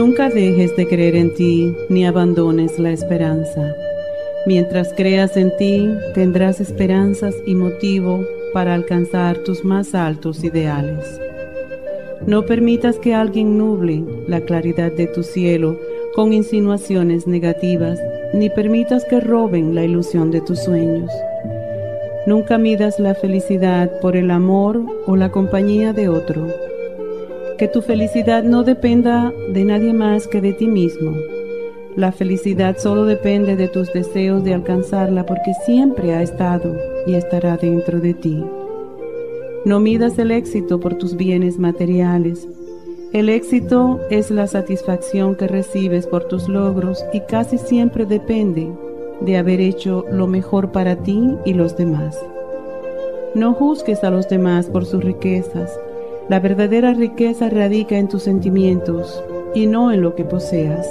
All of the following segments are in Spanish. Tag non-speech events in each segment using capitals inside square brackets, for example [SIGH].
Nunca dejes de creer en ti ni abandones la esperanza. Mientras creas en ti, tendrás esperanzas y motivo para alcanzar tus más altos ideales. No permitas que alguien nuble la claridad de tu cielo con insinuaciones negativas, ni permitas que roben la ilusión de tus sueños. Nunca midas la felicidad por el amor o la compañía de otro que tu felicidad no dependa de nadie más que de ti mismo. La felicidad solo depende de tus deseos de alcanzarla porque siempre ha estado y estará dentro de ti. No midas el éxito por tus bienes materiales. El éxito es la satisfacción que recibes por tus logros y casi siempre depende de haber hecho lo mejor para ti y los demás. No juzgues a los demás por sus riquezas la verdadera riqueza radica en tus sentimientos y no en lo que poseas.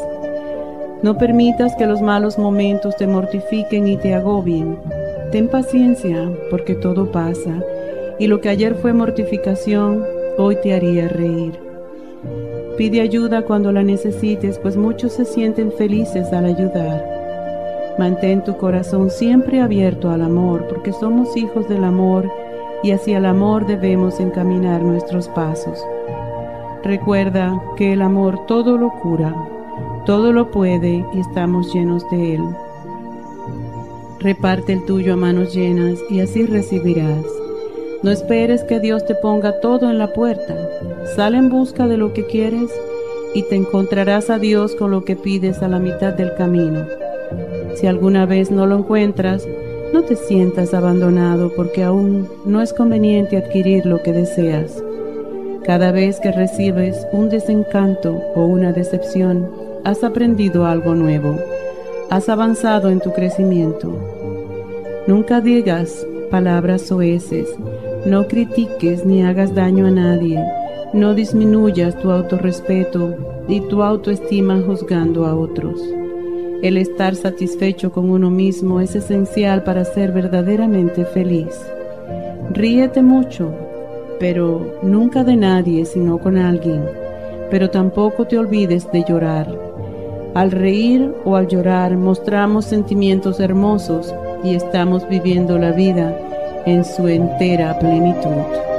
No permitas que los malos momentos te mortifiquen y te agobien. Ten paciencia porque todo pasa y lo que ayer fue mortificación, hoy te haría reír. Pide ayuda cuando la necesites, pues muchos se sienten felices al ayudar. Mantén tu corazón siempre abierto al amor, porque somos hijos del amor y hacia el amor debemos encaminar nuestros pasos. Recuerda que el amor todo lo cura, todo lo puede y estamos llenos de él. Reparte el tuyo a manos llenas y así recibirás. No esperes que Dios te ponga todo en la puerta. Sal en busca de lo que quieres y te encontrarás a Dios con lo que pides a la mitad del camino. Si alguna vez no lo encuentras, no te sientas abandonado porque aún no es conveniente adquirir lo que deseas. Cada vez que recibes un desencanto o una decepción, has aprendido algo nuevo, has avanzado en tu crecimiento. Nunca digas palabras soeces, no critiques ni hagas daño a nadie, no disminuyas tu autorrespeto y tu autoestima juzgando a otros. El estar satisfecho con uno mismo es esencial para ser verdaderamente feliz. Ríete mucho, pero nunca de nadie sino con alguien. Pero tampoco te olvides de llorar. Al reír o al llorar mostramos sentimientos hermosos y estamos viviendo la vida en su entera plenitud.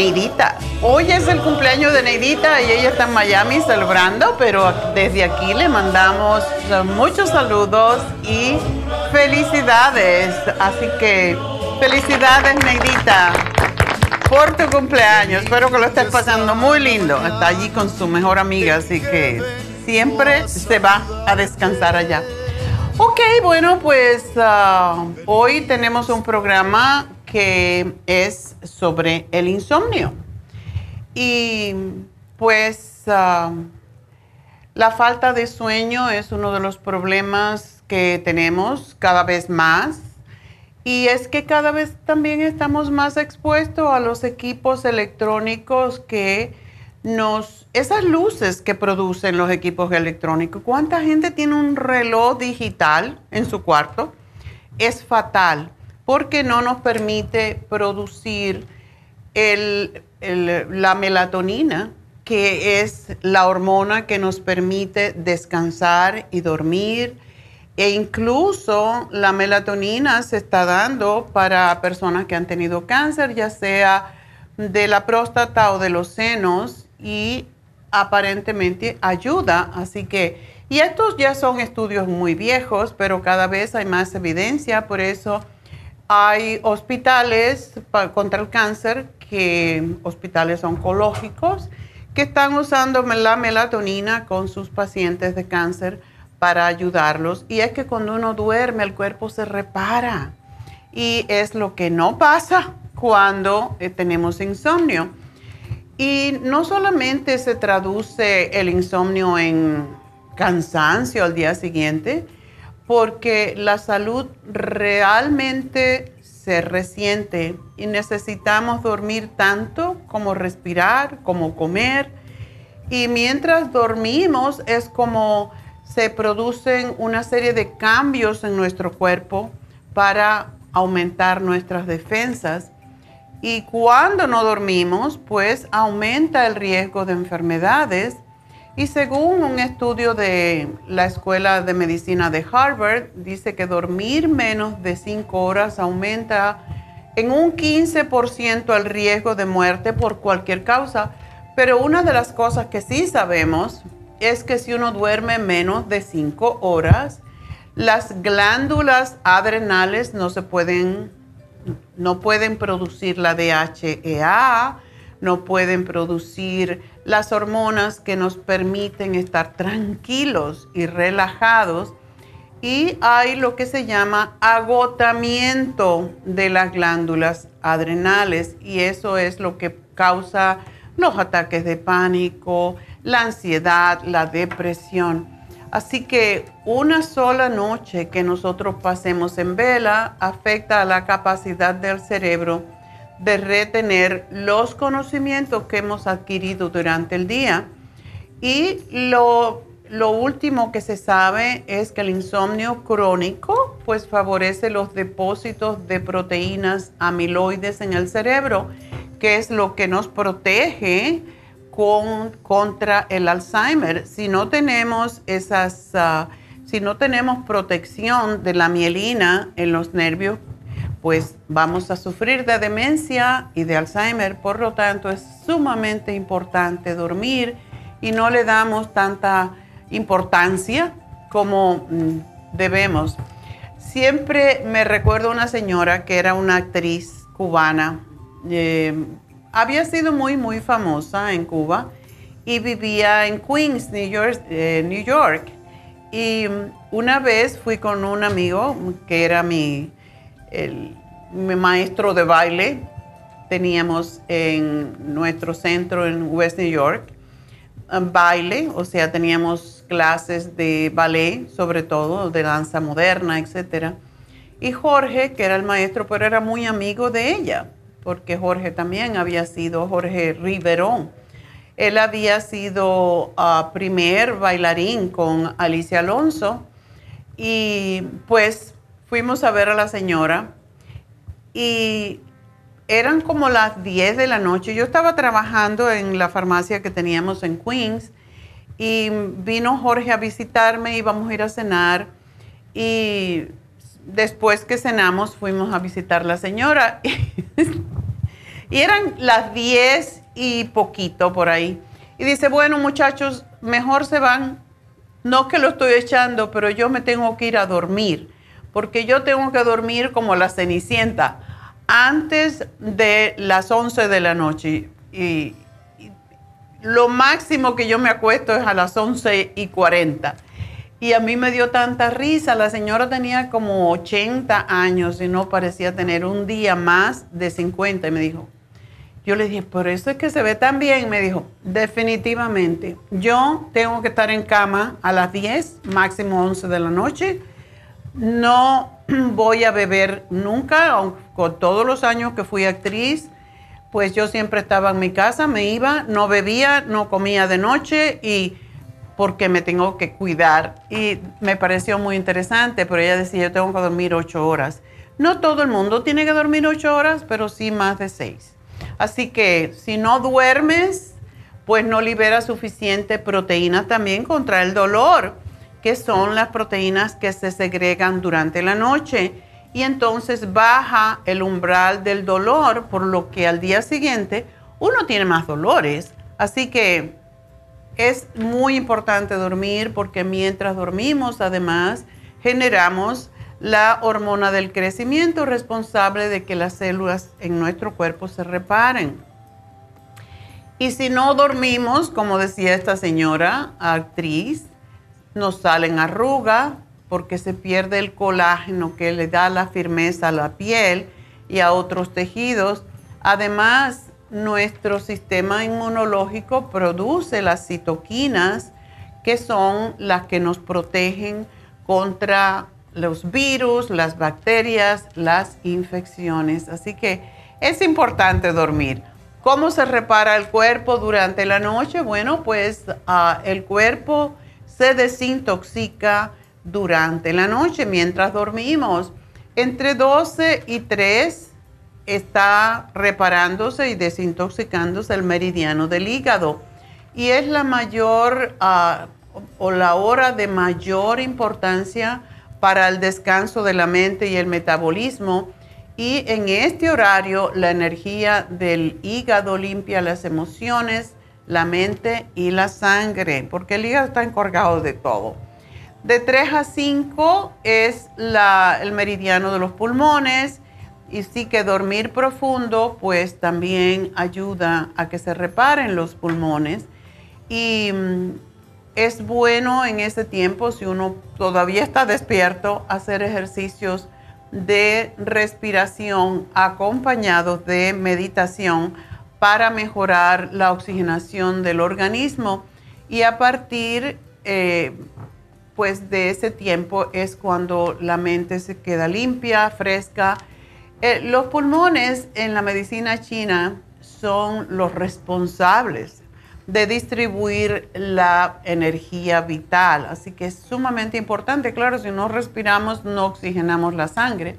Neidita. Hoy es el cumpleaños de Neidita y ella está en Miami celebrando, pero desde aquí le mandamos muchos saludos y felicidades. Así que felicidades Neidita por tu cumpleaños. Espero que lo estés pasando muy lindo. Está allí con su mejor amiga, así que siempre se va a descansar allá. Ok, bueno, pues ah, hoy tenemos un programa que es sobre el insomnio. Y pues ah, la falta de sueño es uno de los problemas que tenemos cada vez más y es que cada vez también estamos más expuestos a los equipos electrónicos que nos, esas luces que producen los equipos electrónicos. ¿Cuánta gente tiene un reloj digital en su cuarto? Es fatal porque no nos permite producir la melatonina, que es la hormona que nos permite descansar y dormir e incluso la melatonina se está dando para personas que han tenido cáncer, ya sea de la próstata o de los senos, y aparentemente ayuda. Así que, y estos ya son estudios muy viejos, pero cada vez hay más evidencia, por eso hay hospitales contra el cáncer, que hospitales oncológicos, que están usando la melatonina con sus pacientes de cáncer para ayudarlos. Y es que cuando uno duerme, el cuerpo se repara. Y es lo que no pasa cuando eh, tenemos insomnio. Y no solamente se traduce el insomnio en cansancio al día siguiente, porque la salud realmente se resiente y necesitamos dormir tanto como respirar, como comer. Y mientras dormimos es como se producen una serie de cambios en nuestro cuerpo para aumentar nuestras defensas. Y cuando no dormimos, pues aumenta el riesgo de enfermedades. Y según un estudio de la Escuela de Medicina de Harvard, dice que dormir menos de 5 horas aumenta en un 15% el riesgo de muerte por cualquier causa. Pero una de las cosas que sí sabemos es que si uno duerme menos de 5 horas, las glándulas adrenales no se pueden, no pueden producir la DHEA, no pueden producir las hormonas que nos permiten estar tranquilos y relajados. Y hay lo que se llama agotamiento de las glándulas adrenales y eso es lo que causa los ataques de pánico, la ansiedad, la depresión. Así que una sola noche que nosotros pasemos en vela afecta a la capacidad del cerebro de retener los conocimientos que hemos adquirido durante el día. Y lo, lo último que se sabe es que el insomnio crónico pues favorece los depósitos de proteínas amiloides en el cerebro, que es lo que nos protege contra el Alzheimer. Si no tenemos esas, ah, si no tenemos protección de la mielina en los nervios, pues vamos a sufrir de demencia y de Alzheimer. Por lo tanto, es sumamente importante dormir y no le damos tanta importancia como mm, debemos. Siempre me recuerdo una señora que era una actriz cubana, eh, había sido muy, muy famosa en Cuba y vivía en Queens, New York. Eh, New York. Y mm, una vez fui con un amigo que era mi, mi maestro de baile. Teníamos en nuestro centro en West New York um, baile, o sea, teníamos clases de ballet, sobre todo de danza moderna, etc. Y Jorge, que era el maestro, pero era muy amigo de ella porque Jorge también había sido Jorge Riverón. Él había sido ah, primer bailarín con Alicia Alonso y pues fuimos a ver a la señora y eran como las 10 de la noche. Yo estaba trabajando en la farmacia que teníamos en Queens y vino Jorge a visitarme, íbamos a ir a cenar y después que cenamos fuimos a visitar a la señora [LAUGHS] y eran las 10 y poquito por ahí. Y dice, bueno muchachos, mejor se van, no que lo estoy echando, pero yo me tengo que ir a dormir, porque yo tengo que dormir como la cenicienta antes de las 11 de la noche. Y, lo máximo que yo me acuesto es a las 11 y 40. Y a mí me dio tanta risa. La señora tenía como 80 años y no parecía tener un día más de 50. Y me dijo, yo le dije, por eso es que se ve tan bien. Me dijo, definitivamente, yo tengo que estar en cama a las 10, máximo 11 de la noche. No [CLEARS THROAT] voy a beber nunca, con todos los años que fui actriz, pues yo siempre estaba en mi casa, me iba, no bebía, no comía de noche y porque me tengo que cuidar. Y me pareció muy interesante, pero ella decía, yo tengo que dormir ocho horas. No todo el mundo tiene que dormir ocho horas, pero sí más de seis. Así que si no duermes, pues no libera suficiente proteína también contra el dolor que son las proteínas que se segregan durante la noche y entonces baja el umbral del dolor, por lo que al día siguiente uno tiene más dolores. Así que es muy importante dormir porque mientras dormimos además generamos la hormona del crecimiento responsable de que las células en nuestro cuerpo se reparen. Y si no dormimos, como decía esta señora actriz, nos salen arrugas porque se pierde el colágeno que le da la firmeza a la piel y a otros tejidos. Además, nuestro sistema inmunológico produce las citoquinas, que son las que nos protegen contra los virus, las bacterias, las infecciones. Así que es importante dormir. ¿Cómo se repara el cuerpo durante la noche? Bueno, pues ah, el cuerpo se desintoxica durante la noche mientras dormimos. Entre 12 y 3 está reparándose y desintoxicándose el meridiano del hígado y es la mayor ah, o la hora de mayor importancia para el descanso de la mente y el metabolismo. Y en este horario la energía del hígado limpia las emociones, la mente y la sangre, porque el hígado está encargado de todo. De 3 a 5 es el meridiano de los pulmones y sí que dormir profundo pues también ayuda a que se reparen los pulmones y mm, es bueno en ese tiempo si uno todavía está despierto hacer ejercicios de respiración acompañados de meditación para mejorar la oxigenación del organismo y a partir eh, pues de ese tiempo es cuando la mente se queda limpia, fresca. Eh, los pulmones en la medicina china son los responsables de distribuir la energía vital, así que es sumamente importante. Claro, si no respiramos, no oxigenamos la sangre.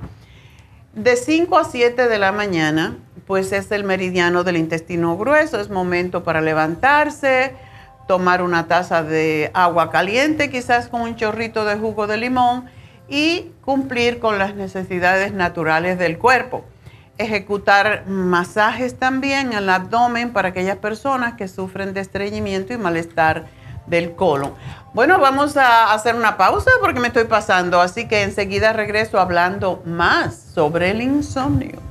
De 5 a 7 de la mañana pues es el meridiano del intestino grueso, es momento para levantarse, tomar una taza de agua caliente, quizás con un chorrito de jugo de limón y cumplir con las necesidades naturales del cuerpo. Ejecutar masajes también en el abdomen para aquellas personas que sufren de estreñimiento y malestar del colon. Bueno, vamos a hacer una pausa porque me estoy pasando, así que enseguida regreso hablando más sobre el insomnio.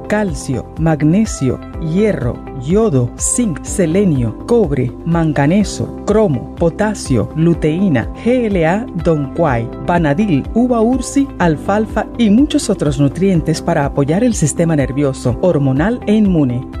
calcio, magnesio, hierro, yodo, zinc, selenio, cobre, manganeso, cromo, potasio, luteína, GLA, donquai, vanadil, uva ursi, alfalfa y muchos otros nutrientes para apoyar el sistema nervioso, hormonal e inmune.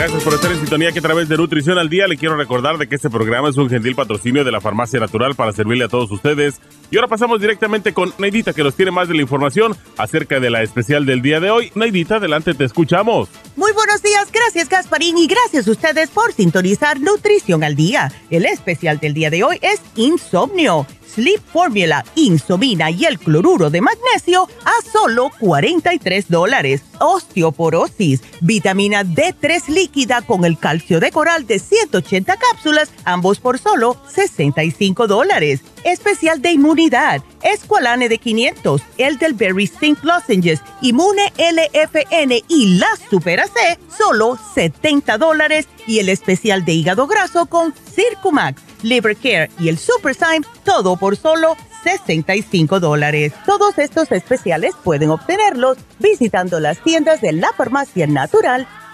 Gracias por estar en sintonía que a través de Nutrición al Día le quiero recordar de que este programa es un gentil patrocinio de la Farmacia Natural para servirle a todos ustedes. Y ahora pasamos directamente con Neidita que nos tiene más de la información acerca de la especial del día de hoy. Neidita, adelante, te escuchamos. Muy buenos días, gracias Gasparín y gracias a ustedes por sintonizar Nutrición al Día. El especial del día de hoy es Insomnio Sleep Formula, Insomina y el cloruro de magnesio a solo 43 dólares. Osteoporosis, vitamina D3 líquida con el calcio de coral de 180 cápsulas, ambos por solo 65 dólares. Especial de inmunidad, Esqualane de 500, Elderberry Zinc Lozenges, Inmune LFN y la Super AC, solo 70 dólares. Y el especial de hígado graso con Circumax Liver Care y el Super Syme, todo por solo 65 dólares. Todos estos especiales pueden obtenerlos visitando las tiendas de la farmacia natural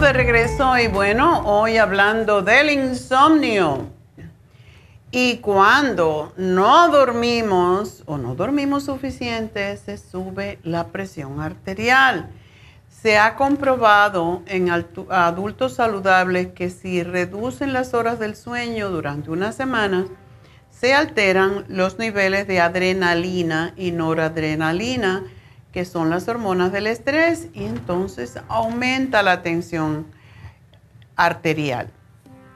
De regreso y bueno, hoy hablando del insomnio. Y cuando no dormimos o no dormimos suficiente, se sube la presión arterial. Se ha comprobado en adultos saludables que si reducen las horas del sueño durante una semana, se alteran los niveles de adrenalina y noradrenalina que son las hormonas del estrés, y entonces aumenta la tensión arterial.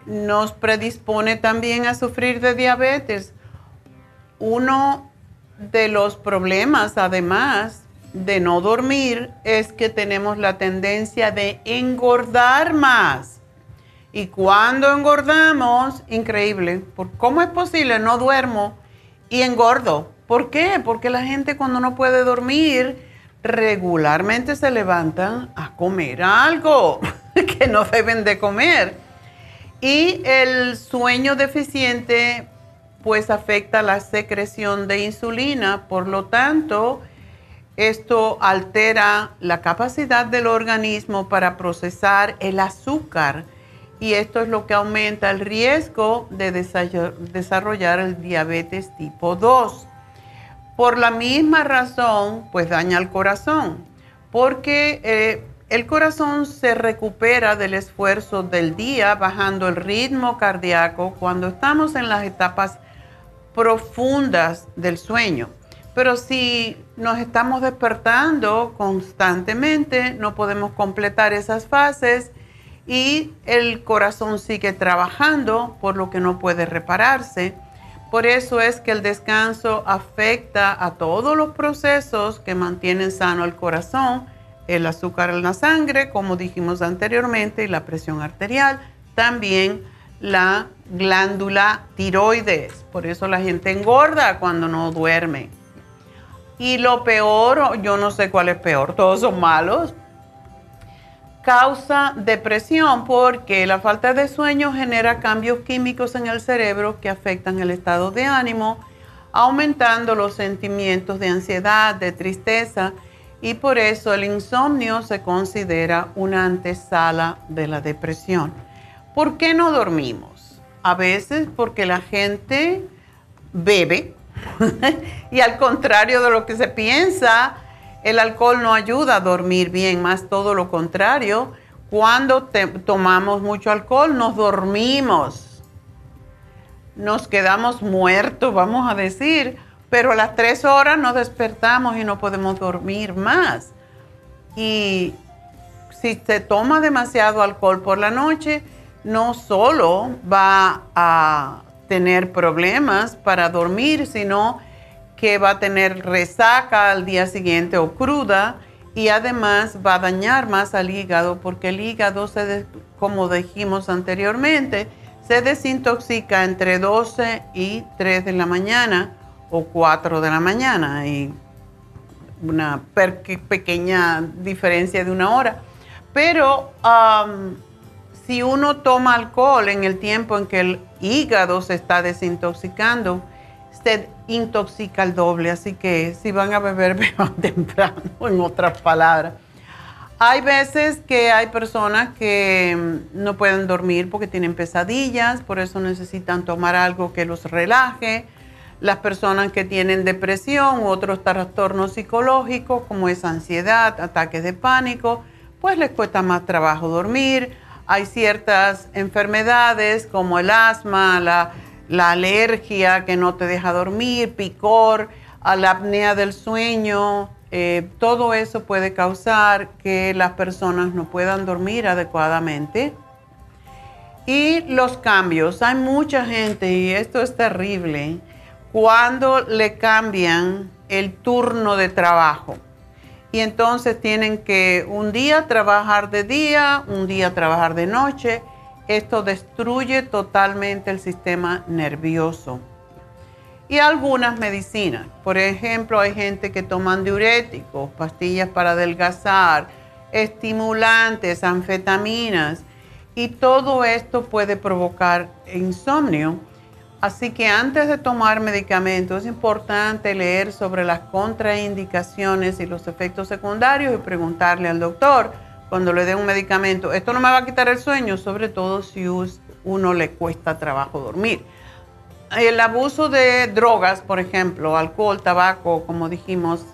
Nos predispone también a sufrir de diabetes. Uno de los problemas, además de no dormir, es que tenemos la tendencia de engordar más. Y cuando engordamos, increíble, ¿cómo es posible? No duermo y engordo. ¿Por qué? Porque la gente cuando no puede dormir regularmente se levantan a comer algo [LAUGHS] que no deben de comer. Y el sueño deficiente pues afecta la secreción de insulina, por lo tanto, esto altera la capacidad del organismo para procesar el azúcar y esto es lo que aumenta el riesgo de desarrollar el diabetes tipo 2. Por la misma razón, pues daña el corazón, porque eh, el corazón se recupera del esfuerzo del día bajando el ritmo cardíaco cuando estamos en las etapas profundas del sueño. Pero si nos estamos despertando constantemente, no podemos completar esas fases y el corazón sigue trabajando, por lo que no puede repararse. Por eso es que el descanso afecta a todos los procesos que mantienen sano el corazón, el azúcar en la sangre, como dijimos anteriormente, y la presión arterial, también la glándula tiroides. Por eso la gente engorda cuando no duerme. Y lo peor, yo no sé cuál es peor, todos son malos, causa depresión porque la falta de sueño genera cambios químicos en el cerebro que afectan el estado de ánimo, aumentando los sentimientos de ansiedad, de tristeza y por eso el insomnio se considera una antesala de la depresión. ¿Por qué no dormimos? A veces porque la gente bebe [LAUGHS] y al contrario de lo que se piensa, el alcohol no ayuda a dormir bien, más todo lo contrario. Cuando tomamos mucho alcohol nos dormimos, nos quedamos muertos, vamos a decir, pero a las tres horas nos despertamos y no podemos dormir más. Y si se toma demasiado alcohol por la noche, no solo va a tener problemas para dormir, sino que va a tener resaca al día siguiente o cruda y además va a dañar más al hígado porque el hígado, se como dijimos anteriormente, se desintoxica entre 12 y 3 de la mañana o 4 de la mañana y una pequeña diferencia de una hora. Pero si uno toma alcohol en el tiempo en que el hígado se está desintoxicando, usted intoxica el doble, así que si van a beber, [LAUGHS] beban temprano, en otras palabras. Hay veces que hay personas que mm, no pueden dormir porque tienen pesadillas, por eso necesitan tomar algo que los relaje. Las personas que tienen depresión u otros trastornos psicológicos, como es ansiedad, ataques de pánico, pues les cuesta más trabajo dormir. Hay ciertas enfermedades como el asma, la, la alergia que no te deja dormir, picor, a la apnea del sueño, eh, todo eso puede causar que las personas no puedan dormir adecuadamente. Y los cambios, hay mucha gente, y esto es terrible, cuando le cambian el turno de trabajo. Y entonces tienen que un día trabajar de día, un día trabajar de noche esto destruye totalmente el sistema nervioso. Y algunas medicinas, por ejemplo, hay gente que toman diuréticos, pastillas para adelgazar, estimulantes, anfetaminas, y todo esto puede provocar insomnio. Así que antes de tomar medicamentos es importante leer sobre las contraindicaciones y los efectos secundarios y preguntarle al doctor cuando le dé un medicamento, esto no me va a quitar el sueño, sobre todo si uno le cuesta trabajo dormir. El abuso de drogas, por ejemplo, alcohol, tabaco, como dijimos,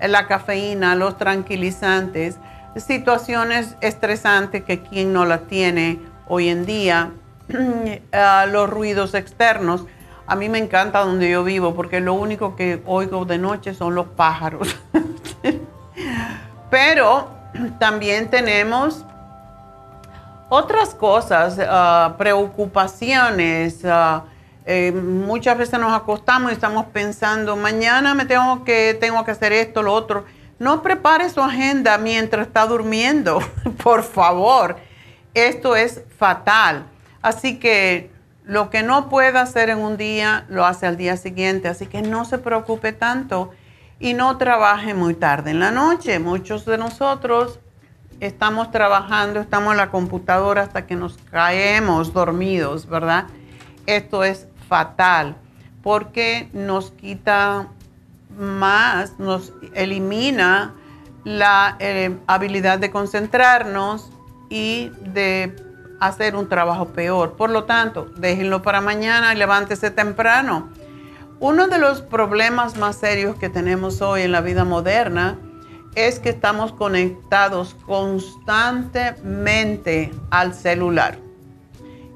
la cafeína, los tranquilizantes, situaciones estresantes que quien no la tiene hoy en día, [CLEARS THROAT] ah, los ruidos externos. A mí me encanta donde yo vivo porque lo único que oigo de noche son los pájaros. [LAUGHS] Pero [CLEARS THROAT] también tenemos otras cosas, ah, preocupaciones. Ah, eh, muchas veces nos acostamos y estamos pensando, mañana me tengo que, tengo que hacer esto, lo otro. No prepare su agenda mientras está durmiendo, [LAUGHS] por favor. Esto es fatal. Así que lo que no pueda hacer en un día, lo hace al día siguiente. Así que no se preocupe tanto y no trabaje muy tarde en la noche. Muchos de nosotros estamos trabajando, estamos en la computadora hasta que nos caemos dormidos, ¿verdad? Esto es fatal porque nos quita más, nos elimina la eh, habilidad de concentrarnos y de hacer un trabajo peor. Por lo tanto, déjenlo para mañana y levántese temprano uno de los problemas más serios que tenemos hoy en la vida moderna es que estamos conectados constantemente al celular.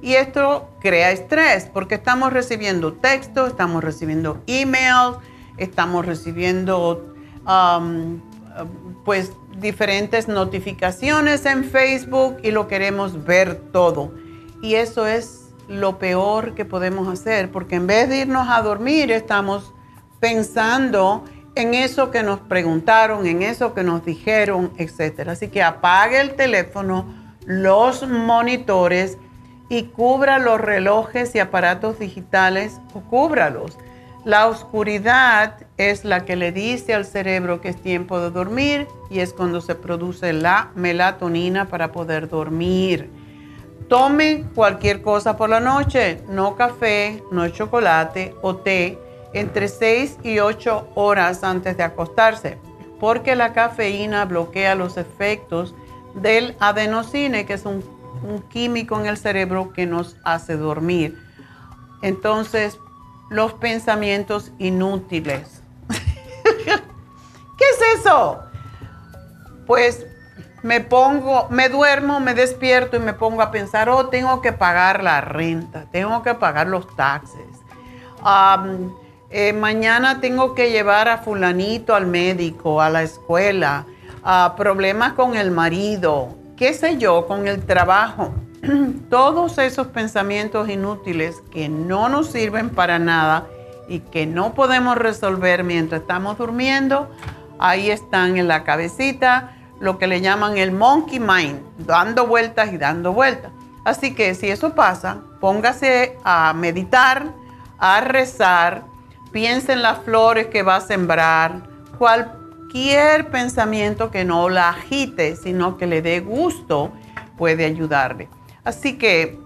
Y esto crea estrés porque estamos recibiendo texto, estamos recibiendo email, estamos recibiendo pues diferentes notificaciones en Facebook y lo queremos ver todo. Y eso es lo peor que podemos hacer, porque en vez de irnos a dormir estamos pensando en eso que nos preguntaron, en eso que nos dijeron, etc. Así que apague el teléfono, los monitores y cubra los relojes y aparatos digitales o cúbralos. La oscuridad es la que le dice al cerebro que es tiempo de dormir y es cuando se produce la melatonina para poder dormir. Tome cualquier cosa por la noche, no café, no chocolate o té, entre 6 y 8 horas antes de acostarse, porque la cafeína bloquea los efectos del adenosine, que es un, un químico en el cerebro que nos hace dormir. Entonces, los pensamientos inútiles. [LAUGHS] ¿Qué es eso? Pues me pongo, me duermo, me despierto y me pongo a pensar, oh, tengo que pagar la renta, tengo que pagar los taxes. Eh, mañana tengo que llevar a fulanito al médico, a la escuela, problemas con el marido, qué sé yo, con el trabajo. [CLEARS THROAT] todos esos pensamientos inútiles que no nos sirven para nada y que no podemos resolver mientras estamos durmiendo, ahí están en la cabecita, lo que le llaman el monkey mind, dando vueltas y dando vueltas. Así que si eso pasa, póngase a meditar, a rezar, piense en las flores que va a sembrar, cualquier pensamiento que no la agite, sino que le dé gusto, puede ayudarle. Así que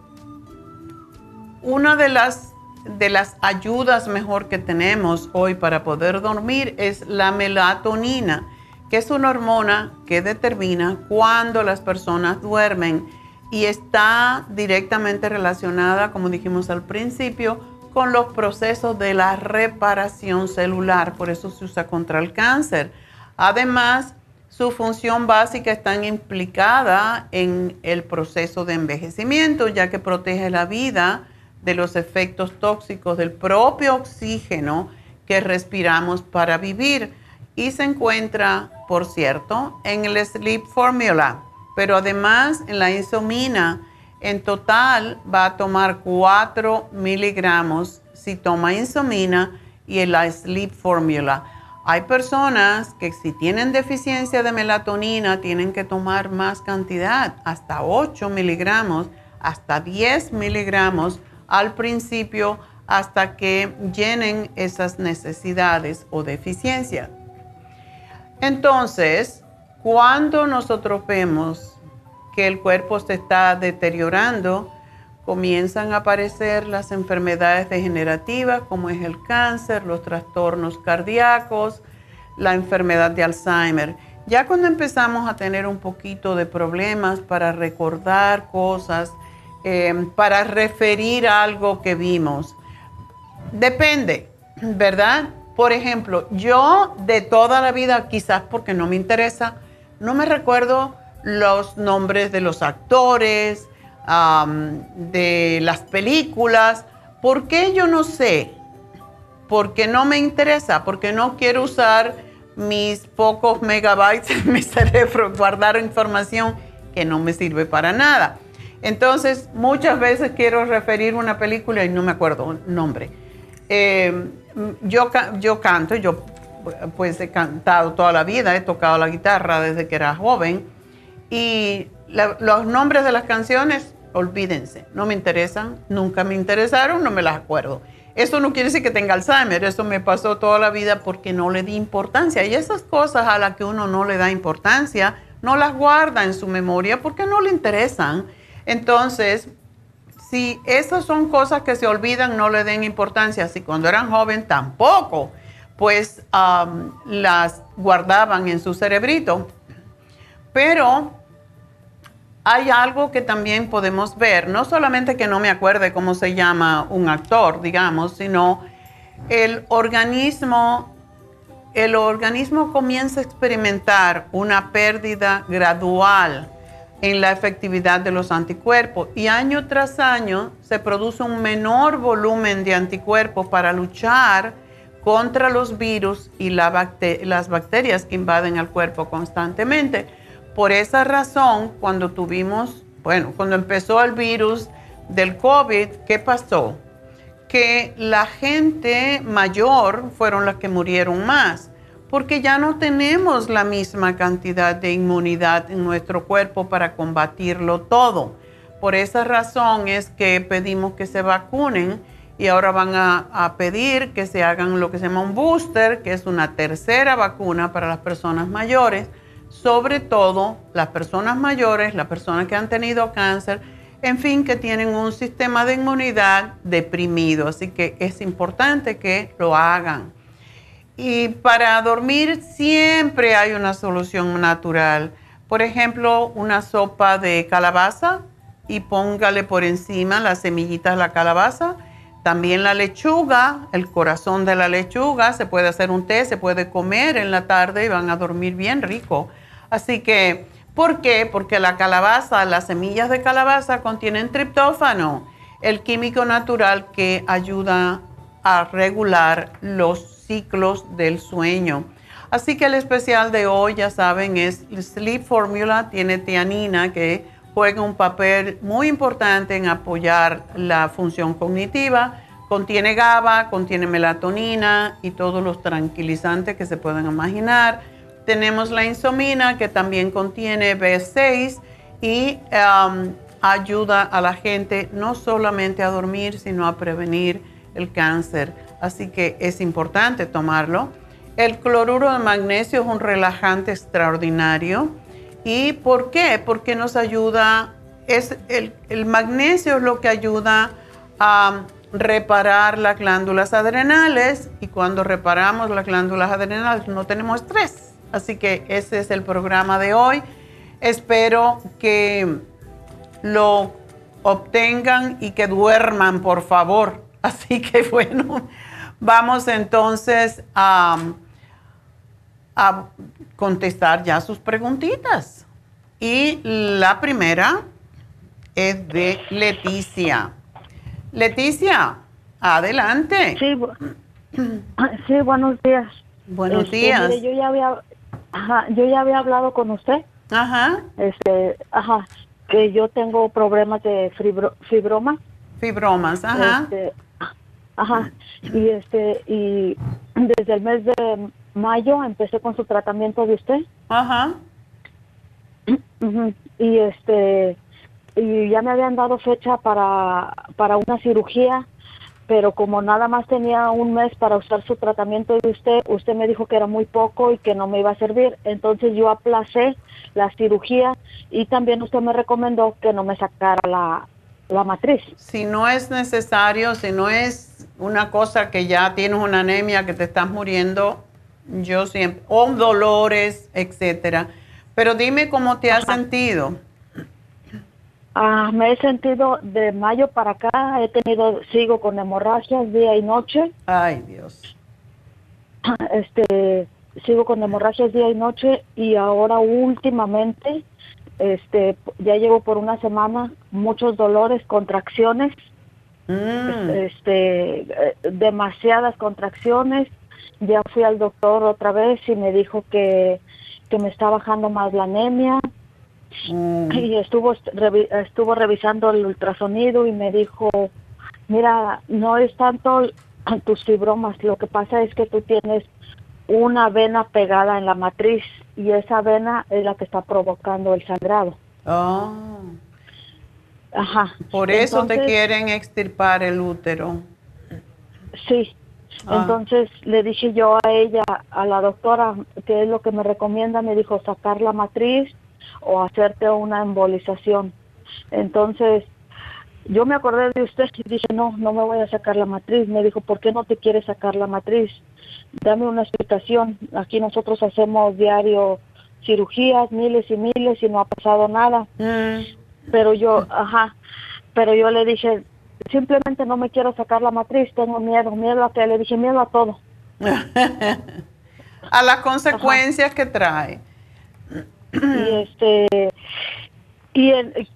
una de las, de las ayudas mejor que tenemos hoy para poder dormir es la melatonina, que es una hormona que determina cuándo las personas duermen y está directamente relacionada, como dijimos al principio, con los procesos de la reparación celular. Por eso se usa contra el cáncer. Además, su función básica está implicada en el proceso de envejecimiento, ya que protege la vida de los efectos tóxicos del propio oxígeno que respiramos para vivir. Y se encuentra, por cierto, en el Sleep Formula, pero además en la insomina. En total va a tomar 4 miligramos si toma insomina y en la Sleep Formula. Hay personas que si tienen deficiencia de melatonina tienen que tomar más cantidad, hasta 8 miligramos, hasta 10 miligramos al principio hasta que llenen esas necesidades o deficiencias. Entonces, cuando nosotros vemos que el cuerpo se está deteriorando, comienzan a aparecer las enfermedades degenerativas como es el cáncer, los trastornos cardíacos, la enfermedad de Alzheimer. Ya cuando empezamos a tener un poquito de problemas para recordar cosas, em, para referir algo que vimos, depende, ¿verdad? Por ejemplo, yo de toda la vida, quizás porque no me interesa, no me recuerdo los nombres de los actores, de las películas. ¿Por qué yo no sé? Porque no me interesa, porque no quiero usar mis pocos megabytes en mi [LAUGHS] cerebro, guardar información que no me sirve para nada. Entonces, muchas veces quiero referir una película y no me acuerdo el nombre. Em, yo, yo canto, yo pues he cantado toda la vida, he tocado la guitarra desde que era joven y los nombres de las canciones, olvídense, no me interesan, nunca me interesaron, no me las acuerdo. Eso no quiere decir que tenga Alzheimer, eso me pasó toda la vida porque no le di importancia. Y esas cosas a las que uno no le da importancia, no las guarda en su memoria porque no le interesan. Entonces, si esas son cosas que se olvidan, no le den importancia. Si cuando eran joven tampoco, pues las guardaban en su cerebrito. Pero hay algo que también podemos ver, no solamente que no me acuerde cómo se llama un actor, digamos, sino el organismo, el organismo comienza a experimentar una pérdida gradual en la efectividad de los anticuerpos y año tras año se produce un menor volumen de anticuerpos para luchar contra los virus y las bacterias que invaden el cuerpo constantemente. Por esa razón, cuando tuvimos, bueno, cuando empezó el virus del COVID, ¿qué pasó? Que la gente mayor fueron las que murieron más, porque ya no tenemos la misma cantidad de inmunidad en nuestro cuerpo para combatirlo todo. Por esa razón es que pedimos que se vacunen y ahora van a, pedir que se hagan lo que se llama un booster, que es una tercera vacuna para las personas mayores, sobre todo las personas mayores, las personas que han tenido cáncer, en fin, que tienen un sistema de inmunidad deprimido. Así que es importante que lo hagan. Y para dormir siempre hay una solución natural. Por ejemplo, una sopa de calabaza y póngale por encima las semillitas de la calabaza también la lechuga, el corazón de la lechuga, se puede hacer un té, se puede comer en la tarde y van a dormir bien rico. Así que, ¿por qué? Porque la calabaza, las semillas de calabaza contienen triptófano, el químico natural que ayuda a regular los ciclos del sueño. Así que el especial de hoy, ya saben, es Sleep Formula, tiene tianina que juega un papel muy importante en apoyar la función cognitiva. Contiene GABA, contiene melatonina y todos los tranquilizantes que se puedan imaginar. Tenemos la insomina que también contiene B6 y um, ayuda a la gente no solamente a dormir, sino a prevenir el cáncer. Así que es importante tomarlo. El cloruro de magnesio es un relajante extraordinario ¿Y por qué? Porque nos ayuda, es el, magnesio es lo que ayuda a reparar las glándulas adrenales y cuando reparamos las glándulas adrenales no tenemos estrés. Así que ese es el programa de hoy. Espero que lo obtengan y que duerman, por favor. [LAUGHS] Así que bueno, vamos entonces a a contestar ya sus preguntitas. Y la primera es de Leticia. Leticia, adelante. Sí, [CLEARS THROAT] sí buenos días. Buenos este, días. yo ya había yo ya había hablado con usted. Ajá. Este, ajá, que yo tengo problemas de fibro, fibroma. Fibromas, ajá. Este, ajá. Y este y desde el mes de mayo empecé con su tratamiento de usted. Ajá. Y este y ya me habían dado fecha para para una cirugía, pero como nada más tenía un mes para usar su tratamiento de usted, usted me dijo que era muy poco y que no me iba a servir. Entonces yo aplacé la cirugía y también usted me recomendó que no me sacara la, la matriz. Si no es necesario, si no es una cosa que ya tienes una anemia, que te estás muriendo, yo siempre, o dolores, etcétera. Pero dime cómo te has sentido. Ah, me he sentido de mayo para acá, he tenido, sigo con hemorragias día y noche. Ay, Dios. [CLEARS THROAT] Este, sigo con hemorragias día y noche y ahora últimamente, este, ya llevo por una semana muchos dolores, contracciones, mm. este, eh, demasiadas contracciones ya fui al doctor otra vez y me dijo que, me está bajando más la anemia. Mm. Y estuvo, estuvo revisando el ultrasonido y me dijo, mira, no es tanto tus fibromas, lo que pasa es que tú tienes una vena pegada en la matriz y esa vena es la que está provocando el sangrado. Oh. Ajá. Por eso te quieren extirpar el útero. Sí, Ah. Entonces le dije yo a ella, a la doctora, que es lo que me recomienda, me dijo sacar la matriz o hacerte una embolización. Entonces yo me acordé de usted y dije, no, no me voy a sacar la matriz. Me dijo, ¿por qué no te quieres sacar la matriz? Dame una explicación. Aquí nosotros hacemos diario cirugías, miles y miles y no ha pasado nada. Mm. Pero yo, ajá, pero yo le dije, simplemente no me quiero sacar la matriz, tengo miedo, miedo a que le dije miedo a todo. [LAUGHS] a las consecuencias que trae. y este y,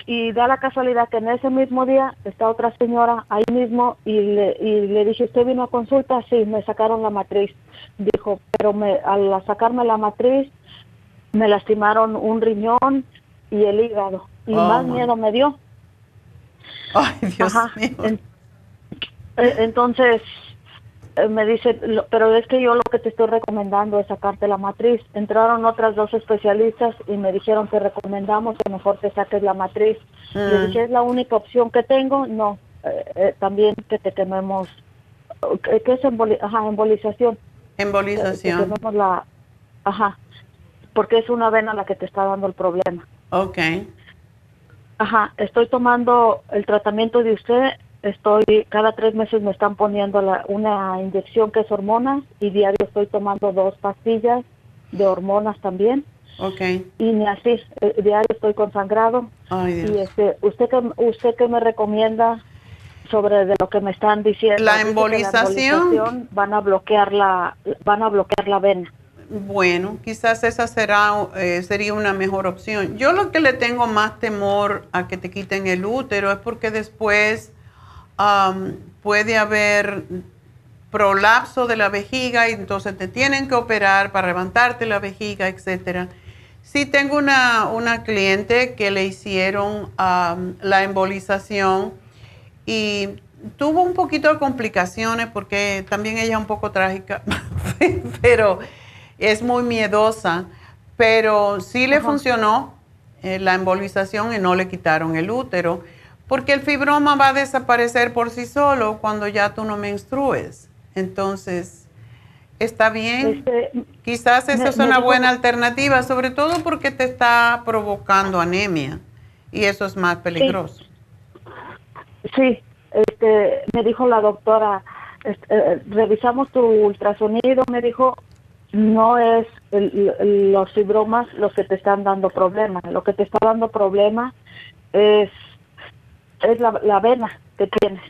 y da la casualidad que en ese mismo día está otra señora ahí mismo y le, y le dije, ¿usted vino a consulta? Sí, me sacaron la matriz. Dijo, pero me, al sacarme la matriz me lastimaron un riñón y el hígado. Y oh, más miedo me dio. Ay, Dios mío. Eh, entonces eh, me dice, pero es que yo lo que te estoy recomendando es sacarte la matriz. Entraron otras dos especialistas y me dijeron que recomendamos que mejor te saques la matriz. Le mm. dije, ¿es la única opción que tengo? No, eh, también que te quememos, ¿qué es embolización? Embolización. la, ajá, porque es una vena la que te está dando el problema. Ok. Ajá, estoy tomando el tratamiento de usted, estoy, cada tres meses me están poniendo una inyección que es hormonas y diario estoy tomando dos pastillas de hormonas también. Ok. Y ni así, eh, diario estoy consangrado. Ay, Dios. Y este, ¿usted que usted que me recomienda sobre de lo que me están diciendo? La embolización. van a bloquear la, van a bloquear la vena. Bueno, quizás esa será, eh, sería una mejor opción. Yo lo que le tengo más temor a que te quiten el útero es porque después puede haber prolapso de la vejiga y entonces te tienen que operar para levantarte la vejiga, etcétera. Sí tengo una, una cliente que le hicieron la embolización y tuvo un poquito de complicaciones porque también ella es un poco trágica, [LAUGHS] pero es muy miedosa, pero sí le funcionó eh, la embolización y no le quitaron el útero, porque el fibroma va a desaparecer por sí solo cuando ya tú no menstrues. Entonces, está bien. Este, Quizás esa es una buena alternativa, sobre todo porque te está provocando anemia y eso es más peligroso. Sí, este, me dijo la doctora, este, eh, revisamos tu ultrasonido, me dijo, no es los fibromas los que te están dando problemas. Lo que te está dando problemas es, es la, la vena que tienes.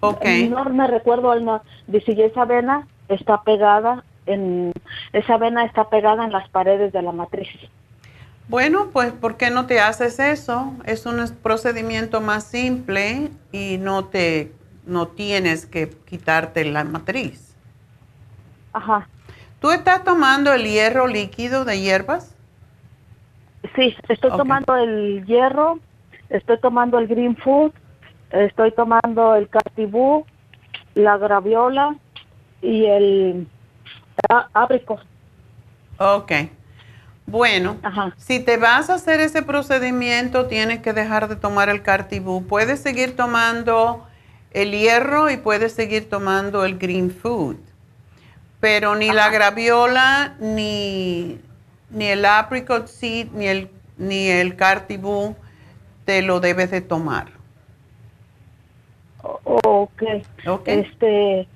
Okay. No me recuerdo el no, si esa vena está pegada en esa vena está pegada en las paredes de la matriz. Bueno, pues ¿por qué no te haces eso? Es un procedimiento más simple y no te no tienes que quitarte la matriz. Ajá. ¿Tú estás tomando el hierro líquido de hierbas? Sí, estoy tomando el hierro, estoy tomando el green food, estoy tomando el cartibú, la graviola y el abricot. Ok. Bueno, si te vas a hacer ese procedimiento, tienes que dejar de tomar el cartibú. Puedes seguir tomando el hierro y puedes seguir tomando el green food pero ni la graviola, ni, ni el apricot seed, ni el, ni el cartibú te lo debes de tomar. Ok. Este,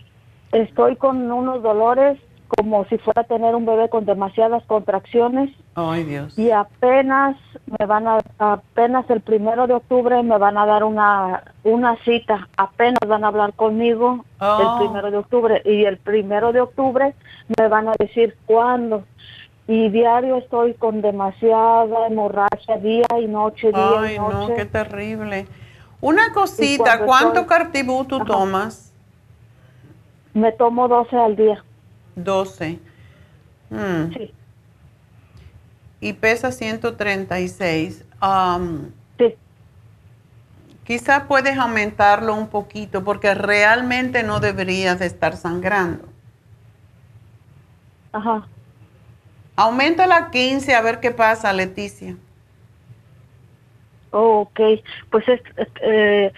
estoy con unos dolores como si fuera a tener un bebé con demasiadas contracciones. Ay, Dios. Y apenas me van a, apenas el primero de octubre me van a dar una, una cita. Apenas van a hablar conmigo el Oh. primero de octubre. Y el primero de octubre me van a decir cuándo. Y diario estoy con demasiada hemorragia, día y noche, día Ay, y noche. no, qué terrible. Una cosita, ¿cuánto estoy- cartibú tú Ajá. tomas? Me tomo 12 al día. 12. Mm. Sí. Y pesa 136. Um, Sí. Quizás puedes aumentarlo un poquito porque realmente no deberías de estar sangrando. Ajá. Aumenta a 15 a ver qué pasa, Leticia. Oh, ok, pues es, es- eh,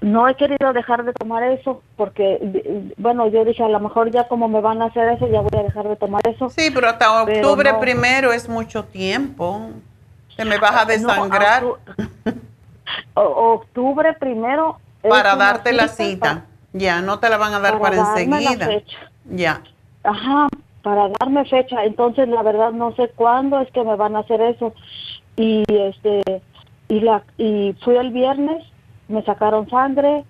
no he querido dejar de tomar eso porque, bueno, yo dije a lo mejor ya como me van a hacer eso, ya voy a dejar de tomar eso. Sí, pero hasta Pero octubre no. primero es mucho tiempo. Te me vas a No, desangrar [LAUGHS] octubre primero. para darte la cita. Ya, no te la van a dar para, la enseguida. Ya. Ajá, para darme fecha. Entonces, la verdad, no sé cuándo es que me van a hacer eso. Y este, y la, y fui el viernes, me sacaron sangre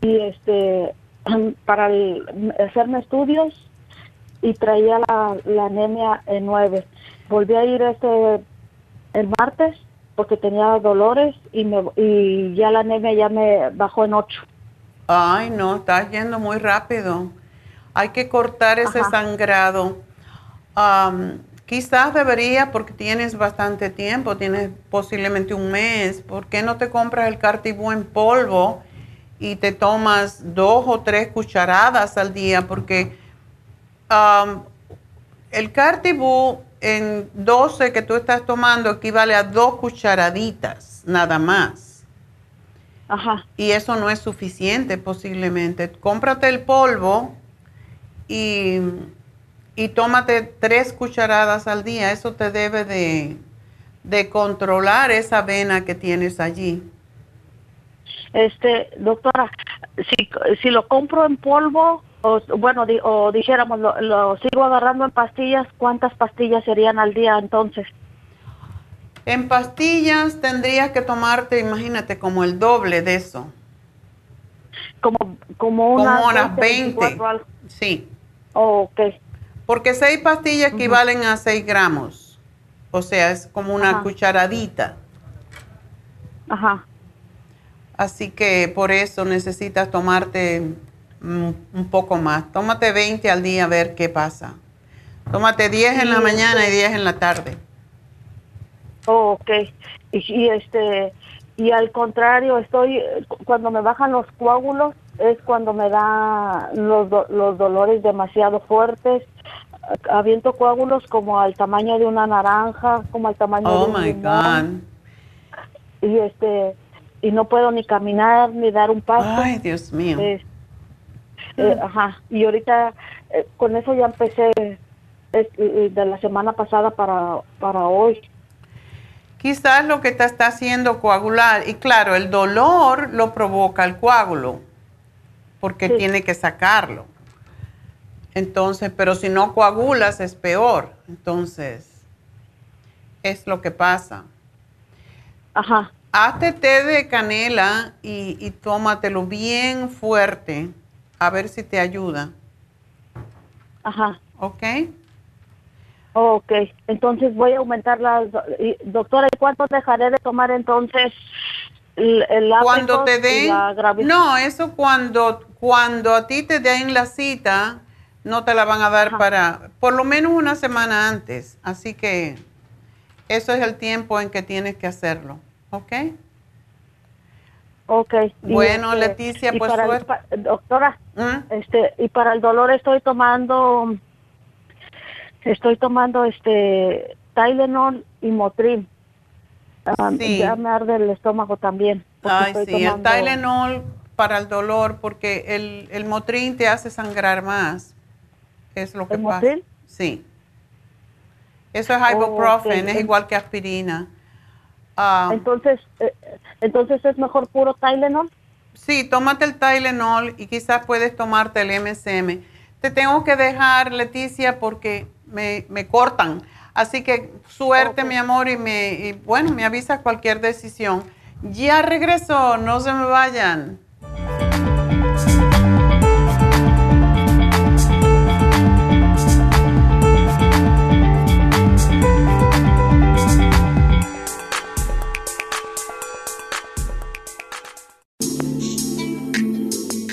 y este, [CLEARS THROAT] para el- hacerme estudios y traía la, la anemia en nueve. Volví a ir este, el martes porque tenía dolores y me, y ya la anemia ya me bajó en ocho. Ay, no, estás yendo muy rápido. Hay que cortar ese Ajá. sangrado. Am, quizás debería, porque tienes bastante tiempo, tienes posiblemente un mes. ¿Por qué no te compras el cartibú en polvo y te tomas dos o tres cucharadas al día? Porque am, el cartibú en 12 que tú estás tomando equivale a dos cucharaditas, nada más. Ajá. Y eso no es suficiente posiblemente. Cómprate el polvo y, y tómate tres cucharadas al día. Eso te debe de, de controlar esa vena que tienes allí. Este, doctora, si, si lo compro en polvo, o bueno, o dijéramos, lo, lo, sigo agarrando en pastillas, ¿cuántas pastillas serían al día entonces? En pastillas tendrías que tomarte, imagínate, como el doble de eso. Como, como, unas 20. Sí. Oh, ok. Porque seis pastillas equivalen a 6 gramos. O sea, es como una cucharadita. Ajá. Así que por eso necesitas tomarte un poco más. Tómate 20 al día a ver qué pasa. Tómate 10 en la mañana y 10 en la tarde. Oh, ok. Y, este y al contrario, estoy cuando me bajan los coágulos es cuando me da los, los dolores demasiado fuertes. Aviento coágulos como al tamaño de una naranja, como al tamaño oh de un my God. Y este y no puedo ni caminar ni dar un paso. Ay, Dios mío. Eh, ajá. Y ahorita eh, con eso ya empecé de la semana pasada para para hoy. Quizás lo que te está haciendo coagular, y claro, el dolor lo provoca el coágulo, porque tiene que sacarlo. Entonces, pero si no coagulas es peor. Entonces, es lo que pasa. Ajá. Hazte té de canela y, y tómatelo bien fuerte, a ver si te ayuda. Ajá. ¿Ok? Ok, entonces voy a aumentar la... Doctora, ¿y cuánto dejaré de tomar entonces el, el Cuando te den... No, eso cuando, cuando a ti te den la cita, no te la van a dar para por lo menos una semana antes. Así que eso es el tiempo en que tienes que hacerlo, ¿ok? Ok. Bueno, este, Leticia, pues... doctora, ¿Mm? este, y para el dolor estoy tomando Estoy tomando este Tylenol y Motrin. Ah, ya me arde el estómago también. Ay, sí, el Tylenol para el dolor, porque el, el Motrin te hace sangrar más. Es lo que ¿El pasa. Sí. Eso es oh, ibuprofen, es igual que aspirina. Ah. entonces, eh, entonces es mejor puro Tylenol. Sí, tómate el Tylenol y quizás puedes tomarte el MSM. Te tengo que dejar, Leticia, porque me, me cortan. Así que suerte, mi amor, y, me, y bueno, me avisa cualquier decisión. Ya regresó, no se me vayan.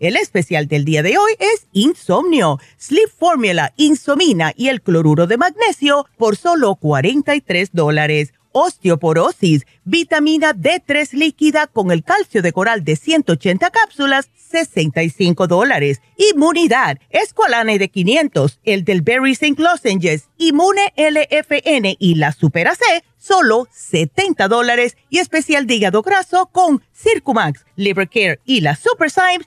El especial del día de hoy es Insomnio, Sleep Formula, Insomina y el cloruro de magnesio por solo 43 dólares osteoporosis, vitamina D3 líquida con el calcio de coral de 180 cápsulas, 65 dólares. Inmunidad, Esqualane de 500, el del Berry St. Lozenges, Inmune LFN y la Super C, solo 70 dólares. Y especial de hígado graso con Circumax, Liver Care y la Super Symes,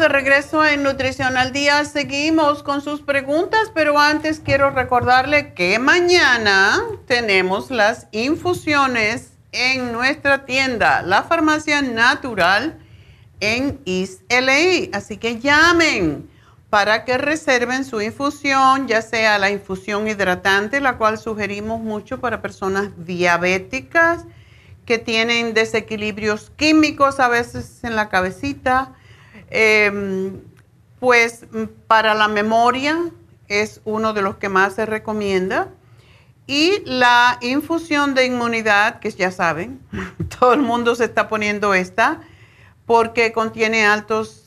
De regreso en Nutrición al Día. Seguimos con sus preguntas, pero antes quiero recordarle que mañana tenemos las infusiones en nuestra tienda, la Farmacia Natural en East LA. Así que llamen para que reserven su infusión, ya sea la infusión hidratante, la cual sugerimos mucho para personas diabéticas que tienen desequilibrios químicos a veces en la cabecita Em, pues para la memoria es uno de los que más se recomienda. Y la infusión de inmunidad, que ya saben, [LAUGHS] todo el mundo se está poniendo esta, porque contiene altos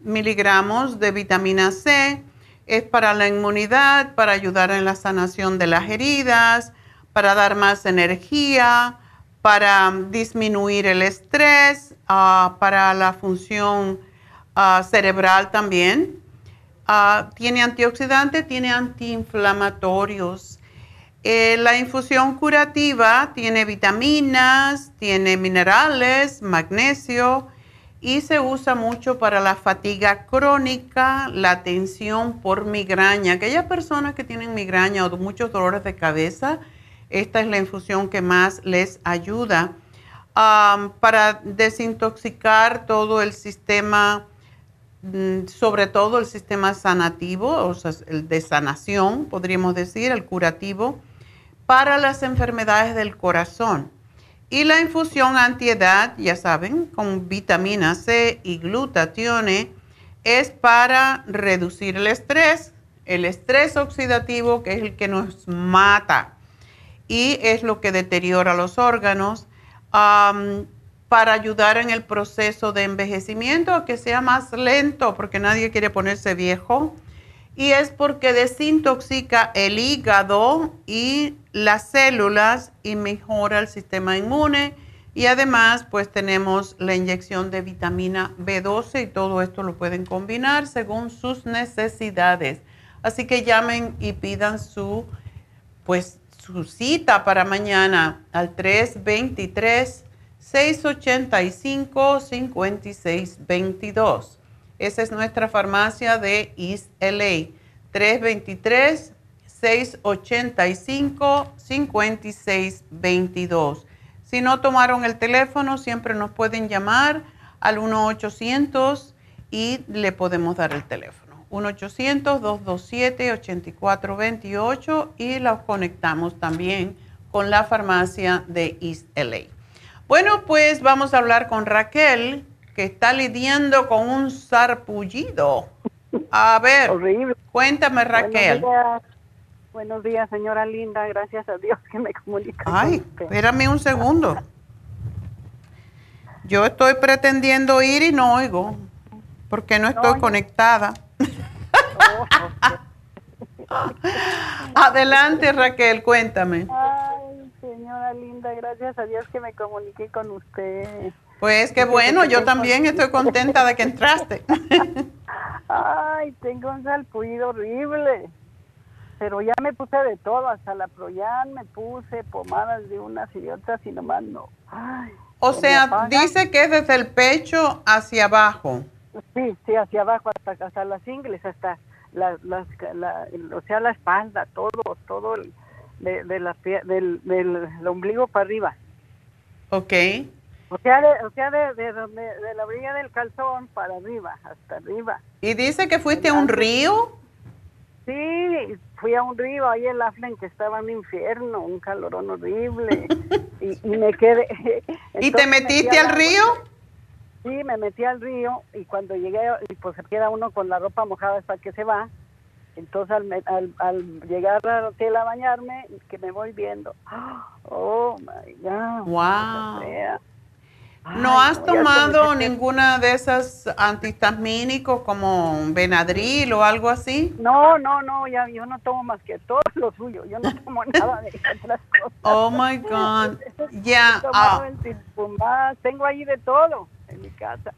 miligramos de vitamina C, es para la inmunidad, para ayudar en la sanación de las heridas, para dar más energía, para disminuir el estrés, Ah, para la función ah, cerebral también. Ah, tiene antioxidantes, tiene antiinflamatorios. Eh, la infusión curativa tiene vitaminas, tiene minerales, magnesio y se usa mucho para la fatiga crónica, la tensión por migraña. Aquellas personas que tienen migraña o muchos dolores de cabeza, esta es la infusión que más les ayuda para desintoxicar todo el sistema, mm, sobre todo el sistema sanativo, o sea, el de sanación, podríamos decir, el curativo, para las enfermedades del corazón. Y la infusión antiedad, ya saben, con vitamina C y glutatione, es para reducir el estrés, el estrés oxidativo, que es el que nos mata y es lo que deteriora los órganos para ayudar en el proceso de envejecimiento, que sea más lento, porque nadie quiere ponerse viejo. Y es porque desintoxica el hígado y las células y mejora el sistema inmune. Y además, pues tenemos la inyección de vitamina B12 y todo esto lo pueden combinar según sus necesidades. Así que llamen y pidan su, pues, su cita para mañana al 323-685-5622. Esa es nuestra farmacia de East LA. 323-685-5622. Si no tomaron el teléfono, siempre nos pueden llamar al 1-800 y le podemos dar el teléfono. 1-800-227-8428 y los conectamos también con la farmacia de East LA. Bueno, pues vamos a hablar con Raquel, que está lidiando con un sarpullido. A ver, cuéntame Raquel. Buenos días. señora Linda. Gracias a Dios que me comunica. Ay, espérame un segundo. Yo estoy pretendiendo ir y no oigo, porque no estoy conectada. [LAUGHS] Adelante Raquel, cuéntame. Ay, señora linda, gracias a Dios que me comuniqué con usted. Pues qué bueno, yo también estoy contenta de que entraste. [LAUGHS] [LAUGHS] Ay, tengo un salpullido horrible. Pero ya me puse de todo, hasta la Proyan me puse pomadas de unas y otras y nomás no. o sea, dice que es desde el pecho hacia abajo. Sí, sí, hacia abajo, hasta, hasta las ingles, hasta la, las, o sea, la espalda, todo, todo el, de, de la, del, del ombligo para arriba. Ok. O sea, de, o sea de, de, de, la orilla del calzón para arriba, hasta arriba. ¿Y dice que fuiste a un río? Sí, fui a un río ahí en Aflen que estaba en un infierno, un calorón horrible. [LAUGHS] y, me quedé. [LAUGHS] ¿Y te metiste al río? Sí, me metí al río y cuando llegué, pues se queda uno con la ropa mojada hasta que se va. Entonces al, al, llegar al hotel a bañarme, que me voy viendo, [GASPS] oh my God. Wow. ¿No has tomado ninguna de esas antihistamínicos como Benadryl o algo así? No, no, no, ya yo no tomo más que todo [LAUGHS] lo suyo. Yo no tomo [LAUGHS] nada de otras cosas. Oh my God. [LAUGHS] Ya. Ah. Tengo ahí de todo en mi casa.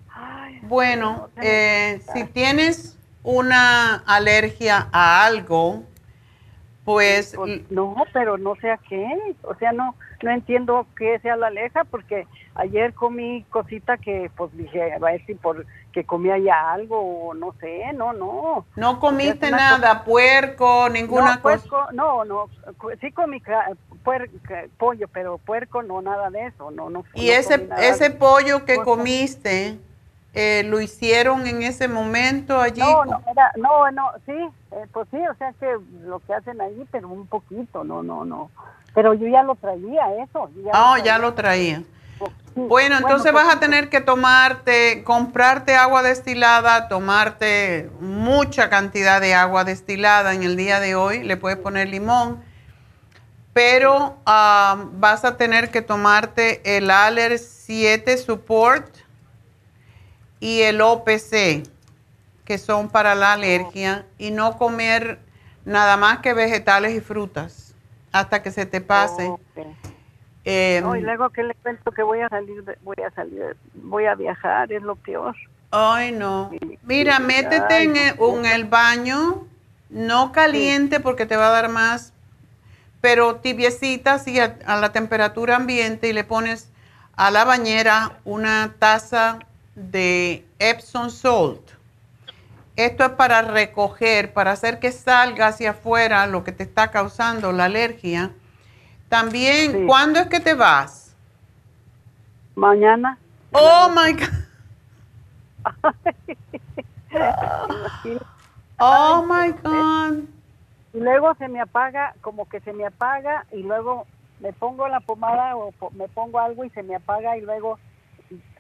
bueno, eh, si tienes una alergia a algo, pues, pues... No, pero no sé a qué. O sea, no, no entiendo qué sea la alergia porque ayer comí cosita que pues dije, a ver si por que comía ya algo o no sé, no, no. No comiste nada, puerco, ninguna no, cosa. no, no, sí comí pollo, pero puerco no, nada de eso, no, no. Y ese, ese pollo que comiste, eh, ¿lo hicieron en ese momento allí? No, no, era, no, no, sí, eh, pues sí, o sea que lo que hacen allí, pero un poquito, no, no, no. Pero yo ya lo traía, eso. Ya oh, ya lo traía. Bueno, entonces vas a pues, tener que tomarte, comprarte agua destilada, tomarte mucha cantidad de agua destilada en el día de hoy, le puedes poner limón, pero ah, vas a tener que tomarte el Aller 7 Support y el OPC, que son para la alergia, y no comer nada más que vegetales y frutas hasta que se te pase. Eh, y luego que le cuento que voy a salir, voy a salir, voy a viajar, es lo peor. Ay, no. Mira, métete en, el, baño, no caliente porque te va a dar más, pero tibiecita, así a, la temperatura ambiente y le pones a la bañera una taza de Epsom Salt. Esto es para recoger, para hacer que salga hacia afuera lo que te está causando la alergia también, ¿cuándo es que te vas? Mañana. Oh my God. [LAUGHS] oh my God. Y luego se me apaga, como que se me apaga y luego me pongo la pomada o me pongo algo y se me apaga y luego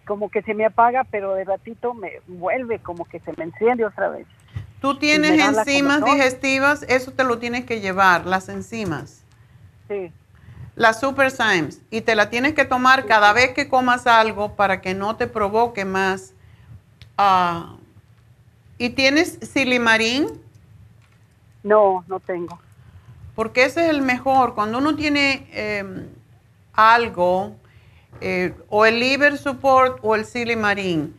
como que se me apaga, pero de ratito me vuelve como que se me enciende otra vez. ¿Tú tienes enzimas digestivas? Eso te lo tienes que llevar, las enzimas. Sí la Super Symes y te la tienes que tomar cada vez que comas algo para que no te provoque más. Ah, ¿Y tienes silimarín? No, no tengo. Porque ese es el mejor. Cuando uno tiene em, algo, eh, o el liver support o el silimarín,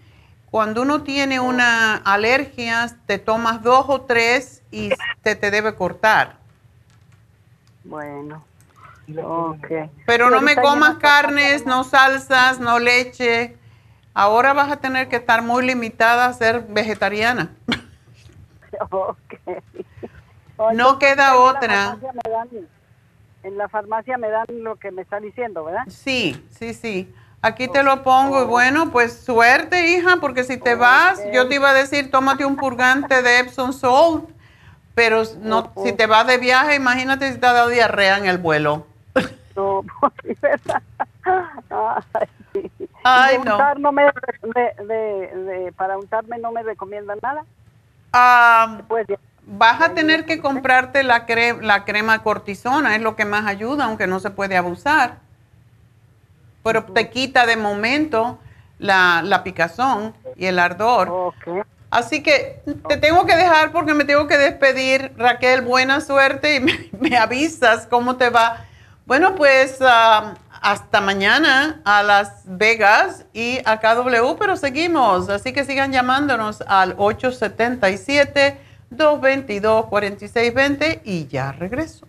cuando uno tiene una alergia, te tomas dos o tres y te, te debe cortar. Bueno. Pero no me comas carnes, no salsas, no leche. Ahora vas a tener que estar muy limitada a ser vegetariana. [LAUGHS] no queda otra. En la, farmacia me dan lo que me están diciendo, ¿verdad? Sí, sí, sí. Aquí te lo pongo y bueno, pues suerte, hija, porque si te vas, yo te iba a decir, tómate un purgante de Epsom Salt, pero no, si te vas de viaje, imagínate si te ha dado diarrea en el vuelo. No, [LAUGHS] Ay, no. no me, de, para untarme no me recomiendan nada. pues, vas a tener que comprarte la, la crema cortisona, es lo que más ayuda, aunque no se puede abusar. Pero te quita de momento la, la picazón y el ardor. Así que te tengo que dejar porque me tengo que despedir. Raquel, buena suerte y [LAUGHS] me, me avisas cómo te va bueno, pues um, hasta mañana a Las Vegas y a KW, pero seguimos, así que sigan llamándonos al 877-222-4620 y ya regreso.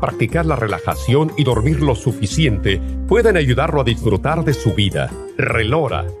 practicar la relajación y dormir lo suficiente pueden ayudarlo a disfrutar de su vida. Relora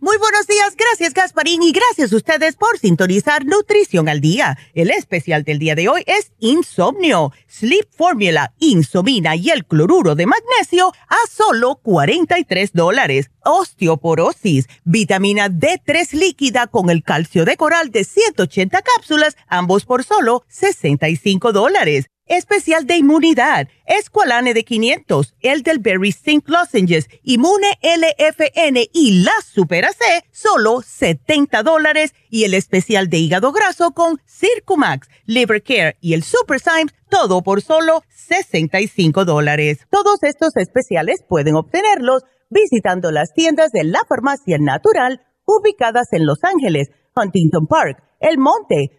Muy buenos días, gracias Gasparín y gracias a ustedes por sintonizar Nutrición al Día. El especial del día de hoy es Insomnio, Sleep Formula, Insomina y el cloruro de magnesio a solo 43 dólares. Osteoporosis, vitamina D3 líquida con el calcio de coral de 180 cápsulas, ambos por solo 65 dólares especial de inmunidad, Esqualane de 500, el del Berry Zinc Lozenges, Inmune LFN y la Super C, solo 70 dólares. Y el especial de hígado graso con Circumax, Liver Care y el Super Symes, todo por solo 65 dólares. Todos estos especiales pueden obtenerlos visitando las tiendas de la farmacia natural ubicadas en Los Ángeles, Huntington Park, El Monte,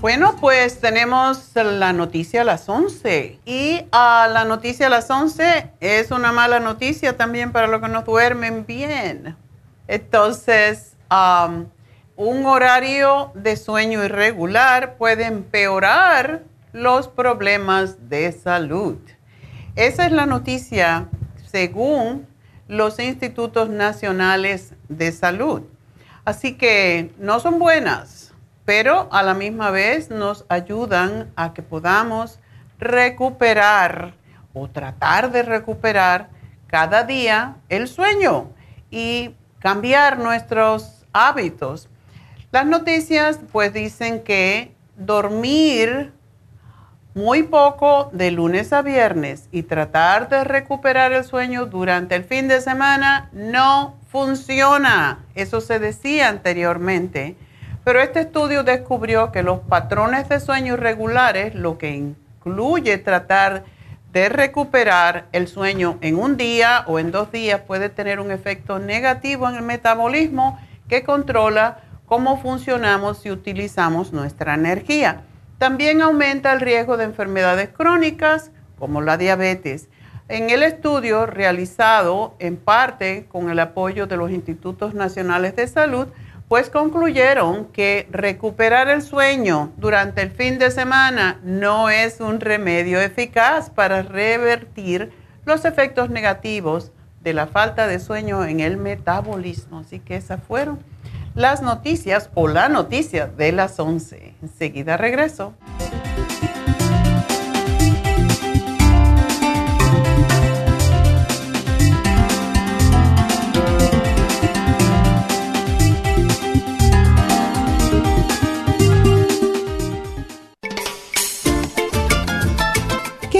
Bueno, pues tenemos la noticia a las 11 y a la noticia a las 11 es una mala noticia también para los que no duermen bien. Entonces, un horario de sueño irregular puede empeorar los problemas de salud. Esa es la noticia según los institutos nacionales de salud. Así que no son buenas pero a la misma vez nos ayudan a que podamos recuperar o tratar de recuperar cada día el sueño y cambiar nuestros hábitos. Las noticias pues dicen que dormir muy poco de lunes a viernes y tratar de recuperar el sueño durante el fin de semana no funciona. Eso se decía anteriormente pero este estudio descubrió que los patrones de sueño irregulares, lo que incluye tratar de recuperar el sueño en un día o en dos días, puede tener un efecto negativo en el metabolismo que controla cómo funcionamos y utilizamos nuestra energía. También aumenta el riesgo de enfermedades crónicas como la diabetes. En el estudio realizado en parte con el apoyo de los Institutos Nacionales de Salud, pues concluyeron que recuperar el sueño durante el fin de semana no es un remedio eficaz para revertir los efectos negativos de la falta de sueño en el metabolismo. Así que esas fueron las noticias o la noticia de las 11. Enseguida regreso.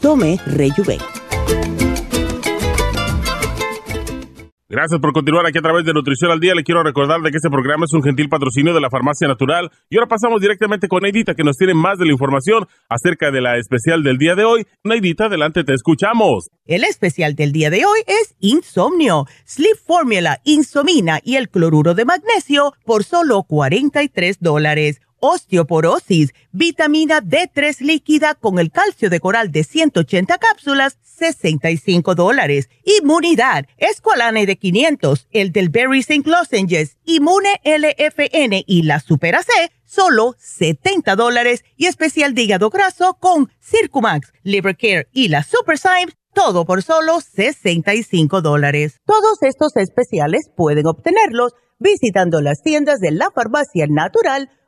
Tome Rejuven. Gracias por continuar aquí a través de Nutrición al Día. Le quiero recordar de que este programa es un gentil patrocinio de la Farmacia Natural. Y ahora pasamos directamente con Neidita, que nos tiene más de la información acerca de la especial del día de hoy. Neidita, adelante, te escuchamos. El especial del día de hoy es Insomnio, Sleep Formula, Insomina y el cloruro de magnesio por solo 43 dólares osteoporosis, vitamina D3 líquida con el calcio de coral de 180 cápsulas, 65 dólares. Inmunidad, Esqualane de 500, el del Berry St. Lozenges, Inmune LFN y la Super AC, solo 70 dólares. Y especial de hígado graso con Circumax, Liver Care y la Super todo por solo 65 dólares. Todos estos especiales pueden obtenerlos visitando las tiendas de la farmacia natural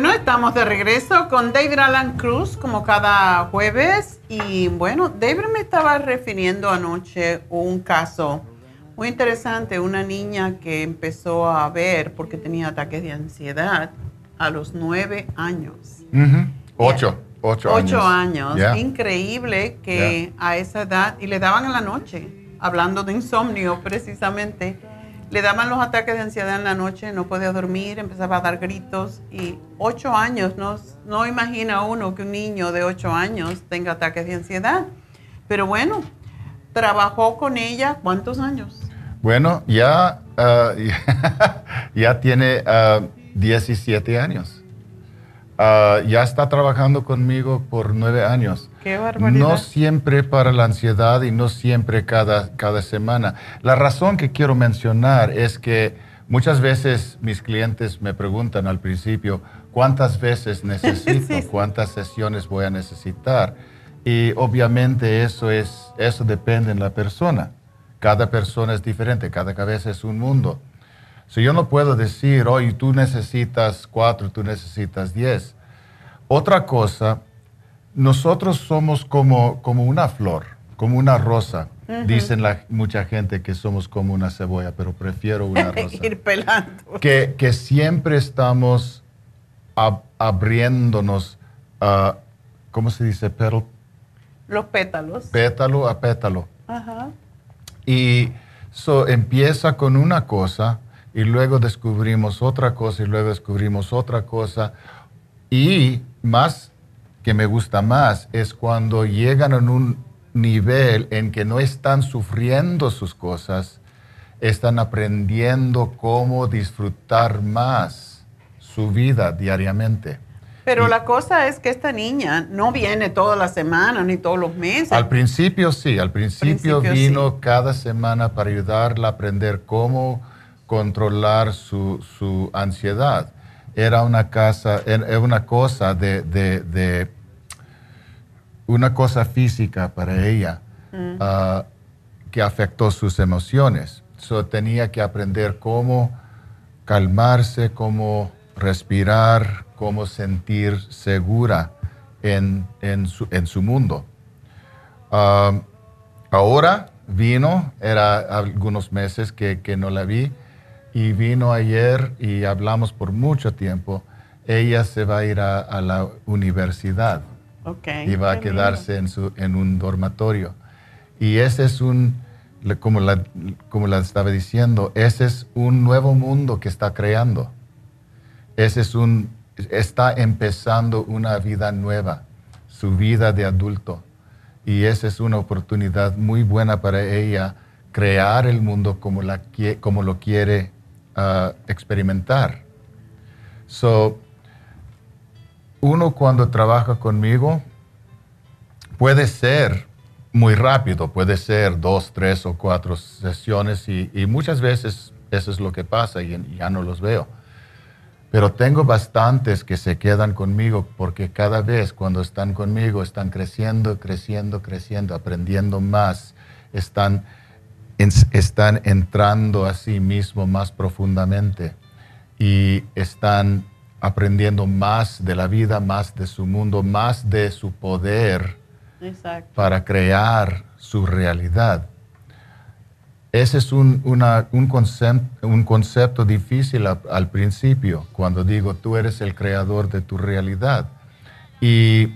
Bueno, estamos de regreso con David Alan Cruz como cada jueves y bueno, David me estaba refiriendo anoche un caso muy interesante, una niña que empezó a ver porque tenía ataques de ansiedad a los nueve años. Ocho, ocho, años. Ocho años. Increíble que a esa edad, y le daban en la noche, hablando de insomnio precisamente le daban los ataques de ansiedad en la noche, no podía dormir, empezaba a dar gritos y ocho años, no, no imagina uno que un niño de ocho años tenga ataques de ansiedad. Pero bueno, trabajó con ella cuántos años? Bueno, ya, ah, [LAUGHS] ya, tiene 17 ah, años. Ah, ya está trabajando conmigo por nueve años. Qué barbaridad. No siempre para la ansiedad y no siempre cada, cada semana. La razón que quiero mencionar es que muchas veces mis clientes me preguntan al principio, ¿cuántas veces [LAUGHS] necesito? ¿Cuántas sesiones voy a necesitar? Y obviamente eso, es, eso depende de la persona. Cada persona es diferente, cada cabeza es un mundo. Si yo no puedo decir, hoy tú necesitas cuatro, tú necesitas diez. Otra cosa, nosotros somos como, como una flor, como una rosa. Dicen la, mucha gente que somos como una cebolla, pero prefiero una [LAUGHS] rosa. Ir pelando. Que, que siempre estamos abriéndonos, uh, ¿cómo se dice? Los pétalos. Pétalo a pétalo. Ajá. Y eso empieza con una cosa y luego descubrimos otra cosa y luego descubrimos otra cosa. Y más que me gusta más es cuando llegan a un nivel en que no están sufriendo sus cosas, están aprendiendo cómo disfrutar más su vida diariamente. Pero la cosa es que esta niña no viene todas las semanas ni todos los meses. Al principio sí, al principio, vino cada semana para ayudarla a aprender cómo controlar su, ansiedad. Era una, casa, era una cosa de, una cosa física para ella mm. ah, que afectó sus emociones. So, tenía que aprender cómo calmarse, cómo respirar, cómo sentir segura en, su, mundo. Ah, ahora vino, era algunos meses que, no la vi, y vino ayer y hablamos por mucho tiempo. Ella se va a ir a, la universidad y va a quedarse en, su, en un dormitorio. Y ese es un, como la, como la estaba diciendo, ese es un nuevo mundo que está creando. Ese es un, está empezando una vida nueva, su vida de adulto. Y esa es una oportunidad muy buena para ella crear el mundo como, la, como lo quiere experimentar. So, uno cuando trabaja conmigo puede ser muy rápido, puede ser dos, tres o cuatro sesiones y, y muchas veces eso es lo que pasa y ya no los veo pero tengo bastantes que se quedan conmigo porque cada vez cuando están conmigo están creciendo, creciendo, creciendo, aprendiendo más, están, están entrando a sí mismo más profundamente y están aprendiendo más de la vida, más de su mundo, más de su poder para crear su realidad. Ese es un, un, concepto, difícil al principio, cuando digo tú eres el creador de tu realidad. Y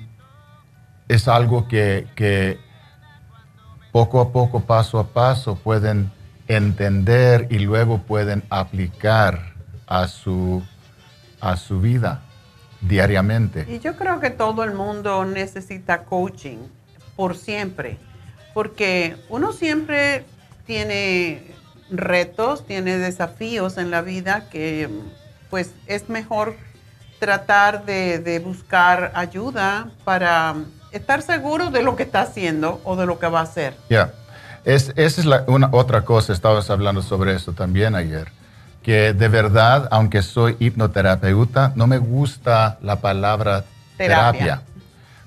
es algo que, poco a poco, paso a paso, pueden entender y luego pueden aplicar a su, a su vida diariamente. Y yo creo que todo el mundo necesita coaching por siempre, porque uno siempre tiene retos, tiene desafíos en la vida que pues es mejor tratar de, buscar ayuda para estar seguro de lo que está haciendo o de lo que va a hacer. Ya, esa es una, otra cosa, estabas hablando sobre eso también ayer, que de verdad, aunque soy hipnoterapeuta, no me gusta la palabra terapia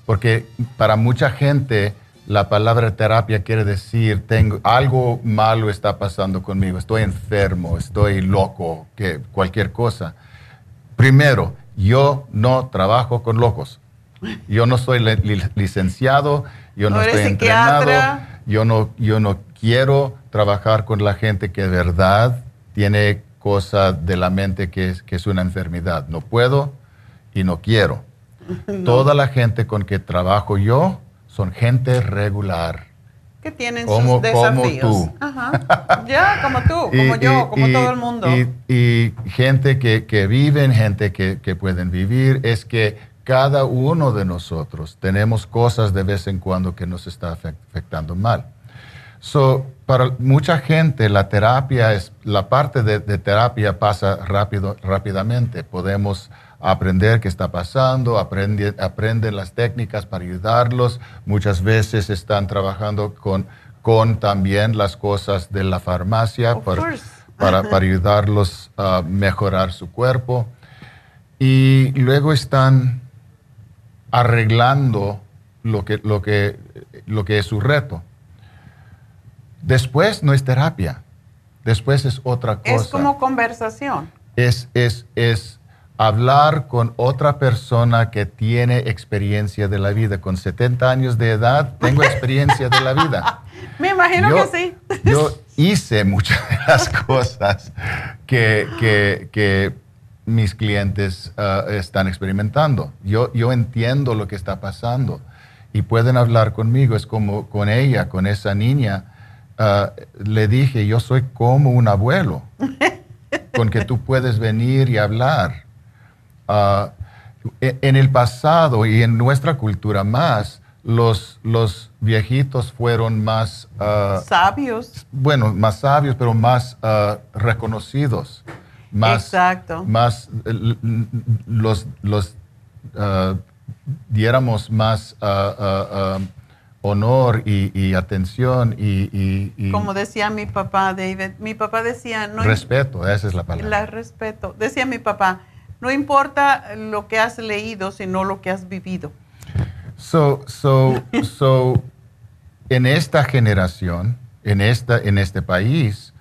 porque para mucha gente la palabra terapia quiere decir, tengo, algo malo está pasando conmigo, estoy enfermo, estoy loco, que cualquier cosa. Primero, yo no trabajo con locos. Yo no soy licenciado, yo no, estoy entrenado, yo no, yo no quiero trabajar con la gente que de verdad tiene cosas de la mente que es, que es una enfermedad. No puedo y no quiero. [LAUGHS] Toda la gente con que trabajo yo son gente regular. Que tienen sus desafíos. Como tú. Ajá. Ya, como tú, [LAUGHS] como yo, como todo el mundo. Y, gente que, que, viven, gente que, que pueden vivir, es que cada uno de nosotros tenemos cosas de vez en cuando que nos está afectando mal. So, para mucha gente la terapia es, la parte de, de terapia pasa rápido, rápidamente. Podemos aprender qué está pasando, aprende, aprenden las técnicas para ayudarlos. Muchas veces están trabajando con, con también las cosas de la farmacia para, para, para, ayudarlos a mejorar su cuerpo. Y luego están arreglando lo que, lo que, lo que es su reto. Después no es terapia, después es otra cosa. Es como conversación. Es, es, es hablar con otra persona que tiene experiencia de la vida. Con 70 años de edad tengo experiencia de la vida. [LAUGHS] Me imagino que sí. yo hice muchas de las cosas que, mis clientes ah, están experimentando. Yo, yo entiendo lo que está pasando y pueden hablar conmigo. Es como con ella, con esa niña. Ah, le dije, yo soy como un abuelo. [LAUGHS] con que tú puedes venir y hablar. Ah, e, en el pasado y en nuestra cultura más, los, los viejitos fueron más... Sabios. bueno, más sabios, pero más reconocidos. Más, Exacto. Más los, los ah, diéramos más ah, honor y, y atención y, y- y Como decía mi papá, David, mi papá decía, no respeto, esa es la palabra. La respeto. Decía mi papá, no importa lo que has leído, sino lo que has vivido. So, so, [LAUGHS] so, en esta generación, en, esta, en este país,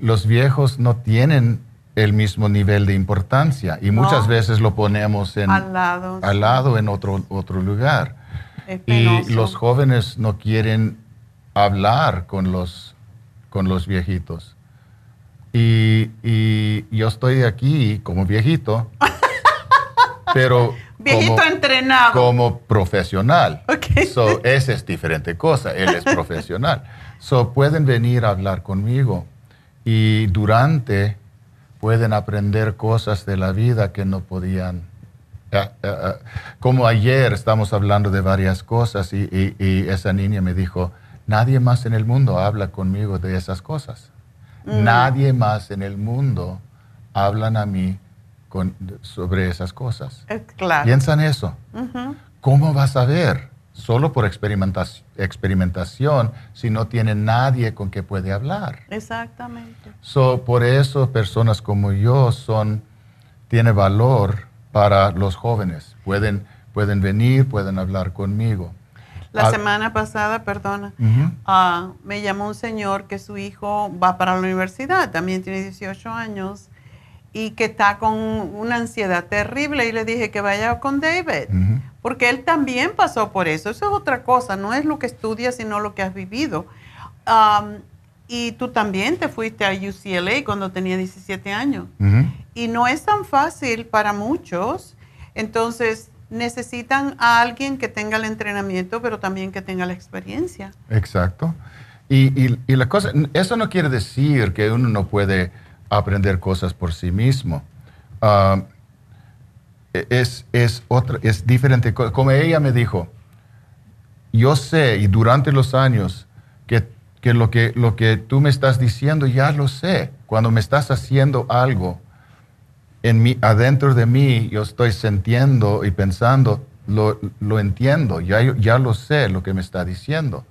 los viejos no tienen el mismo nivel de importancia y No. muchas veces lo ponemos en, Al lado, al sí. lado en otro, otro lugar. Y los jóvenes no quieren hablar con los, con los viejitos. Y, y yo estoy aquí como viejito, [LAUGHS] pero Viejito como, entrenado. como profesional. So, esa es diferente cosa, él es profesional. [LAUGHS] So, pueden venir a hablar conmigo y durante pueden aprender cosas de la vida que no podían. eh, eh, eh, como ayer estamos hablando de varias cosas y, y- y esa niña me dijo, nadie más en el mundo habla conmigo de esas cosas. Mm. Nadie más en el mundo hablan a mí con- sobre esas cosas. Claro. Piensa en eso. Ujú. ¿Cómo vas a ver? Solo por experimentaci- experimentación, si no tiene nadie con que puede hablar. Exactamente. So, por eso personas como yo son, tiene valor para los jóvenes. Pueden, pueden venir, pueden hablar conmigo. La Ah, semana pasada, perdona, ah, me llamó un señor que su hijo va para la universidad, también tiene 18 años, y que está con una ansiedad terrible y le dije que vaya con David. Porque él también pasó por eso. Eso es otra cosa, no es lo que estudias, sino lo que has vivido. Am, y tú también te fuiste a UCLA cuando tenía 17 años. Y no es tan fácil para muchos. Entonces necesitan a alguien que tenga el entrenamiento, pero también que tenga la experiencia. Exacto. Y, y- y la cosa, eso no quiere decir que uno no puede aprender cosas por sí mismo. Ah, es, es, otra, es diferente. co- Como ella me dijo, yo sé y durante los años que, que, lo, que lo que tú me estás diciendo ya lo sé. Cuando me estás haciendo algo, en mí, adentro de mí, yo estoy sintiendo y pensando, lo, lo entiendo, ya, ya lo sé lo que me está diciendo.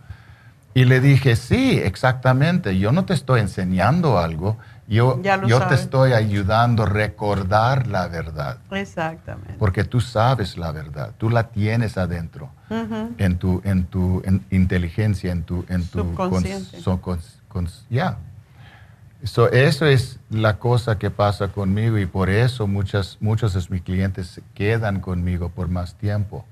Y le dije, sí, exactamente, yo no te estoy enseñando algo, yo, yo te estoy ayudando a recordar la verdad, Exactamente. porque tú sabes la verdad, tú la tienes adentro, Ujú. en tu, en tu en inteligencia, en tu... En tu Subconsciente. so- cons- cons- ya. So, eso es la cosa que pasa conmigo y por eso muchas, muchos de mis clientes se quedan conmigo por más tiempo.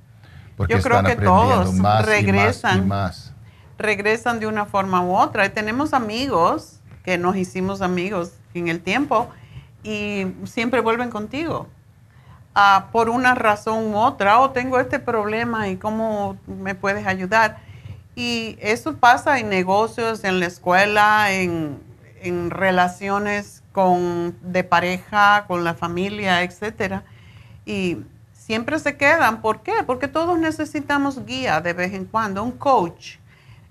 Porque Yo creo están que aprendiendo todos más regresan. y más y más. Regresan de una forma u otra. Y tenemos amigos que nos hicimos amigos en el tiempo y siempre vuelven contigo. Ah, por una razón u otra, o tengo este problema y cómo me puedes ayudar. Y eso pasa en negocios, en la escuela, en, en relaciones con, de pareja, con la familia, etcétera. Y siempre se quedan. ¿Por qué? Porque todos necesitamos guía de vez en cuando, un coach.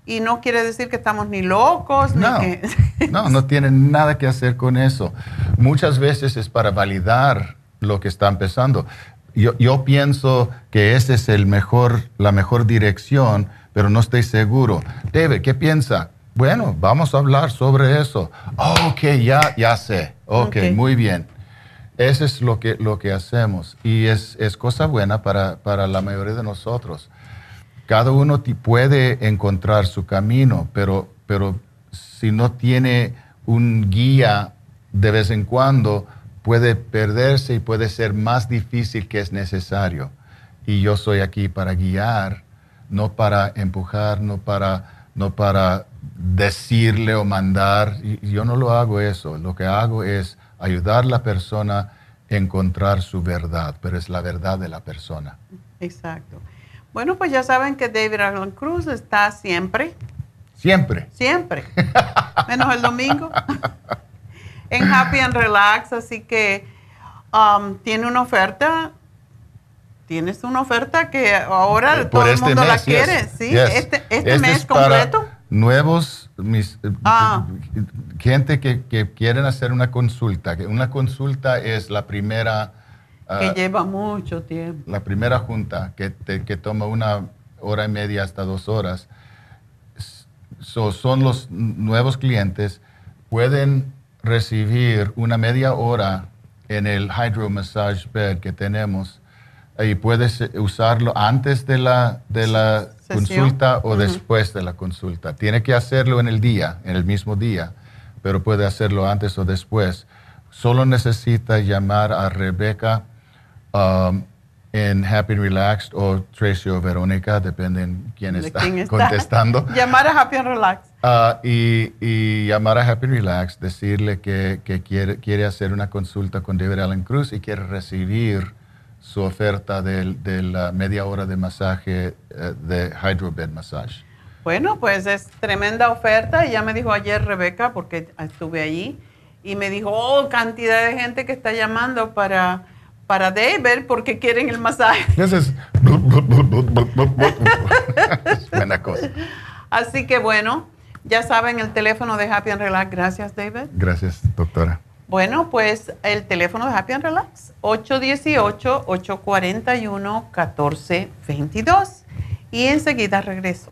Y no quiere decir que estamos ni locos, No. ni que... No, no tienen nada que hacer con eso. Muchas veces es para validar lo que está empezando. Yo, yo pienso que esa es el mejor, la mejor dirección, pero no estoy seguro. David, ¿qué piensa? Bueno, vamos a hablar sobre eso. Ok, ya, ya sé. ok, Ok. muy bien. Eso es lo que, lo que hacemos y es, es cosa buena para, para la mayoría de nosotros. Cada uno puede encontrar su camino, pero, pero si no tiene un guía de vez en cuando, puede perderse y puede ser más difícil que es necesario. Y yo soy aquí para guiar, no para empujar, no para, no para decirle o mandar. Yo no lo hago eso. Lo que hago es ayudar a la persona a encontrar su verdad, pero es la verdad de la persona. Exacto. Bueno, pues ya saben que David Arlen Cruz está siempre, Siempre. siempre, [LAUGHS] menos el domingo. en Happy and Relax, así que um, tiene una oferta. Tienes una oferta que ahora todo el este mundo la quiere, ¿sí? Este, este, mes completo. Nuevos, mis, eh, ah. gente que, que, quieren hacer una consulta. Una consulta es la primera. Que ah, lleva mucho tiempo. La primera junta que, que toma una hora y media hasta dos horas. son los nuevos clientes, pueden recibir una media hora en el Hydro Massage Bed que tenemos y puedes usarlo antes de la, de la consulta o después de la consulta. Tiene que hacerlo en el día, en el mismo día, pero puede hacerlo antes o después. Solo necesita llamar a Rebeca um, en Happy and Relaxed o Tracy o Verónica, dependen quién está, quién [LAUGHS] está contestando. llamar a Happy and Relaxed. Ah, y, llamar a Happy and Relaxed, decirle que, quiere, quiere, hacer una consulta con David Allen Cruz y quiere recibir su oferta de, la media hora de masaje eh, de Hydrobed Massage. Bueno, pues es tremenda oferta. Ya me dijo ayer Rebeca, porque estuve allí, y me dijo, oh, cantidad de gente que está llamando para para David porque quieren el masaje. es [LAUGHS] buena cosa. Así que bueno, ya saben el teléfono de Happy and Relax. Gracias, David. Gracias, doctora. Bueno, pues el teléfono de Happy and Relax, 818-841-1422. Y enseguida regreso.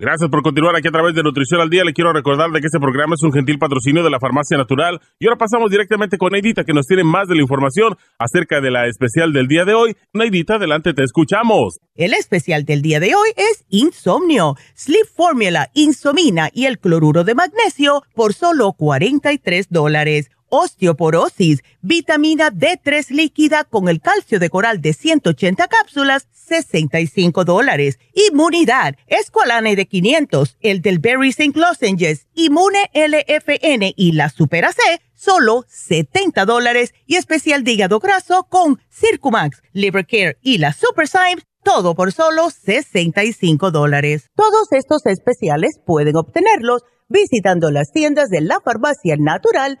Gracias por continuar aquí a través de Nutrición al Día. Le quiero recordar de que este programa es un gentil patrocinio de la Farmacia Natural. Y ahora pasamos directamente con Neidita, que nos tiene más de la información acerca de la especial del día de hoy. Neidita, adelante, te escuchamos. El especial del día de hoy es Insomnio, Sleep Formula, Insomina y el cloruro de magnesio por solo 43 dólares osteoporosis, vitamina D3 líquida con el calcio de coral de 180 cápsulas, 65 dólares. Inmunidad, Esqualane de 500, el del Berry St. Lozenges, Inmune LFN y la Super C, solo 70 dólares. Y especial de hígado graso con Circumax, Liver Care y la Super Symes, todo por solo 65 dólares. Todos estos especiales pueden obtenerlos visitando las tiendas de la farmacia natural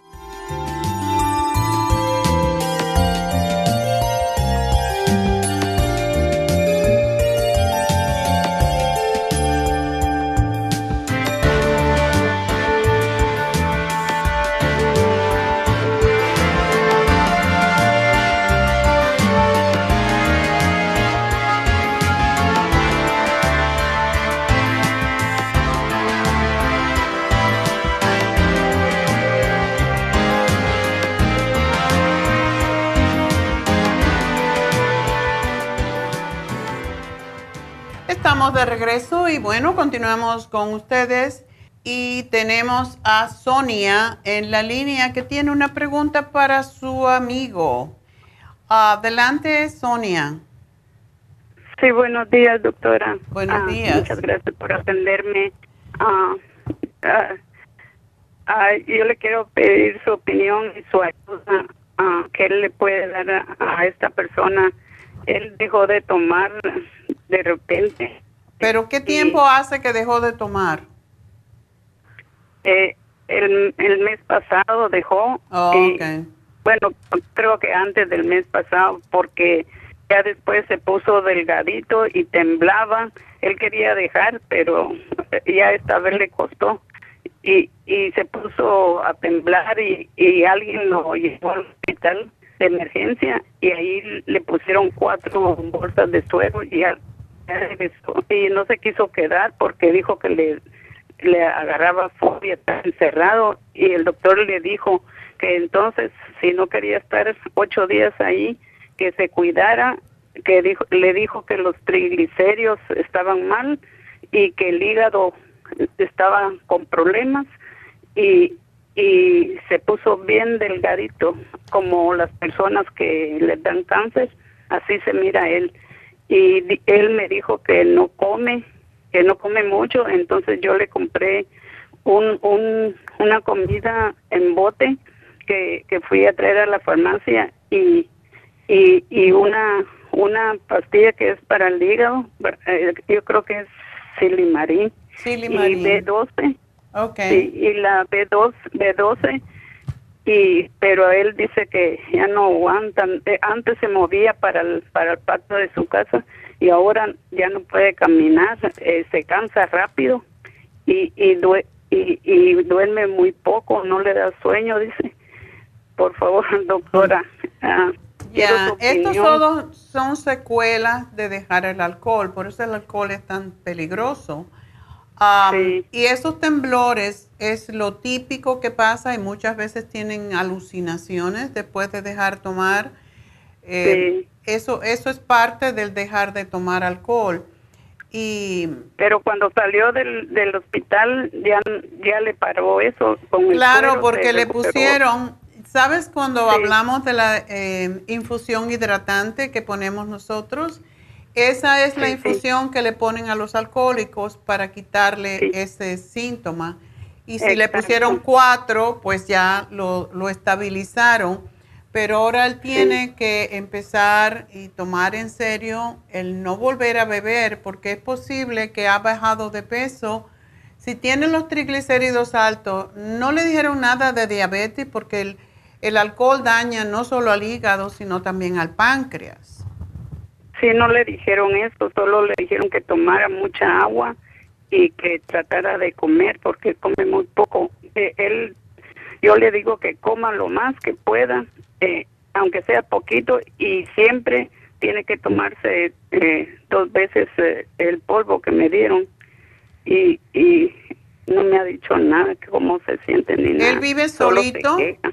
Estamos de regreso y bueno, continuamos con ustedes y tenemos a Sonia en la línea que tiene una pregunta para su amigo. Adelante, Sonia. Sí, buenos días, doctora. Buenos Ah, días. Muchas gracias por atenderme. Ah, ah, ah, yo le quiero pedir su opinión y su ayuda que él le puede dar a, a esta persona. Él dejó de tomar de repente. ¿Pero qué tiempo hace que dejó de tomar? Eh, el, el mes pasado dejó. Oh, y, ok. Bueno, creo que antes del mes pasado, porque ya después se puso delgadito y temblaba. Él quería dejar, pero ya esta vez le costó. Y, y se puso a temblar y, y alguien lo llevó al hospital de emergencia y ahí le pusieron cuatro bolsas de suero y regresó. Y no se quiso quedar porque dijo que le le agarraba fobia, estar encerrado y el doctor le dijo que entonces si no quería estar ocho días ahí, que se cuidara, que dijo, le dijo que los triglicéridos estaban mal y que el hígado estaba con problemas y, y se puso bien delgadito, como las personas que le dan cáncer, así se mira él. Y él me dijo que no come, que no come mucho, entonces yo le compré un, un, una comida en bote que, que fui a traer a la farmacia y, y, y una, una pastilla que es para el hígado, eh, yo creo que es silimarín, Silimarín. y B12 Ok. Sí, y la B2, B12, y, pero él dice que ya no aguantan. Eh, Antes se movía para el, para el patio de su casa y ahora ya no puede caminar, eh, se cansa rápido y, y, due- y, y duerme muy poco, no le da sueño, dice. Por favor, [LAUGHS] doctora. ah, Ya, estos todos son secuelas de dejar el alcohol, por eso el alcohol es tan peligroso. Am, Y esos temblores es lo típico que pasa y muchas veces tienen alucinaciones después de dejar tomar. Eh, eso, eso es parte del dejar de tomar alcohol. Y Pero cuando salió del, del hospital ya, ya le paró eso con el Claro, porque le pusieron, ¿sabes cuando Sí. hablamos de la eh, infusión hidratante que ponemos nosotros? Esa es la sí. infusión que le ponen a los alcohólicos para quitarle ese síntoma. Y si le pusieron cuatro, pues ya lo, lo estabilizaron. Pero ahora él tiene que empezar y tomar en serio el no volver a beber, porque es posible que ha bajado de peso. Si tiene los triglicéridos altos, no le dijeron nada de diabetes, porque el, el alcohol daña no solo al hígado, sino también al páncreas. Sí, no le dijeron eso, solo le dijeron que tomara mucha agua y que tratara de comer porque come muy poco. Eh, él, yo le digo que coma lo más que pueda, eh, aunque sea poquito, y siempre tiene que tomarse eh, dos veces eh, el polvo que me dieron. Y, y no me ha dicho nada, que cómo se siente ni nada. ¿Él vive solo se solito? queja.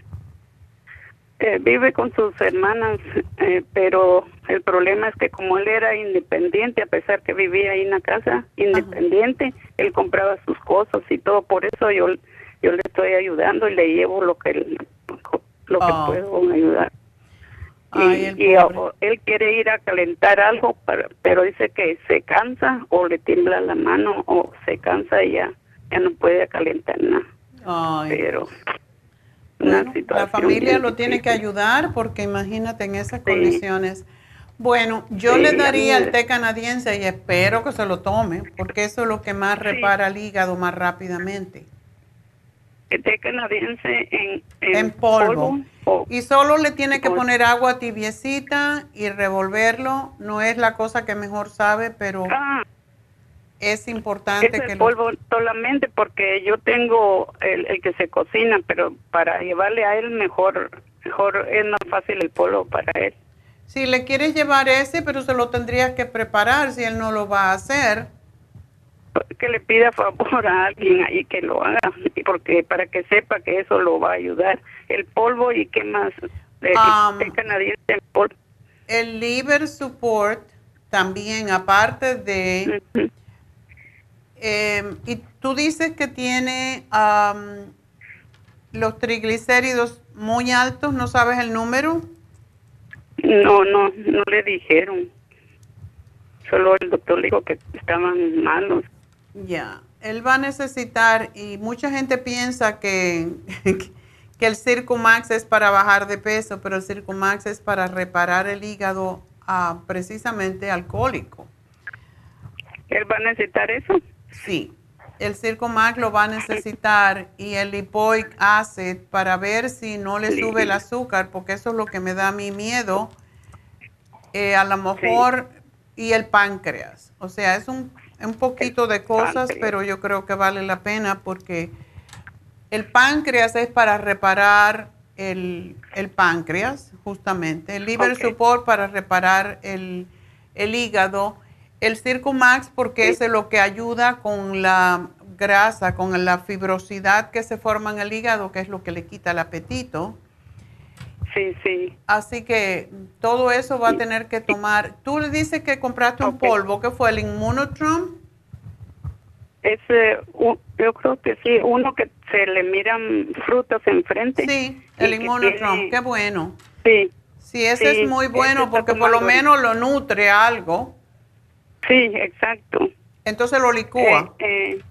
Eh, vive con sus hermanas, eh, pero el problema es que como él era independiente, a pesar que vivía ahí en la casa, independiente, él compraba sus cosas y todo, por eso yo, yo le estoy ayudando y le llevo lo que él- lo que Oh. puedo ayudar. Y, Ay, y, o- él quiere ir a calentar algo, para- pero dice que se cansa o le tiembla la mano o se cansa y ya, ya no puede calentar nada. Ay. Pero una La situación familia bien lo tiene que ayudar porque imagínate en esas condiciones. Bueno, yo Sí, le daría el té canadiense y espero que se lo tome porque eso es lo que más repara el hígado más rápidamente. El té canadiense en, en, En polvo. Y solo le tiene que polvo. poner agua tibiecita y revolverlo. No es la cosa que mejor sabe, pero Ah, es importante es que el lo... polvo solamente porque yo tengo el, el que se cocina, pero para llevarle a él mejor, mejor es más fácil el polvo para él. Si le quieres llevar ese, pero se lo tendrías que preparar si él no lo va a hacer. Que le pida favor a alguien ahí que lo haga, porque para que sepa que eso lo va a ayudar. El polvo y qué más, el té canadiense en polvo. El liver support también, aparte de... Em, y tú dices que tiene los triglicéridos muy altos, ¿no sabes el número? No, no, no le dijeron. Solo el doctor dijo que estaban malos. Ya, él va a necesitar, y mucha gente piensa que, [LAUGHS] que el Circumax es para bajar de peso, pero el Circumax es para reparar el hígado ah, precisamente alcohólico. ¿Él va a necesitar eso? Sí, el Circumax lo va a necesitar y el lipoic acid para ver si no le sube el azúcar, porque eso es lo que me da mi miedo. Eh, a lo mejor y el páncreas. O sea, es un, un poquito de cosas, pero yo creo que vale la pena porque el páncreas es para reparar el, páncreas, justamente. El liver support para reparar el, hígado. El Circumax porque es lo que ayuda con la grasa, con la fibrosidad que se forma en el hígado, que es lo que le quita el apetito. Sí, sí. Así que todo eso va a tener que tomar. Tú le dices que compraste un polvo, que fue el Immunotron. Es, yo creo que sí, uno que se le miran frutas enfrente. Sí, el Immunotron, qué bueno. Sí. Sí, ese es muy bueno porque por lo menos lo nutre algo. Sí, exacto. Entonces lo licúa. Eh, eh,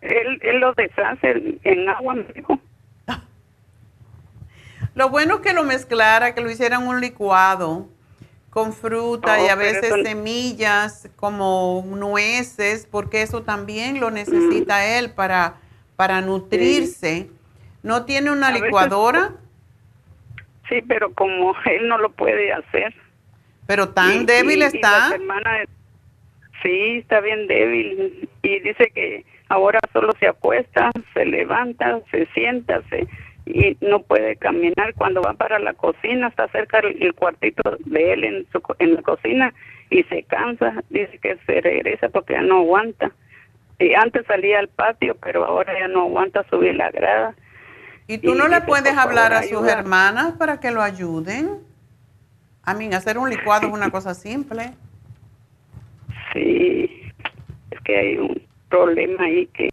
él, él, lo deshace en agua, me dijo. [LAUGHS] Lo bueno es que lo mezclara, que lo hicieran un licuado con fruta y a veces semillas como nueces, porque eso también lo necesita mm. él para, para nutrirse. ¿No tiene una licuadora? sí, pero como él no lo puede hacer. Pero tan débil está. sí, está bien débil. Y dice que ahora solo se acuesta, se levanta, se sienta, se y no puede caminar. Cuando va para la cocina, está cerca el, cuartito de él en, su, en la cocina y se cansa. Dice que se regresa porque ya no aguanta. Y antes salía al patio, pero ahora ya no aguanta subir la grada. ¿Y tú no le puedes hablar a sus hermanas para que lo ayuden? A mí, hacer un licuado es una cosa simple. Sí, es que hay un problema ahí que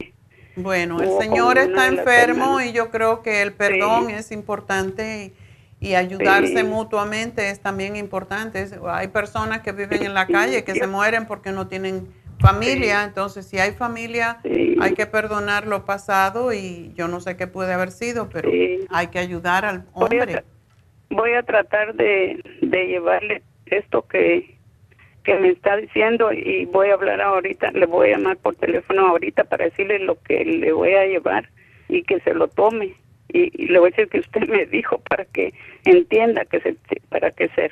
bueno, el Señor está enfermo y yo creo que el perdón es importante y, ayudarse mutuamente es también importante. Hay personas que viven en la calle que se mueren porque no tienen familia, entonces si hay familia hay que perdonar lo pasado y yo no sé qué puede haber sido, pero hay que ayudar al hombre. Voy a, tratar de llevarle esto que, que me está diciendo y voy a hablar ahorita, le voy a llamar por teléfono ahorita para decirle lo que le voy a llevar y que se lo tome. Y, le voy a decir que usted me dijo para que entienda que se para que se,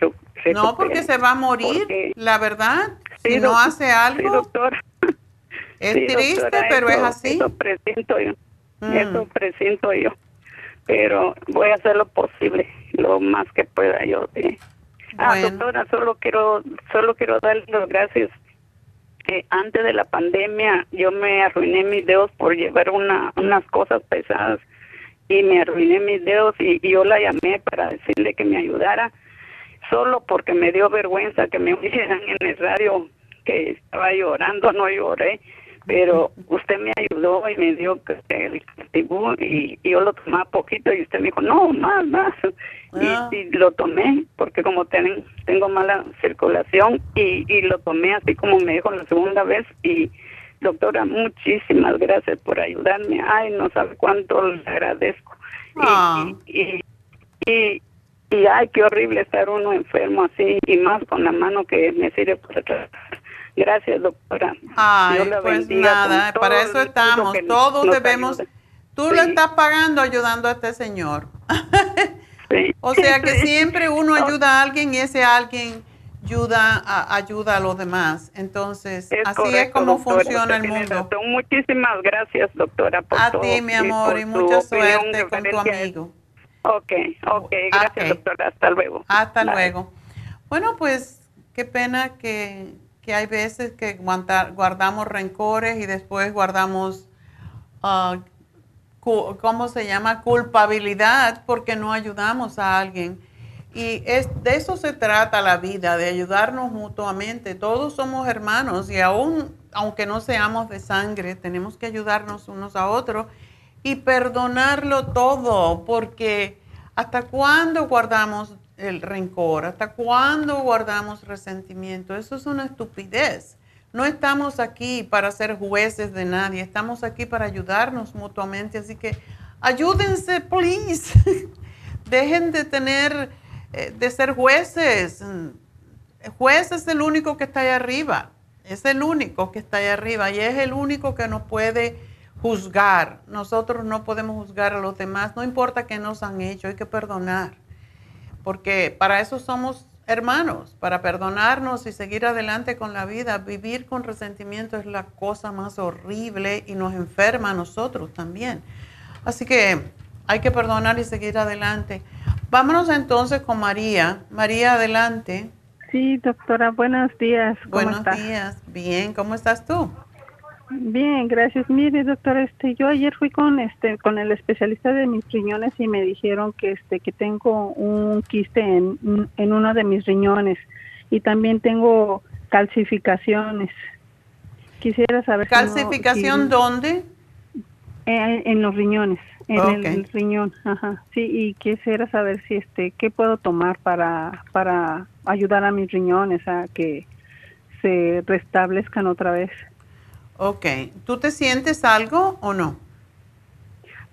no porque se va a morir la verdad si no hace algo. doctora. [LAUGHS] Es triste pero es así. eso presiento yo mm. eso presiento yo. Pero voy a hacer lo posible lo más que pueda yo de Ah, doctora, solo quiero, solo quiero darle las gracias. Eh, antes de la pandemia yo me arruiné mis dedos por llevar una, unas cosas pesadas y me arruiné mis dedos y, yo la llamé para decirle que me ayudara solo porque me dio vergüenza que me [LAUGHS] oyeran en el radio que estaba llorando, no lloré pero usted me ayudó y me dio el tibú y, yo lo tomaba poquito y usted me dijo, no, más, más. Ah. Y, lo tomé porque como tengo mala circulación y, y lo tomé así como me dijo la segunda vez y doctora, muchísimas gracias por ayudarme. Ay, no sabe cuánto le agradezco. Ah. Y, y, y, ay, qué horrible estar uno enfermo así y más con la mano que me sirve para tratar Gracias, doctora. Ay, pues nada, para eso estamos. Todos debemos. Tú lo estás pagando ayudando a este señor. [LAUGHS] o sea que siempre uno ayuda a alguien y ese alguien ayuda a, ayuda a los demás. Entonces, así es como funciona el mundo. Muchísimas gracias, doctora. a ti, mi amor, y, mucha suerte con tu amigo. Ok, ok, gracias, doctora. Hasta luego. Hasta luego. Bueno, pues qué pena que hay veces que guardamos rencores y después guardamos, uh, ¿cómo se llama? Culpabilidad porque no ayudamos a alguien. Y es, de eso se trata la vida, de ayudarnos mutuamente. Todos somos hermanos y aún, aunque no seamos de sangre, tenemos que ayudarnos unos a otros y perdonarlo todo, porque ¿hasta cuándo guardamos el rencor? ¿Hasta cuándo guardamos resentimiento? Eso es una estupidez. No estamos aquí para ser jueces de nadie, estamos aquí para ayudarnos mutuamente, así que ayúdense, please. [LAUGHS] Dejen de tener, eh, de ser jueces. Juez es el único que está ahí arriba, es el único que está ahí arriba y es el único que nos puede juzgar. Nosotros no podemos juzgar a los demás, no importa qué nos han hecho, hay que perdonar, porque para eso somos hermanos, para perdonarnos y seguir adelante con la vida. Vivir con resentimiento es la cosa más horrible y nos enferma a nosotros también. Así que hay que perdonar y seguir adelante. Vámonos entonces con María. María, adelante. Sí, doctora, buenos días. buenos días. Bien, ¿cómo estás tú? Bien, gracias. Mire, doctor, este, yo ayer fui con este, con el especialista de mis riñones y me dijeron que este, que tengo un quiste en, en uno de mis riñones y también tengo calcificaciones. Quisiera saber. ¿Calcificación dónde? En, los riñones, en el riñón, ajá. Sí, y quisiera saber si este, qué puedo tomar para, para ayudar a mis riñones a que se restablezcan otra vez. Ok, ¿tú te sientes algo o no?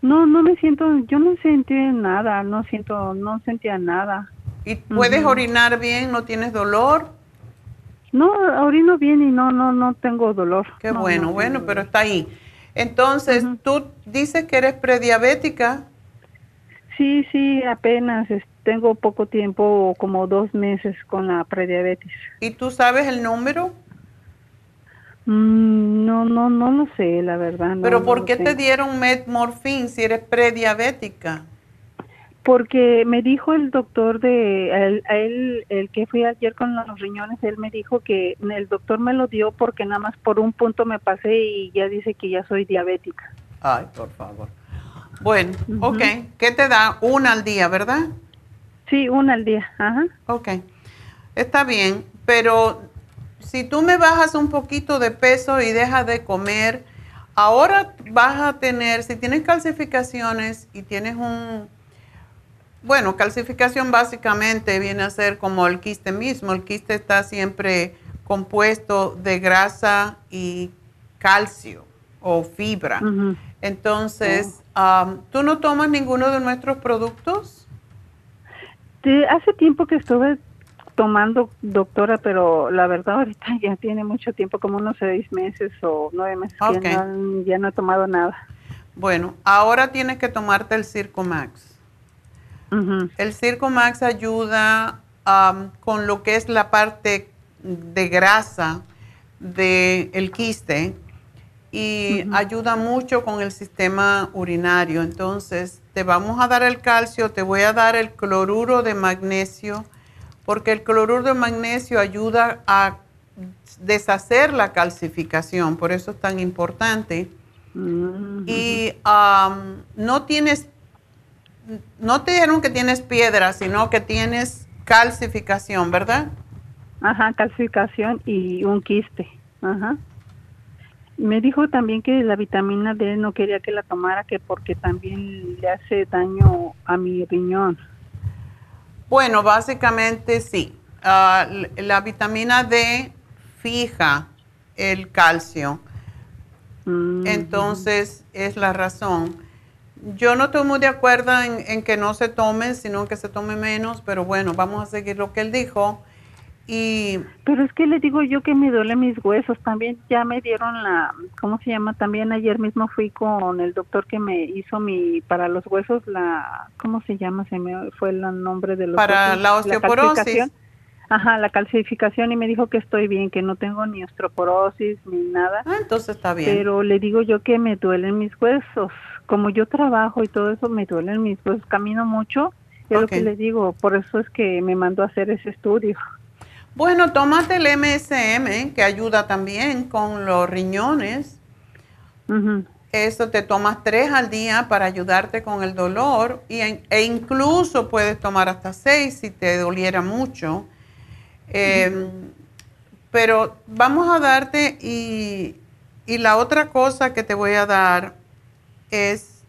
No, no me siento, yo no sentí nada, no siento, no sentía nada. ¿Y puedes orinar bien? ¿No tienes dolor? No, orino bien y no, no, no tengo dolor. Qué bueno, bueno, pero está ahí. Entonces, ¿tú dices que eres prediabética? Sí, sí, apenas tengo poco tiempo, como dos meses con la prediabetes. ¿Y tú sabes el número? Mm, no, no, no lo sé, la verdad. ¿Pero por qué te dieron metmorfín si eres prediabética? Porque me dijo el doctor de, él, el que fui ayer con los riñones, él me dijo que el doctor me lo dio porque nada más por un punto me pasé y ya dice que ya soy diabética. Ay, por favor. Bueno, ok. ¿Qué te da? Una al día, ¿verdad? Sí, una al día, ajá. Ok. Está bien, pero si tú me bajas un poquito de peso y dejas de comer, ahora vas a tener, si tienes calcificaciones y tienes un, bueno, calcificación básicamente viene a ser como el quiste mismo. El quiste está siempre compuesto de grasa y calcio o fibra. Entonces, oh. ¿tú no tomas ninguno de nuestros productos? hace tiempo que estuve tomando, doctora, pero la verdad ahorita ya tiene mucho tiempo, como unos seis meses o nueve meses, ya, no, he tomado nada. Bueno, ahora tienes que tomarte el Circo Max. El Circo Max ayuda con lo que es la parte de grasa del el quiste y ayuda mucho con el sistema urinario. Entonces, te vamos a dar el calcio, te voy a dar el cloruro de magnesio porque el cloruro de magnesio ayuda a deshacer la calcificación, por eso es tan importante. Mm. Y no tienes, no te dijeron que tienes piedra, sino que tienes calcificación, ¿verdad? Ajá, calcificación y un quiste. Ajá. Me dijo también que la vitamina D no quería que la tomara, que porque también le hace daño a mi riñón. Bueno, básicamente sí. Ah, la vitamina D fija el calcio. Mm. Entonces, es la razón. Yo no estoy muy de acuerdo en, que no se tome, sino que se tome menos, pero bueno, vamos a seguir lo que él dijo. Y, Pero es que le digo yo que me duele mis huesos. También ya me dieron la, ¿cómo se llama? También ayer mismo fui con el doctor que me hizo mi, para los huesos, la, ¿cómo se llama? Se me fue el nombre de los Para la osteoporosis. Ajá, la calcificación y me dijo que estoy bien, que no tengo ni osteoporosis ni nada. Ah, entonces está bien. Pero le digo yo que me duelen mis huesos. Como yo trabajo y todo eso, me duelen mis huesos. Camino mucho. Es lo que le digo. Por eso es que me mandó a hacer ese estudio. Bueno, tómate el MSM, que ayuda también con los riñones. Eso te tomas tres al día para ayudarte con el dolor y, e incluso puedes tomar hasta seis si te doliera mucho. Em, pero vamos a darte y, y la otra cosa que te voy a dar es,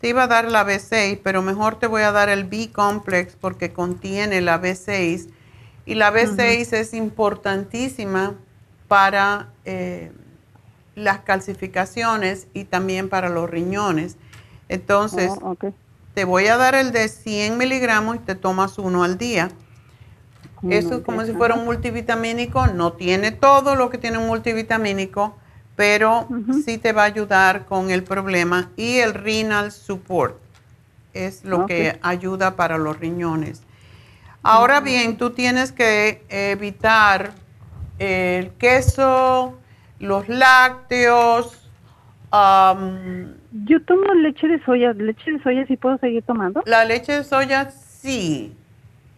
te iba a dar la B6, pero mejor te voy a dar el B-complex porque contiene la B6 y la B6 es importantísima para eh, las calcificaciones y también para los riñones. Entonces, Oh, te voy a dar el de 100 miligramos y te tomas uno al día. Uno Eso es como si fuera un multivitamínico, no tiene todo lo que tiene un multivitamínico, pero sí te va a ayudar con el problema y el renal support es lo Ok. que ayuda para los riñones. Ahora bien, tú tienes que evitar el queso, los lácteos, Yo tomo leche de soya. ¿Leche de soya sí puedo seguir tomando? la leche de soya sí.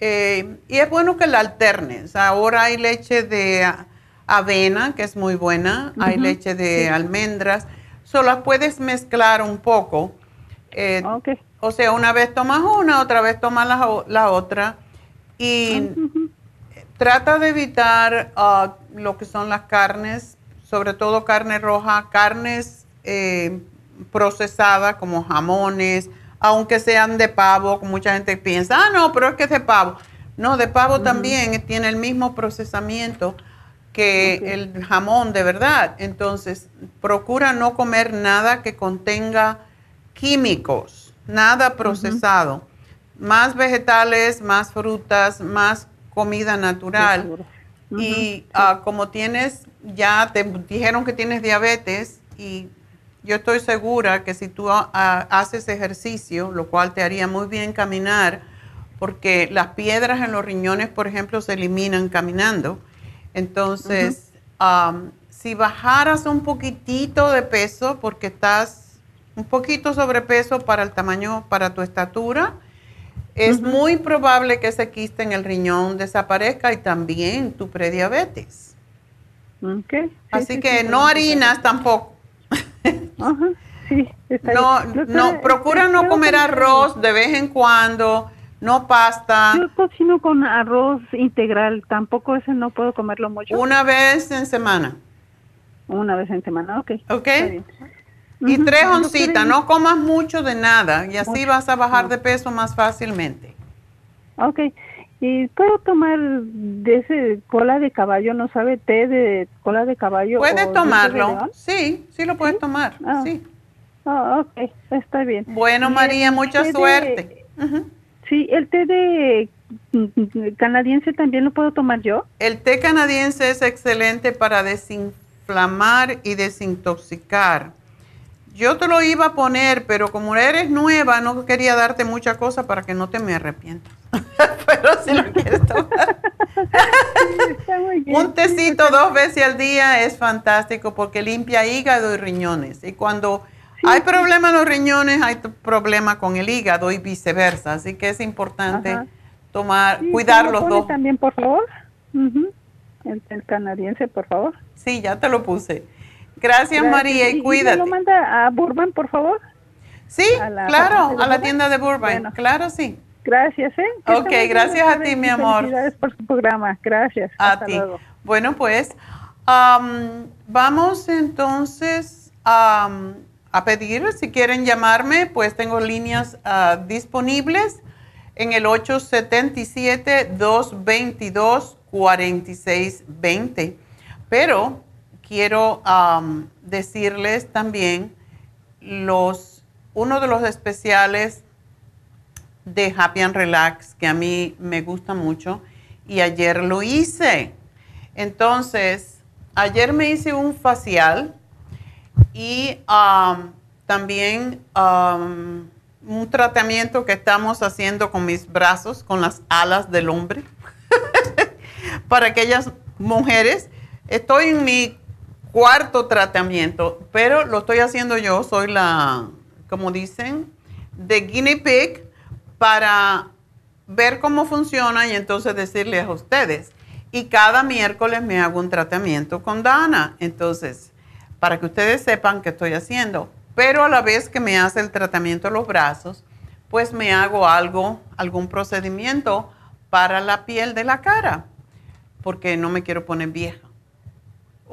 Eh, y es bueno que la alternes. Ahora hay leche de avena, que es muy buena. Hay leche de sí. almendras. Solo las puedes mezclar un poco. Eh, O sea, una vez tomas una, otra vez tomas la otra. Y trata de evitar ah, lo que son las carnes, sobre todo carne roja, carnes eh, procesadas como jamones, aunque sean de pavo, mucha gente piensa, ah, no, pero es que es de pavo. No, de pavo también tiene el mismo procesamiento que el jamón de verdad. Entonces, procura no comer nada que contenga químicos, nada procesado. Más vegetales, más frutas, más comida natural. Y ah, como tienes, ya te dijeron que tienes diabetes y yo estoy segura que si tú ah, haces ejercicio, lo cual te haría muy bien caminar, porque las piedras en los riñones, por ejemplo, se eliminan caminando. Entonces, am, si bajaras un poquitito de peso, porque estás un poquito sobrepeso para el tamaño, para tu estatura, es muy probable que ese quiste en el riñón desaparezca y también tu prediabetes. Así sí, que sí, no sí. harinas tampoco. sí, está no, no, procura no comer arroz de vez en cuando, no pasta. Yo cocino con arroz integral, tampoco ese no puedo comerlo mucho. Una vez en semana. Una vez en semana, ok. ¿Ok? Está bien. Y tres oncitas, no comas mucho de nada y así vas a bajar de peso más fácilmente. Ok. ¿Y puedo tomar de ese cola de caballo, no sabe, té de cola de caballo? Puedes tomarlo, sí, sí lo puedes tomar, Ah. sí. Ah, ok, está bien. Bueno, María, mucha de- suerte. Sí, el té de mm, canadiense también lo puedo tomar yo. El té canadiense es excelente para desinflamar y desintoxicar. Yo te lo iba a poner, pero como eres nueva, no quería darte mucha cosa para que no te me arrepientas. [LAUGHS] pero si lo quieres tomar. Un tecito dos veces al día es fantástico porque limpia hígado y riñones. Y cuando hay problemas en los riñones, hay problema con el hígado y viceversa. Así que es importante Ajá. tomar, Sí, cuidar ¿me lo los dos. también, por favor. El, el canadiense, por favor. Sí, ya te lo puse. Gracias, María, y ¿Me cuídate. lo manda a Burban, por favor? Sí, A la claro, a la Burbank. tienda de Burbank. Bueno. Claro, sí. Gracias, ¿eh? Que Ok, gracias a ti, y mi amor. Felicidades por su programa. Gracias. A Hasta ti. luego. Bueno, pues am, vamos entonces a pedir, si quieren llamarme, pues tengo líneas ah, disponibles en el 877-222-4620. Pero quiero am, decirles también los, uno de los especiales de Happy and Relax que a mí me gusta mucho y ayer lo hice. Entonces, ayer me hice un facial y um, también um, un tratamiento que estamos haciendo con mis brazos, con las alas del hombre, [LAUGHS] para aquellas mujeres. Estoy en mi cuarto tratamiento, pero lo estoy haciendo yo, soy la, como dicen, de guinea pig para ver cómo funciona y entonces decirles a ustedes. Y cada miércoles me hago un tratamiento con Dana. Entonces, para que ustedes sepan qué estoy haciendo. Pero a la vez que me hace el tratamiento de los brazos, pues me hago algo, algún procedimiento para la piel de la cara, porque no me quiero poner vieja.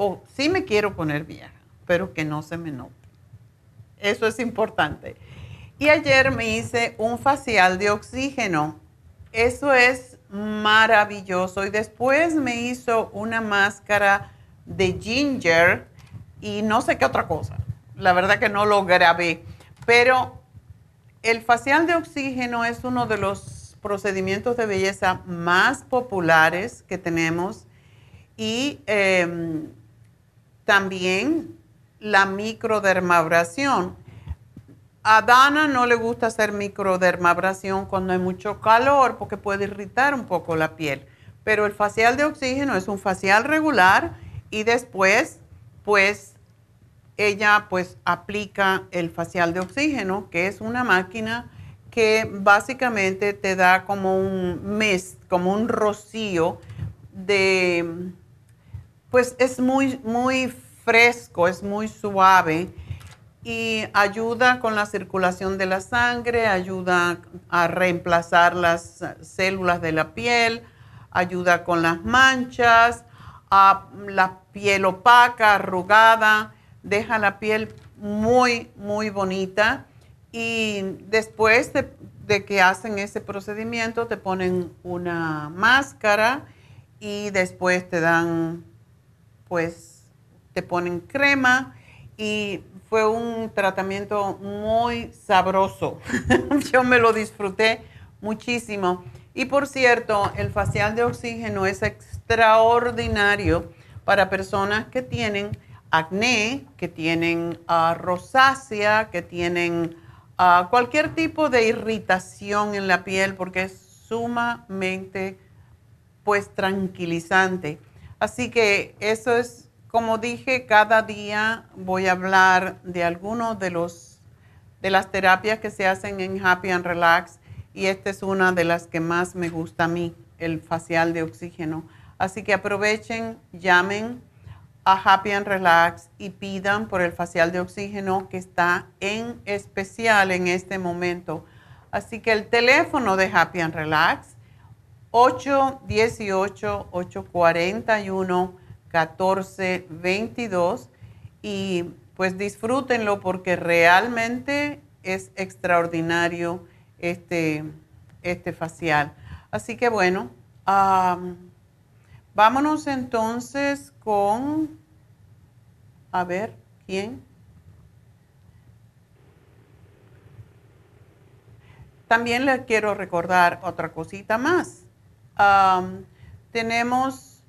O sí me quiero poner vieja, pero que no se me note. Eso es importante. Y ayer me hice un facial de oxígeno. Eso es maravilloso. Y después me hizo una máscara de ginger y no sé qué otra cosa. La verdad que no lo grabé. Pero el facial de oxígeno es uno de los procedimientos de belleza más populares que tenemos y em, también la microdermabrasión. A Dana no le gusta hacer microdermabrasión cuando hay mucho calor porque puede irritar un poco la piel. Pero el facial de oxígeno es un facial regular y después, pues, ella pues aplica el facial de oxígeno, que es una máquina que básicamente te da como un mist, como un rocío de, pues es muy, muy fresco, es muy suave y ayuda con la circulación de la sangre, ayuda a reemplazar las células de la piel, ayuda con las manchas, a la piel opaca, arrugada, deja la piel muy, muy bonita y después de, de que hacen ese procedimiento te ponen una máscara y después te dan, pues, te ponen crema y fue un tratamiento muy sabroso. [LAUGHS] Yo me lo disfruté muchísimo. Y por cierto, el facial de oxígeno es extraordinario para personas que tienen acné, que tienen uh, rosácea, que tienen uh, cualquier tipo de irritación en la piel, porque es sumamente, pues, tranquilizante. Así que eso es como dije, cada día voy a hablar de algunos de los de las terapias que se hacen en Happy and Relax y esta es una de las que más me gusta a mí, el facial de oxígeno. Así que aprovechen, llamen a Happy and Relax y pidan por el facial de oxígeno que está en especial en este momento. Así que el teléfono de Happy and Relax 818 841 1422 y pues disfrútenlo porque realmente es extraordinario este, este facial. Así que bueno, vámonos entonces con, a ver, ¿quién? También les quiero recordar otra cosita más. Tenemos...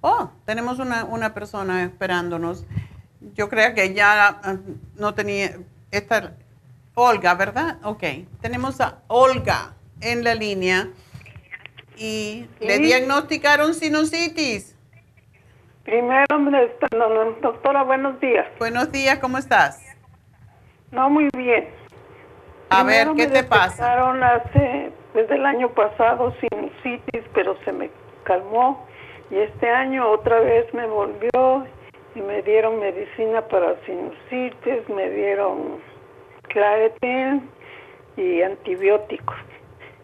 Oh, tenemos una, persona esperándonos. Yo creo que ya ah, no tenía, esta, Olga, ¿verdad? Ok, tenemos a Olga en la línea y le diagnosticaron sinusitis. Primero, doctora, buenos días. Buenos días, ¿cómo estás? No, muy bien. A ver, ¿qué te pasa? hace, desde el año pasado, sinusitis, pero se me calmó y este año otra vez me volvió y me dieron medicina para sinusitis, me dieron Claretin y antibióticos.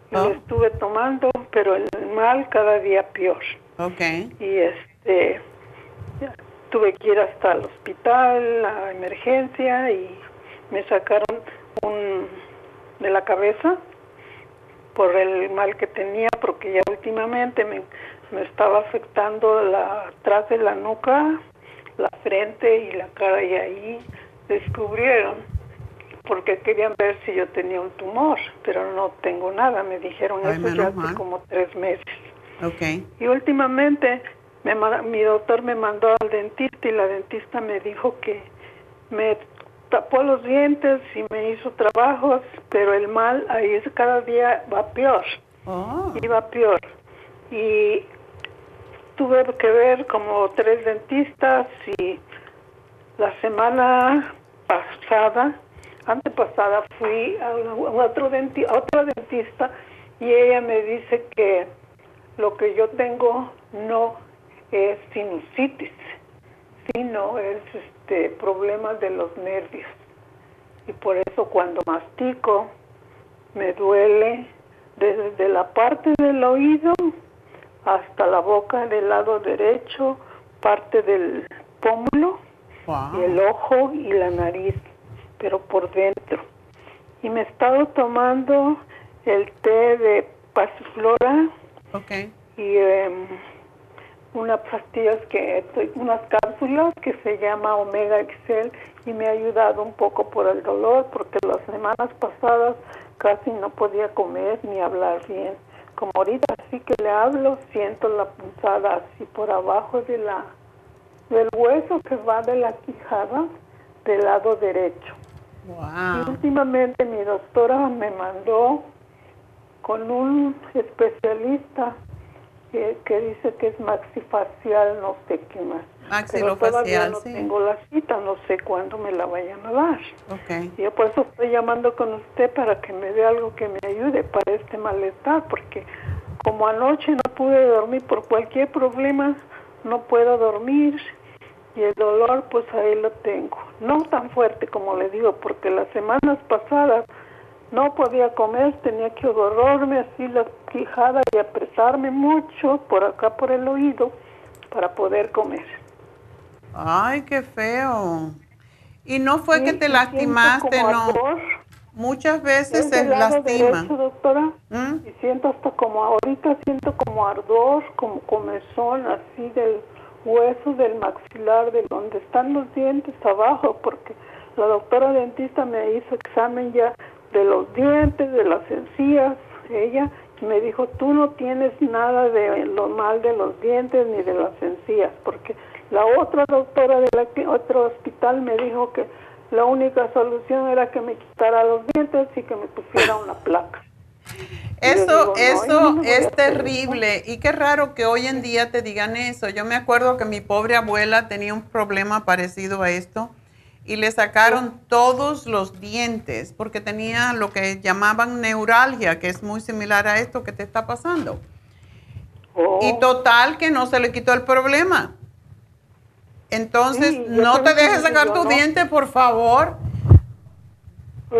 Lo oh. estuve tomando, pero el mal cada día peor. Okay. Y este tuve que ir hasta el hospital, a emergencia y me sacaron un de la cabeza por el mal que tenía, porque ya últimamente me me estaba afectando la atrás de la nuca, la frente y la cara y ahí descubrieron porque querían ver si yo tenía un tumor, pero no tengo nada, me dijeron eso ya hace como tres meses. Okay. Y últimamente me, mi doctor me mandó al dentista y la dentista me dijo que me tapó los dientes y me hizo trabajos, pero el mal ahí es cada día va peor. Oh. Y va peor. Y tuve que ver como tres dentistas y la semana pasada, antepasada, fui a, otro denti a otra dentista y ella me dice que lo que yo tengo no es sinusitis, intestino es este problema de los nervios. Y por eso cuando mastico me duele desde la parte del oído hasta la boca del lado derecho, parte del pómulo y el ojo y la nariz, pero por dentro. Y me he estado tomando el té de pasiflora y em, unas pastillas que unas que se llama Omega Excel y me ha ayudado un poco por el dolor porque las semanas pasadas casi no podía comer ni hablar bien. Como ahorita sí que le hablo, siento la punzada así por abajo de la del hueso que va de la quijada del lado derecho. Y últimamente mi doctora me mandó con un especialista que, que, dice que es maxifacial, no sé qué más. Maxilofacial, no tengo la cita, no sé cuándo me la vayan a dar. Okay. Yo por eso estoy llamando con usted para que me dé algo que me ayude para este malestar, porque como anoche no pude dormir por cualquier problema, no puedo dormir y el dolor pues ahí lo tengo. No tan fuerte como le digo, porque las semanas pasadas no podía comer, tenía que agarrarme así la quijada y apretarme mucho por acá por el oído para poder comer. Ay, qué feo. Y no fue que te lastimaste, no. Muchas veces se lastima. doctora, ¿Mm? y siento hasta como ahorita siento como ardor, como comezón así del hueso del maxilar, de donde están los dientes abajo, porque la doctora dentista me hizo examen ya de los dientes, de las encías, ella me dijo, tú no tienes nada de lo mal de los dientes ni de las encías, porque la otra doctora del otro hospital me dijo que la única solución era que me quitara los dientes y que me pusiera una placa. Eso, eso es terrible y qué raro que hoy en día te digan eso. Yo me acuerdo que mi pobre abuela tenía un problema parecido a esto y le sacaron todos los dientes porque tenía lo que llamaban neuralgia, que es muy similar a esto que te está pasando. Y oh. total que no se le quitó el problema. Entonces, no te dejes sacar tus dientes, por favor.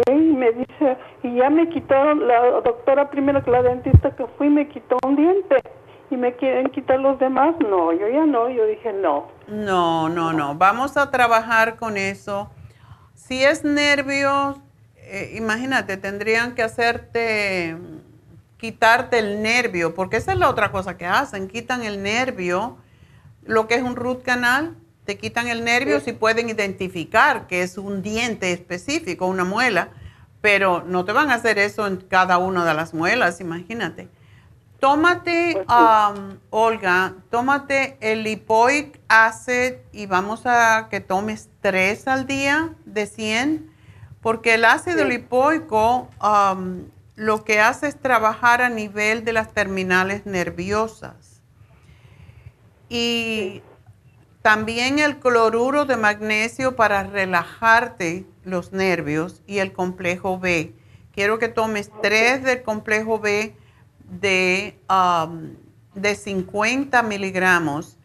Y me dice, y ya me quitaron, la doctora primero que la dentista que fui me quitó un diente y me quieren quitar los demás. No, yo ya no, yo dije no. No, no, no, vamos a trabajar con eso. Si es nervio, eh, imagínate, tendrían que hacerte, quitarte el nervio, porque esa es la otra cosa que hacen, quitan el nervio, lo que es un root canal, te quitan el nervio si pueden identificar que es un diente específico, una muela, pero no te van a hacer eso en cada una de las muelas, imagínate. Tómate, pues Olga, tómate el lipoic acid y vamos a que tomes tres al día de 100, porque el ácido lipoico lo que hace es trabajar a nivel de las terminales nerviosas. Y también el cloruro de magnesio para relajarte los nervios y el complejo B. Quiero que tomes tres del complejo B de, um, de 50 miligramos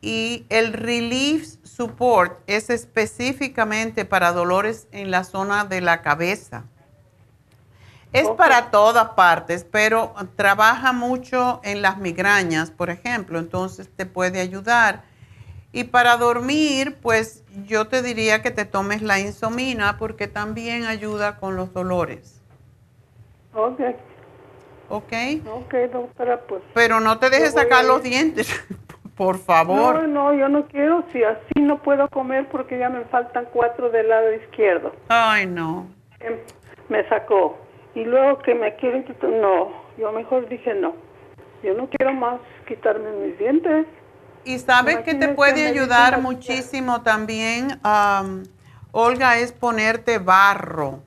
y el Relief Support es específicamente para dolores en la zona de la cabeza. Es para todas partes, pero trabaja mucho en las migrañas, por ejemplo, entonces te puede ayudar y para dormir, pues yo te diría que te tomes la insomina porque también ayuda con los dolores. Ok. ¿Ok? Ok, doctora, pues. Pero no te dejes sacar los dientes, [LAUGHS] por favor. No, no, yo no quiero, si así no puedo comer porque ya me faltan cuatro del lado izquierdo. Ay, no. Em, me sacó. Y luego que me quieren quitar, no, yo mejor dije no. Yo no quiero más quitarme mis dientes. Y sabes que te puede ayudar muchísimo también, Olga, es ponerte barro.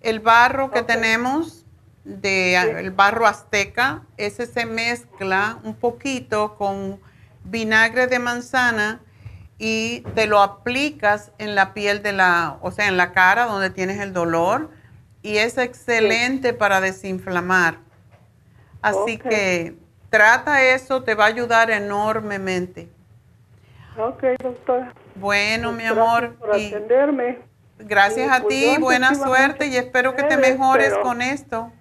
El barro que tenemos, de, el barro azteca, ese se mezcla un poquito con vinagre de manzana y te lo aplicas en la piel de la, o sea, en la cara donde tienes el dolor y es excelente para desinflamar. Así que trata eso, te va a ayudar enormemente. Ok, doctora. Bueno, mi amor. Gracias por y atenderme. gracias Y, a ti, buena suerte y espero que te mejores con esto.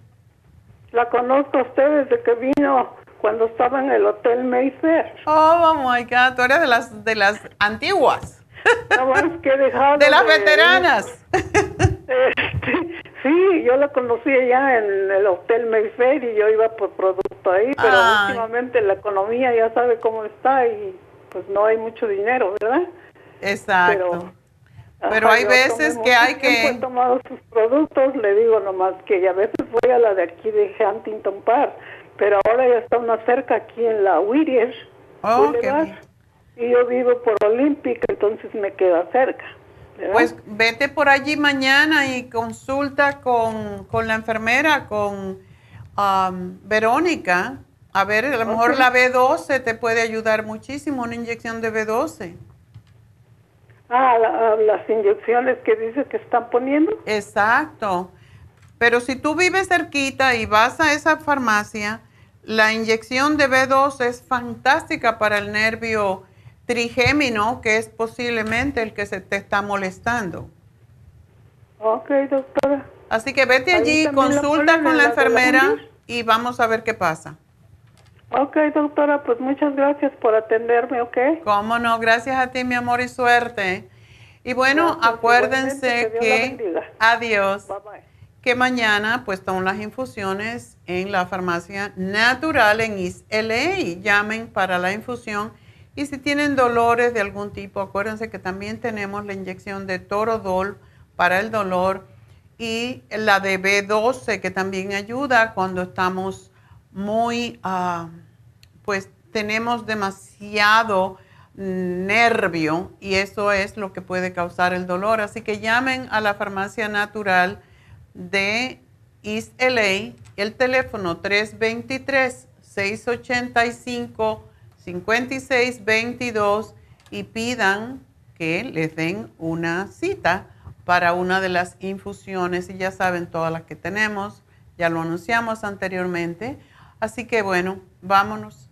La conozco a usted desde que vino cuando estaba en el Hotel Mayfair. Oh, my God, tú eres de las, de las antiguas. Nada más que De las de- veteranas. [LAUGHS] Este, sí, yo la conocí allá en el Hotel Mayfair y yo iba por producto ahí, pero Ay. últimamente la economía ya sabe cómo está y pues no hay mucho dinero, ¿verdad? Exacto. Pero, Ajá, hay veces que hay que... He tomado sus productos, le digo nomás que a veces voy a la de aquí de Huntington Park, pero ahora ya está una cerca aquí en la Whittier Oh, qué Boulevard, bien. y yo vivo por Olympic, entonces me queda cerca. ¿Verdad? Pues vete por allí mañana y consulta con, con la enfermera, con um, Verónica. A ver, a lo mejor la B12 te puede ayudar muchísimo, una inyección de B12. Ah, la- ah, las inyecciones que dice que están poniendo. Exacto. Pero si tú vives cerquita y vas a esa farmacia, la inyección de B12 es fantástica para el nervio trigémino, que es posiblemente el que se te está molestando. Ok, doctora. Así que vete allí, consulta con la enfermera y vamos a ver qué pasa. Ok, doctora, pues muchas gracias por atenderme, ¿ok? Cómo no, gracias a ti, mi amor, y suerte. Y bueno, Gracias, acuérdense que adiós, Bye bye. que mañana pues toman las infusiones en la farmacia natural en East LA. Llamen para la infusión. Y si tienen dolores de algún tipo, acuérdense que también tenemos la inyección de Torodol para el dolor y la de B12 que también ayuda cuando estamos muy, ah, pues tenemos demasiado nervio y eso es lo que puede causar el dolor. Así que llamen a la farmacia natural de East LA, el teléfono 323-685-5622 y pidan que les den una cita para una de las infusiones y ya saben todas las que tenemos, ya lo anunciamos anteriormente. Así que bueno, vámonos.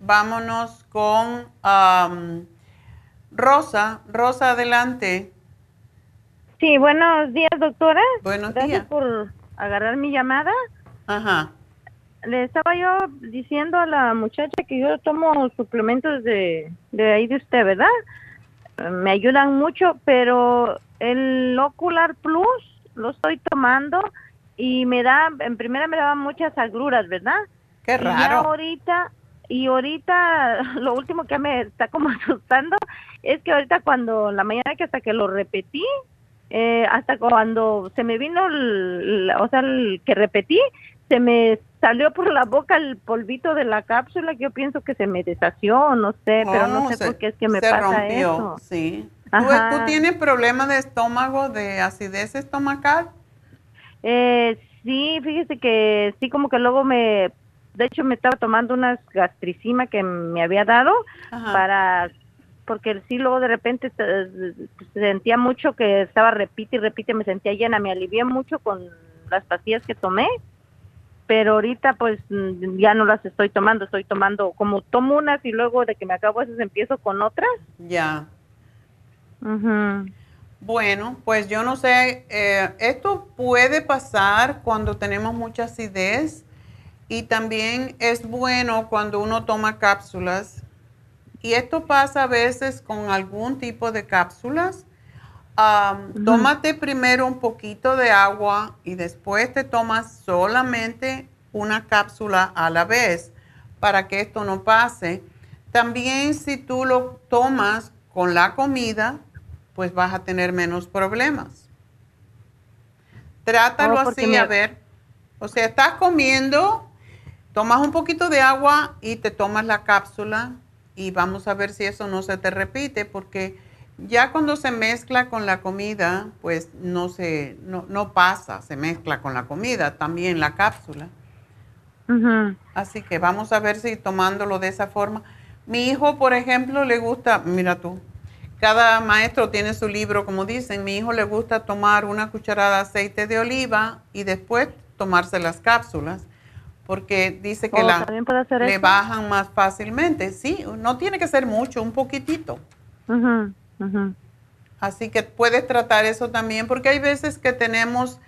Vámonos con am, Rosa. Rosa, adelante. Sí, buenos días, doctora. Buenos Gracias días. por agarrar mi llamada. Ajá. Le estaba yo diciendo a la muchacha que yo tomo suplementos de, de ahí de usted, ¿verdad? Me ayudan mucho, pero el Ocular Plus lo estoy tomando y me da, en primera me daban muchas agruras, ¿verdad? Qué Y ya raro. ahorita, y ahorita [LAUGHS] lo último que me está como [LAUGHS] asustando es que ahorita cuando la mañana que hasta que lo repetí, eh, hasta cuando se me vino, el- o sea, el que repetí, se me salió por la boca el polvito de la cápsula que yo pienso que se me deshació, no sé, pero no Oh, sé se- por qué es que me se pasa rompió, eso. Sí. ¿Tú, Ajá. tú tienes problemas de estómago, de acidez estomacal? Eh, sí, fíjese que sí, como que luego me, de hecho me estaba tomando unas gastricima que me había dado Ajá. para, porque sí, luego de repente se- sentía mucho que estaba repite y repite, me sentía llena, me alivié mucho con las pastillas que tomé, pero ahorita pues mm, ya no las estoy tomando, estoy tomando, como tomo unas y luego de que me acabo esas empiezo con otras. Ya. Bueno, pues yo no sé, eh, esto puede pasar cuando tenemos mucha acidez y también es bueno cuando uno toma cápsulas. Y esto pasa a veces con algún tipo de cápsulas. Tómate primero un poquito de agua y después te tomas solamente una cápsula a la vez para que esto no pase. También si tú lo tomas con la comida, pues vas a tener menos problemas. Trátalo Oh, así, me- a ver. O sea, estás comiendo, tomas un poquito de agua y te tomas la cápsula y vamos a ver si eso no se te repite, porque ya cuando se mezcla con la comida, pues no se, no, no pasa, se mezcla con la comida, también la cápsula. Así que vamos a ver si tomándolo de esa forma. Mi hijo, por ejemplo, le gusta, mira tú, cada maestro tiene su libro, como dicen, mi hijo le gusta tomar una cucharada de aceite de oliva y después tomarse las cápsulas, porque dice que Oh, la, ¿también puede hacer le eso? bajan más fácilmente. Sí, no tiene que ser mucho, un poquitito. Así que puedes tratar eso también, porque hay veces que tenemos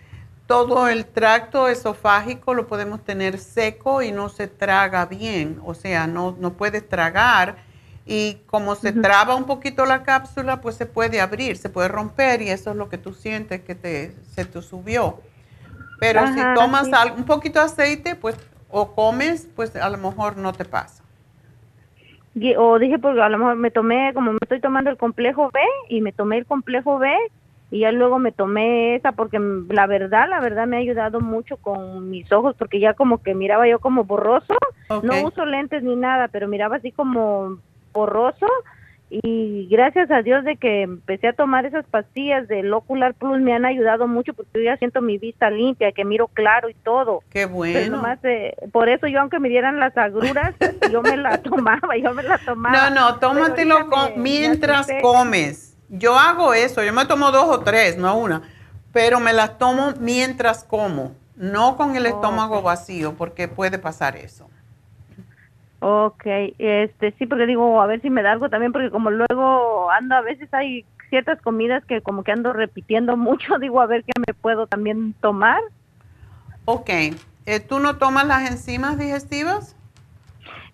todo el tracto esofágico, lo podemos tener seco y no se traga bien, o sea, no, no puedes tragar y como se traba un poquito la cápsula, pues se puede abrir, se puede romper y eso es lo que tú sientes que te, se te subió. Pero Ajá, si tomas sí. un poquito de aceite, pues, o comes, pues a lo mejor no te pasa. O dije, porque a lo mejor me tomé, como me estoy tomando el complejo B, y me tomé el complejo B, y ya luego me tomé esa, porque la verdad, la verdad me ha ayudado mucho con mis ojos, porque ya como que miraba yo como borroso, no uso lentes ni nada, pero miraba así como borroso, y gracias a Dios de que empecé a tomar esas pastillas del Ocular Plus me han ayudado mucho porque yo ya siento mi vista limpia, que miro claro y todo. Qué bueno. nomás, eh, por eso yo aunque me dieran las agruras, yo me la [LAUGHS] tomaba, yo me la tomaba. No, no, tómatelo con- me- mientras me comes. Yo hago eso, yo me tomo dos o tres, no una, pero me las tomo mientras como, no con el estómago vacío, porque puede pasar eso. Ok, este, sí, porque digo, a ver si me da algo también, porque como luego ando, a veces hay ciertas comidas que como que ando repitiendo [LAUGHS] mucho, digo, a ver qué me puedo también tomar. Ok, eh, ¿tú no tomas las enzimas digestivas?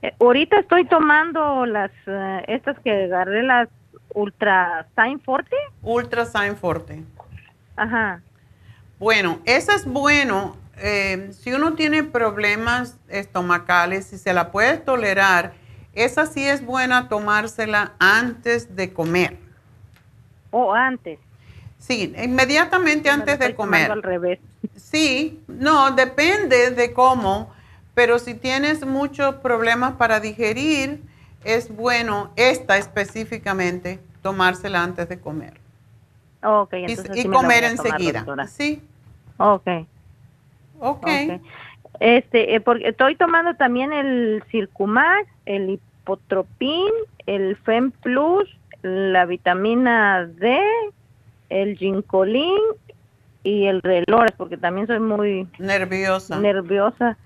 Eh, ahorita estoy tomando las, eh, estas que agarré, las Ultra Sign Forte. Ultra Sign Forte. Ajá. Bueno, eso es bueno. Eh, si uno tiene problemas estomacales, si se la puede tolerar, esa sí es buena tomársela antes de comer. O antes. Sí, inmediatamente antes de comer. al revés. Sí, no, depende de cómo, pero si tienes muchos problemas para digerir, es bueno esta específicamente tomársela antes de comer. Ok, Y, entonces y sí la comer tomar, enseguida. doctora. Sí, Ok. Ok. Este, eh, porque estoy tomando también el Circumax, el Hipotropin, el Fem Plus, la vitamina D, el Ginkolin y el Relores, porque también soy muy nerviosa. Nerviosa.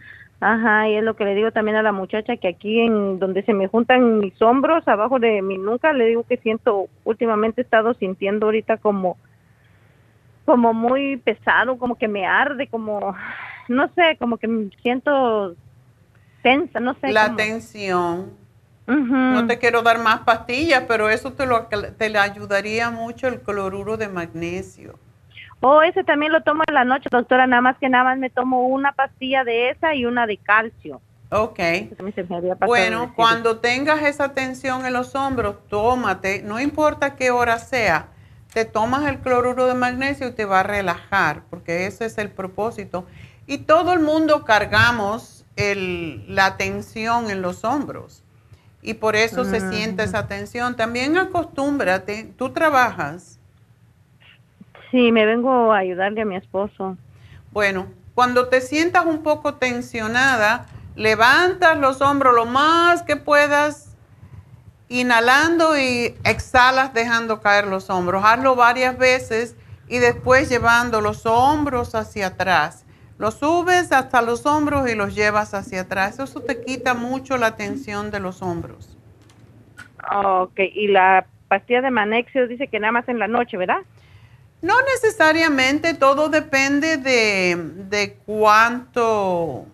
Ajá, y es lo que le digo también a la muchacha que aquí en donde se me juntan mis hombros, abajo de mi nuca, le digo que siento, últimamente he estado sintiendo ahorita como como muy pesado, como que me arde, como no sé, como que me siento tensa, no sé. La tensión. No te quiero dar más pastillas, pero eso te lo te le ayudaría mucho el cloruro de magnesio. Oh, ese también lo tomo en la noche, doctora, nada más que nada más me tomo una pastilla de esa y una de calcio. Ok. Se me Bueno, cuando tengas esa tensión en los hombros, tómate, no importa qué hora sea, te tomas el cloruro de magnesio y te va a relajar, porque ese es el propósito. Y todo el mundo cargamos el- la tensión en los hombros y por eso se Mm. siente esa tensión. También acostúmbrate, tú trabajas. Sí, me vengo a ayudarle a mi esposo. Bueno, cuando te sientas un poco tensionada, levantas los hombros lo más que puedas, inhalando y exhalas dejando caer los hombros. Hazlo varias veces y después llevando los hombros hacia atrás. Los subes hasta los hombros y los llevas hacia atrás. Eso te quita mucho la tensión de los hombros. Ok, y la pastilla de Manexio dice que nada más en la noche, ¿verdad? No necesariamente, todo depende de, de cuánto,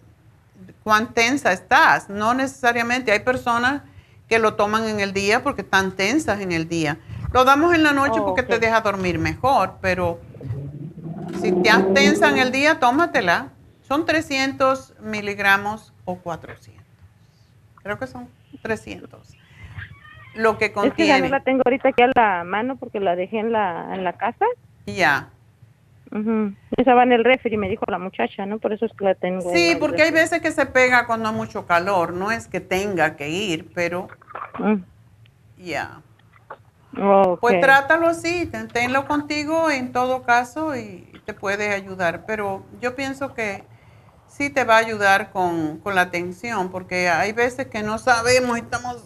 cuán tensa estás. No necesariamente, hay personas que lo toman en el día porque están tensas en el día. Lo damos en la noche Oh, porque te deja dormir mejor, pero si te has tensa en el día, tómatela. Son 300 miligramos o 400. Creo que son 300. Lo que Es que ya no contiene. la tengo ahorita aquí a la mano porque la dejé en la, en la casa. Ya. Ujú. Esa va en el refri, me dijo la muchacha, ¿no? Por eso es que la tengo. en Sí, porque hay veces que se pega cuando hay mucho calor. No es que tenga que ir, pero Mm. ya. Pues trátalo así, ten- tenlo contigo en todo caso y te puede ayudar. Pero yo pienso que sí te va a ayudar con, con la atención, porque hay veces que no sabemos y estamos...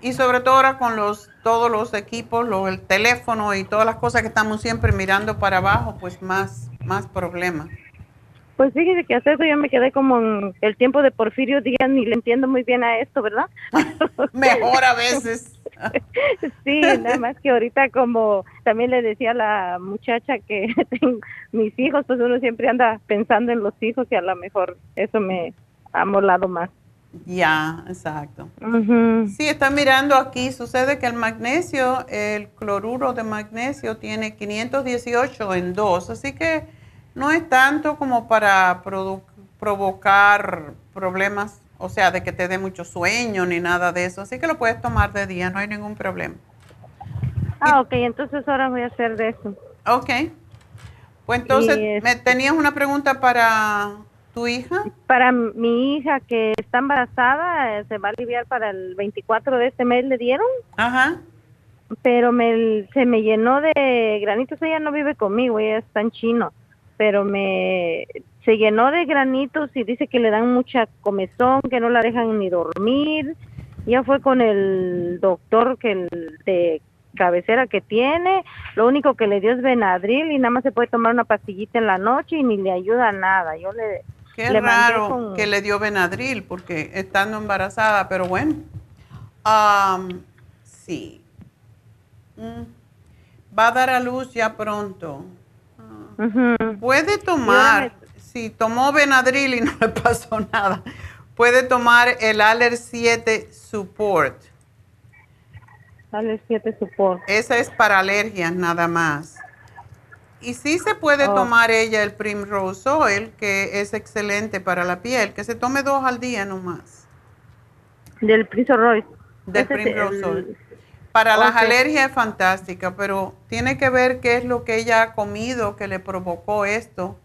y sobre todo ahora con los todos los equipos, los, el teléfono y todas las cosas que estamos siempre mirando para abajo, pues más, más problemas. Pues fíjese que hasta eso yo me quedé como en el tiempo de Porfirio Díaz, ni le entiendo muy bien a esto, ¿verdad? [LAUGHS] Mejor a veces. [LAUGHS] sí, nada más que ahorita como también le decía a la muchacha que [LAUGHS] tengo mis hijos, pues uno siempre anda pensando en los hijos y a lo mejor eso me ha molado más. Ya, exacto. Sí, está mirando aquí, sucede que el magnesio, el cloruro de magnesio tiene 518 en 2, así que no es tanto como para provocar problemas, o sea, de que te dé mucho sueño ni nada de eso. Así que lo puedes tomar de día, no hay ningún problema. Ah, ok, entonces ahora voy a hacer de eso. Ok. Pues entonces, ¿me tenías una pregunta para tu hija? Para mi hija que está embarazada, eh, se va a aliviar para el 24 de este mes, le dieron. Ajá. Pero me, se me llenó de granitos, ella no vive conmigo, ella está en chino pero me se llenó de granitos y dice que le dan mucha comezón, que no la dejan ni dormir. Ya fue con el doctor que el de cabecera que tiene, lo único que le dio es Benadryl y nada más se puede tomar una pastillita en la noche y ni le ayuda nada. Yo le Qué raro que le dio Benadryl porque estando embarazada, pero bueno. sí. Mm. Va a dar a luz ya pronto. Puede tomar, si tomó Benadryl y no le [LAUGHS] pasó nada, puede tomar el Aller 7 Support. Aller 7 Support. Esa es para alergias nada más. Y sí se puede oh. tomar ella el Primrose Oil, que es excelente para la piel, que se tome dos al día nomás. Del Primrose Del Primrose Oil. Para las alergias es fantástica, pero tiene que ver qué es lo que ella ha comido que le provocó esto.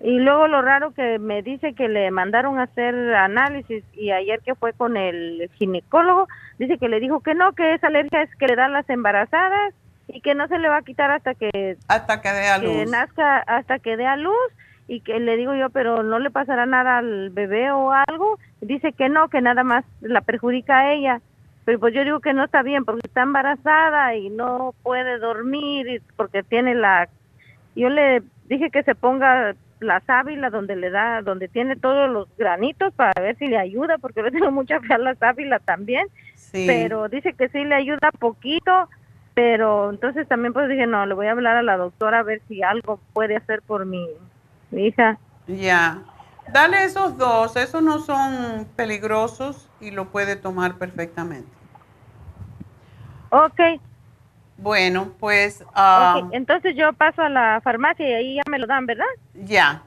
Y luego lo raro que me dice que le mandaron a hacer análisis y ayer que fue con el ginecólogo, dice que le dijo que no, que esa alergia es que le dan las embarazadas y que no se le va a quitar hasta que hasta que dé a luz. Que nazca hasta que dé a luz y que le digo yo, pero no le pasará nada al bebé o algo. Dice que no, que nada más la perjudica a ella pero pues yo digo que no está bien porque está embarazada y no puede dormir porque tiene la yo le dije que se ponga la sábila donde le da donde tiene todos los granitos para ver si le ayuda porque yo tengo mucha fe a la sábila también pero dice que sí le ayuda poquito pero entonces también pues dije no le voy a hablar a la doctora a ver si algo puede hacer por mi, hija ya dale esos dos esos no son peligrosos y lo puede tomar perfectamente Ok. Bueno, pues... Ah, entonces yo paso a la farmacia y ahí ya me lo dan, ¿verdad? Ya.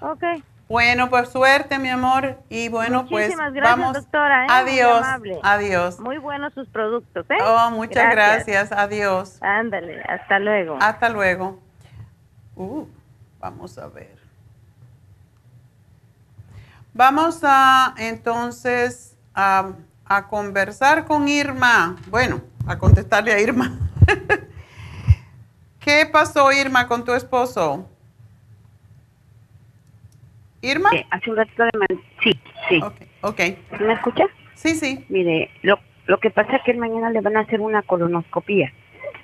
Ok. Bueno, pues suerte, mi amor. Y bueno, pues gracias, vamos. doctora. ¿eh? Adiós. Adiós. Muy buenos sus productos, ¿eh? Oh, muchas gracias. Adiós. Ándale, hasta luego. Hasta luego. Uh, vamos a ver. Vamos a entonces a a conversar con Irma. Bueno, a contestarle a Irma. [LAUGHS] ¿Qué pasó, Irma, con tu esposo? ¿Irma? Sí, hace un ratito de... Sí, sí. Ok. ¿Me escucha? Sí, sí. Mire, lo, lo que pasa es que mañana le van a hacer una colonoscopía.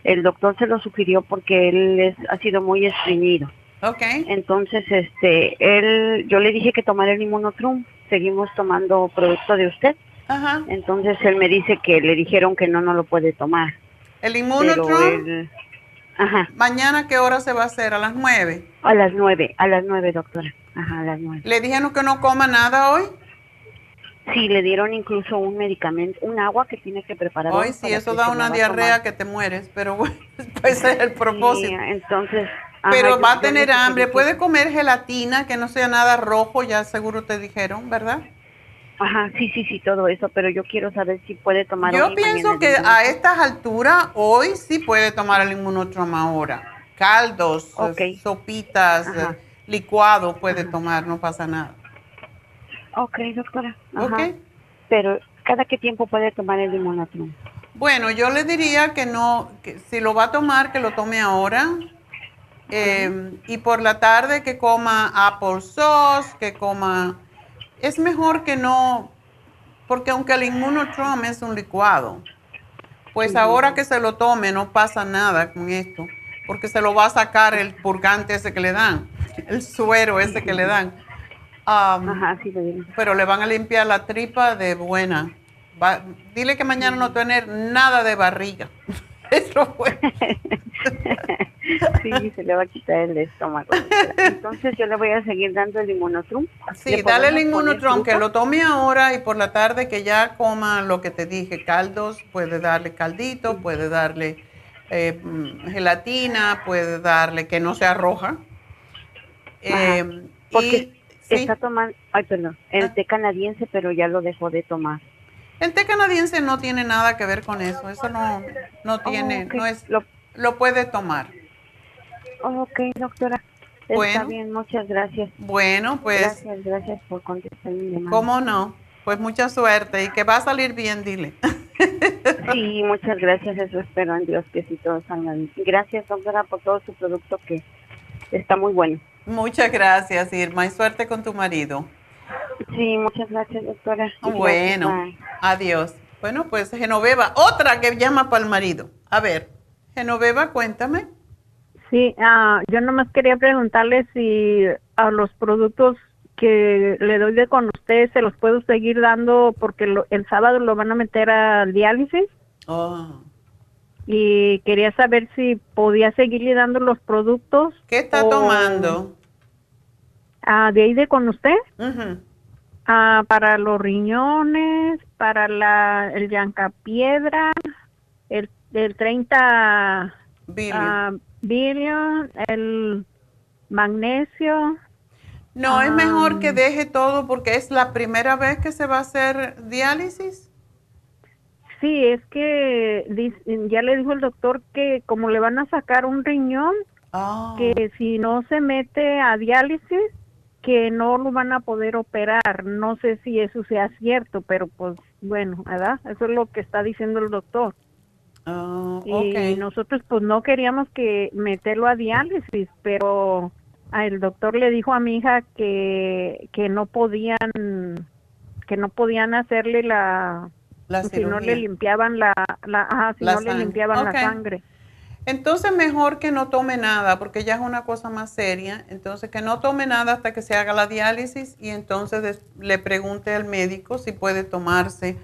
El doctor se lo sugirió porque él es, ha sido muy estreñido. Ok. Entonces, este, él, yo le dije que tomara el inmunotrum. Seguimos tomando producto de usted. Ajá. Entonces él me dice que le dijeron que no, no lo puede tomar. ¿El inmunotron? Ajá. ¿Mañana qué hora se va a hacer? ¿A las nueve? A las nueve, a las nueve, doctora. Ajá, las nueve. ¿Le dijeron que no coma nada hoy? Sí, le dieron incluso un medicamento, un agua que tiene que preparar. Hoy sí, eso da una diarrea que te mueres, pero [LAUGHS] bueno, ese es el propósito. entonces... pero va a tener hambre. Puede comer gelatina que no sea nada rojo, ya seguro te dijeron, ¿verdad? Ajá, sí, sí, sí, todo eso, pero yo quiero saber si puede tomar. Yo pienso que a estas alturas, hoy sí puede tomar el inmunotroma ahora. Caldos, eh, sopitas, eh, licuado puede tomar, no pasa nada. Ok, doctora. Ajá. Pero, ¿cada qué tiempo puede tomar el inmunotroma? Bueno, yo le diría que no, que si lo va a tomar, que lo tome ahora. Eh, y por la tarde que coma apple sauce, que coma es mejor que no, porque aunque el inmunotrom es un licuado, pues ahora que se lo tome no pasa nada con esto, porque se lo va a sacar el purgante ese que le dan. el suero ese que le dan. Ajá, sí, Pero le van a limpiar la tripa de buena. dile que mañana no tener nada de barriga. [LAUGHS] Eso fue. [LAUGHS] sí, se le va a quitar el estómago. Entonces yo le voy a seguir dando el inmunotrum. Sí, dale el inmunotrum, que lo tome ahora y por la tarde que ya coma lo que te dije, caldos, puede darle caldito, puede darle eh, gelatina, puede darle que no sea roja. Eh, porque está tomando, ay perdón, el ah. té canadiense, pero ya lo dejó de tomar. El té canadiense no tiene nada que ver con eso, eso no, no tiene, no es, lo, lo puede tomar. Ok, doctora. Está bien, muchas gracias. Bueno, pues. Gracias, gracias por contestar mi llamada. ¿Cómo no? Pues mucha suerte y que va a salir bien, dile. [LAUGHS] sí, muchas gracias, eso espero en Dios que sí todo salga bien. Gracias, doctora, por todo su producto que está muy bueno. Muchas gracias, Irma, y suerte con tu marido. Sí, muchas gracias, doctora. Bueno, adiós. Bueno, pues Genoveva, otra que llama para el marido. A ver, Genoveva, cuéntame. Sí, uh, yo nomás quería preguntarle si a los productos que le doy de con ustedes se los puedo seguir dando porque el sábado lo van a meter al diálisis. Oh. Y quería saber si podía seguirle dando los productos. ¿Qué está tomando? Ah, de ahí de con usted. Ah, para los riñones, para la, el piedra, el, el 30 billion, el magnesio. No, es mejor que deje todo porque es la primera vez que se va a hacer diálisis. Sí, es que ya le dijo el doctor que como le van a sacar un riñón, ah. que si no se mete a diálisis, que no lo van a poder operar. No sé si eso sea cierto, pero pues bueno, ¿verdad? Eso es lo que está diciendo el doctor. Oh, y nosotros pues no queríamos que meterlo a diálisis, pero el doctor le dijo a mi hija que, que no podían que no podían hacerle la, si no le limpiaban la, la si no le limpiaban la sangre. Entonces mejor que no tome nada, porque ya es una cosa más seria. Entonces que no tome nada hasta que se haga la diálisis y entonces le pregunte al médico si puede tomarse,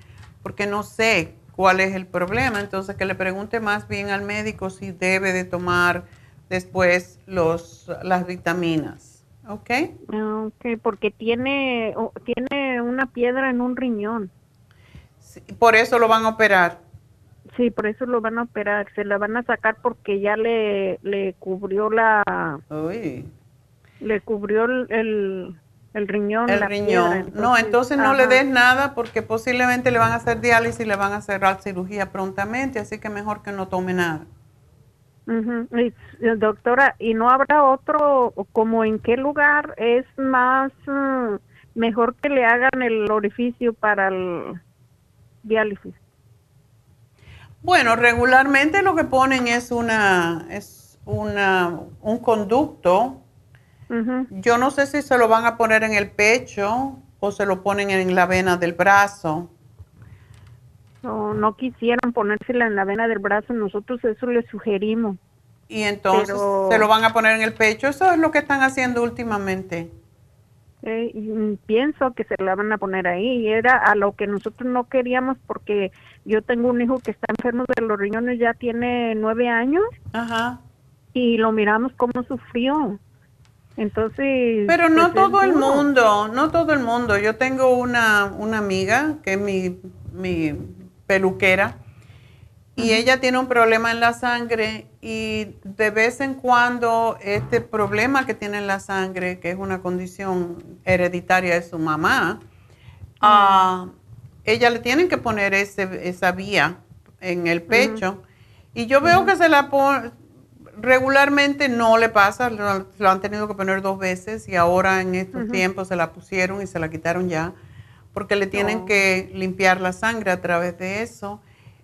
porque no sé cuál es el problema. Entonces que le pregunte más bien al médico si debe de tomar después los, las vitaminas. ¿Ok? Ok, porque tiene, tiene una piedra en un riñón. por eso lo van a operar. Sí, por eso lo van a operar. Se la van a sacar porque ya le, le cubrió la... Uy. Le cubrió el, el, riñón. El riñón. no, entonces no le des nada porque posiblemente le van a hacer diálisis y le van a la cirugía prontamente, así que mejor que no tome nada. Doctora, ¿y no habrá otro, como en qué lugar es más mm, mejor que le hagan el orificio para el diálisis? Bueno, regularmente lo que ponen es una es una un conducto. Yo no sé si se lo van a poner en el pecho o se lo ponen en la vena del brazo. No, no quisieron ponérsela en la vena del brazo, nosotros eso le sugerimos. Y entonces se lo van a poner en el pecho, eso es lo que están haciendo últimamente. Eh, pienso que se la van a poner ahí y era a lo que nosotros no queríamos porque yo tengo un hijo que está enfermo de los riñones, ya tiene nueve años. Ajá. Y lo miramos cómo sufrió. Entonces. Pero no pues, todo el mundo, no todo el mundo. Yo tengo una, una amiga que es mi, mi peluquera y ella tiene un problema en la sangre y de vez en cuando este problema que tiene en la sangre, que es una condición hereditaria de su mamá, uh, ella le tienen que poner ese, esa vía en el pecho. Y yo veo que se la pone, regularmente no le pasa, lo, han tenido que poner dos veces y ahora en estos tiempos se la pusieron y se la quitaron ya, porque le tienen que limpiar la sangre a través de eso.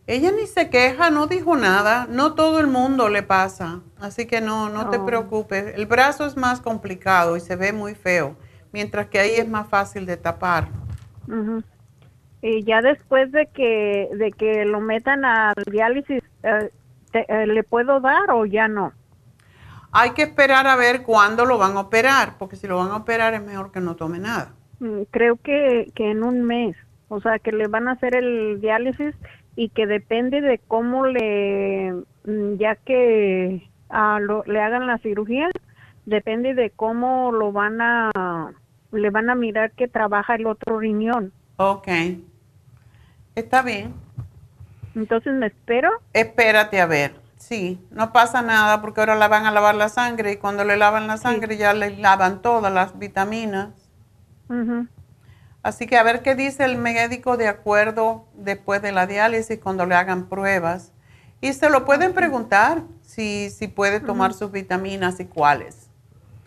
Ella ni se queja, no dijo nada, no todo el mundo le pasa, así que no, no te preocupes. El brazo es más complicado y se ve muy feo, mientras que ahí es más fácil de tapar. Y ya después de que, de que lo metan al diálisis, eh, eh, ¿le puedo dar o ya no? Hay que esperar a ver cuándo lo van a operar, porque si lo van a operar es mejor que no tome nada. Mm, Creo que, que en un mes, o sea, que le van a hacer el diálisis y que depende de cómo le, mm, ya que ah, lo- le hagan la cirugía, depende de cómo lo van a, le van a mirar que trabaja el otro riñón. Ok. Está bien. Entonces me espero. Espérate a ver. Sí, no pasa nada porque ahora la van a lavar la sangre y cuando le lavan la sangre ya le lavan todas las vitaminas. Ujú. Así que a ver qué dice el médico de acuerdo después de la diálisis cuando le hagan pruebas. Y se lo pueden preguntar si, si puede tomar sus vitaminas y cuáles.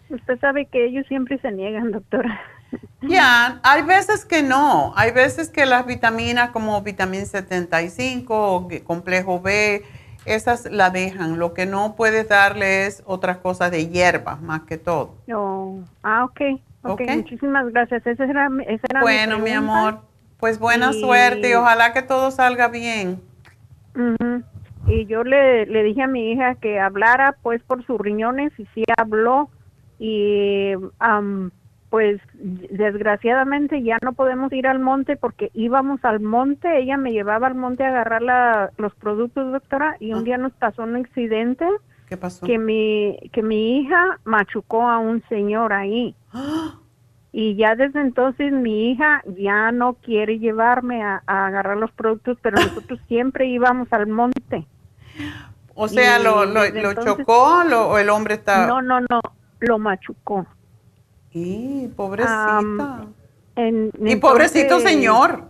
Usted sabe que ellos siempre se niegan, doctora. Ya, [LAUGHS] hay veces que no. Hay veces que las vitaminas como vitamina 75 o complejo B, esas la dejan. Lo que no puedes darle es otras cosas de hierba, más que todo. Oh, ah, ok. Ok, Ok. muchísimas gracias. Esa era, mi- esa era Bueno, mi amor, pues buena Y- suerte y ojalá que todo salga bien. Y yo le, le dije a mi hija que hablara pues por sus riñones y sí habló y am, pues desgraciadamente ya no podemos ir al monte porque íbamos al monte, ella me llevaba al monte a agarrar la- los productos doctora y un día nos pasó un accidente ¿Qué pasó? que mi que mi hija machucó a un señor ahí [GASPS] y ya desde entonces mi hija ya no quiere llevarme a, a agarrar los productos pero [LAUGHS] nosotros siempre íbamos al monte O sea, Y ¿lo, lo, desde lo entonces- chocó lo- o el hombre está...? no no no lo machucó y pobrecita en- y pobrecito señor.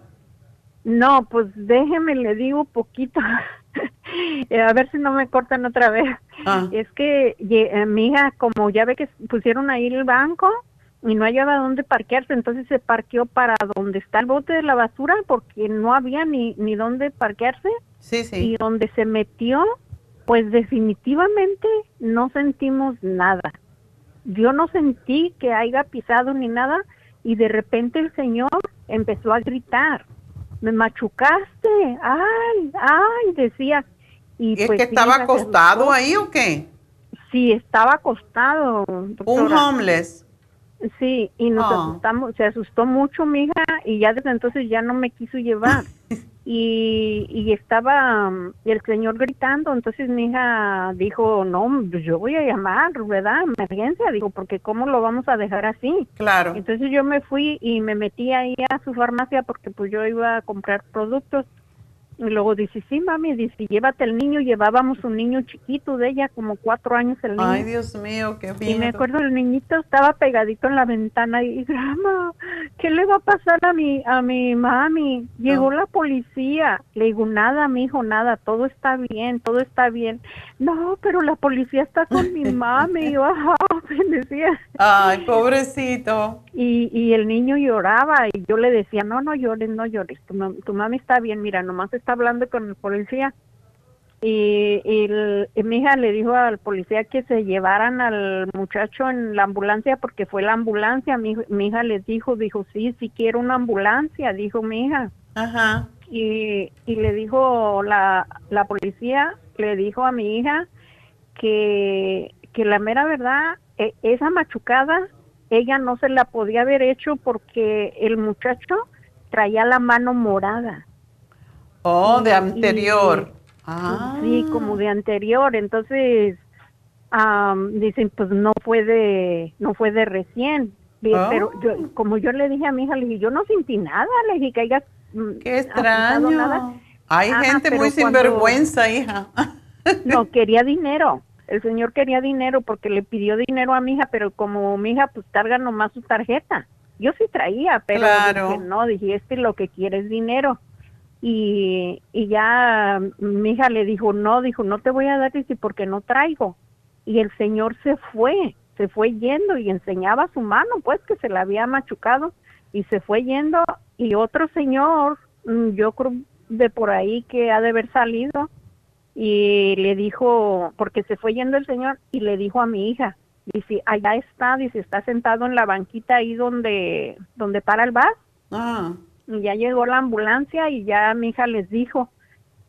No, pues déjeme, le digo poquito. [LAUGHS] [LAUGHS] Eh, a ver si no me cortan otra vez. Ah. Es que eh, mi hija, como ya ve que pusieron ahí el banco y no hallaba dónde parquearse, entonces se parqueó para donde está el bote de la basura porque no había ni, ni dónde parquearse. Sí, sí. Y donde se metió, pues definitivamente no sentimos nada. Yo no sentí que haya pisado ni nada y de repente el señor empezó a gritar, me machucaste, ay, ay, decía. Y ¿Es pues que estaba acostado ahí o qué? Sí, estaba acostado. Un homeless. Sí, y nos Ah. asustamos, se asustó mucho mi hija y ya desde entonces ya no me quiso llevar. [LAUGHS] y, y estaba um, el señor gritando, entonces mi hija dijo, no, pues yo voy a llamar, ¿verdad? Emergencia, digo, porque ¿cómo lo vamos a dejar así? Claro. Entonces yo me fui y me metí ahí a su farmacia porque pues yo iba a comprar productos. Y luego dice, sí, mami, dice, llévate el niño. Llevábamos un niño chiquito de ella, como cuatro años el niño. Ay, Dios mío, qué Y me bien. acuerdo el niñito estaba pegadito en la ventana y grama, ¿qué le va a pasar a mi a mi mami? Llegó la policía. Le digo, nada, mi hijo, nada, todo está bien, todo está bien. No, pero la policía está con mi [LAUGHS] mami. Y yo, ajá, [LAUGHS] decía. Ay, pobrecito. Y, y el niño lloraba y yo le decía, no, no llores, no llores, tu, mam- tu mami está bien, mira, nomás está hablando con el policía. Y, y el- y mi hija le dijo al policía que se llevaran al muchacho en la ambulancia porque fue la ambulancia. Mi hija les dijo, dijo, sí, sí quiero una ambulancia, dijo mi hija. Ajá. Y, y le dijo la, la policía, le dijo a mi hija que, que la mera verdad, e- esa machucada, ella no se la podía haber hecho porque el muchacho traía la mano morada. Oh, de anterior. y- Ah. Sí, como de anterior. Entonces, am, dicen, pues no fue de, no fue de recién. Oh. Pero yo, como yo le dije a mi hija, le dije, yo no sentí nada, le dije que haya mm, Qué nada. extraño. Hay Ajá, gente muy cuando- sinvergüenza, hija. No, quería dinero. El señor quería dinero porque le pidió dinero a mi hija, pero como mi hija pues carga nomás su tarjeta. Yo sí traía, pero Claro. dije, no, dije, este lo que quiere es dinero. Y, y ya mi hija le dijo, no, dijo, no te voy a dar, dice, porque no traigo. Y el señor se fue, se fue yendo y enseñaba su mano, pues que se la había machucado y se fue yendo. Y otro señor, mm, yo creo de por ahí que ha de haber salido, y le dijo, porque se fue yendo el señor y le dijo a mi hija, dice, allá está, dice, está sentado en la banquita ahí donde, donde para el bus. Ah. Y ya llegó la ambulancia y ya mi hija les dijo,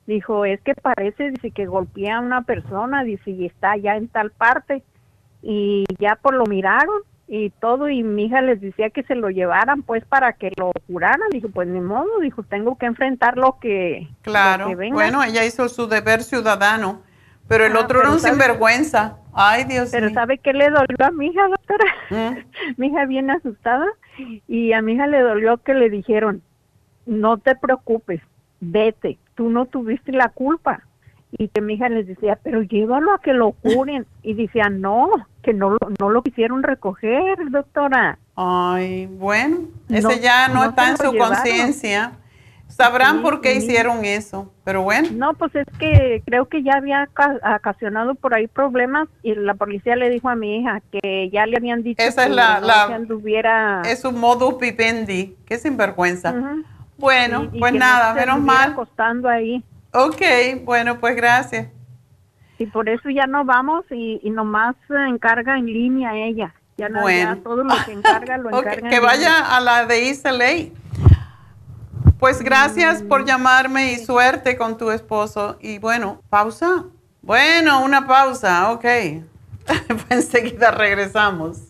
dijo, es que parece, dice, que golpea a una persona, dice, y está allá en tal parte. y ya por lo miraron y todo y mi hija les decía que se lo llevaran pues para que lo curaran. Dijo, pues ni modo, dijo, tengo que enfrentar lo que, claro. Bueno, ella hizo su deber ciudadano, pero el ah, otro era un sinvergüenza. Ay, Dios Pero ¿sabe qué le dolió a mi hija, doctora? ¿Mm? [LAUGHS] mi hija viene asustada y a mi hija le dolió que le dijeron, no te preocupes, vete, tú no tuviste la culpa y que mi hija les decía, pero llévalo a que lo [LAUGHS] curen. Y decía, no, que no, no lo quisieron recoger, doctora. Ay, bueno, ese ya no, está en su conciencia. Sabrán por qué hicieron eso, pero bueno. No, pues es que creo que ya había ocasionado por ahí problemas y la policía le dijo a mi hija que ya le habían dicho Esa que es la, la anduviera... Es un modus vivendi, qué sinvergüenza. Bueno, pues nada, menos mal. acostando ahí. Ok, bueno, pues gracias. Y por eso ya no vamos y, y nomás encarga en línea ella. Ya, no, bueno. todo lo que encarga lo [LAUGHS] encarga. que vaya a la de Isla Pues gracias por llamarme y suerte con tu esposo. Y bueno, pausa. Bueno, una pausa, ok. [LAUGHS] pues enseguida regresamos.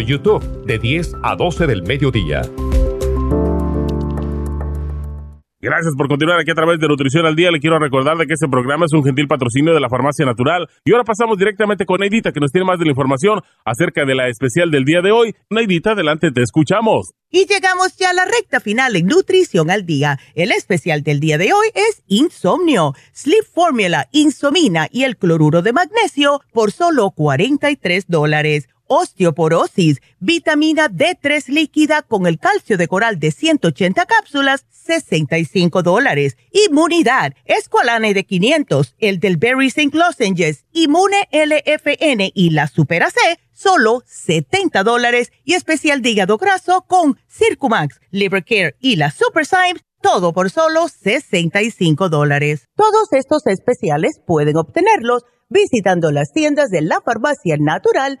YouTube de 10 a 12 del mediodía. Gracias por continuar aquí a través de Nutrición al Día. Le quiero recordar de que este programa es un gentil patrocinio de la Farmacia Natural. Y ahora pasamos directamente con Neidita, que nos tiene más de la información acerca de la especial del día de hoy. Neidita, adelante, te escuchamos. Y llegamos ya a la recta final en Nutrición al Día. El especial del día de hoy es Insomnio, Sleep Formula, Insomina y el cloruro de magnesio por solo 43 dólares osteoporosis, vitamina D3 líquida con el calcio de coral de 180 cápsulas, 65 dólares. Inmunidad, Esqualane de 500, el del Berry St. Lozenges, Inmune LFN y la Super C, solo 70 dólares. Y especial de hígado graso con Circumax, Liver Care y la Super Symes, todo por solo 65 dólares. Todos estos especiales pueden obtenerlos visitando las tiendas de la farmacia natural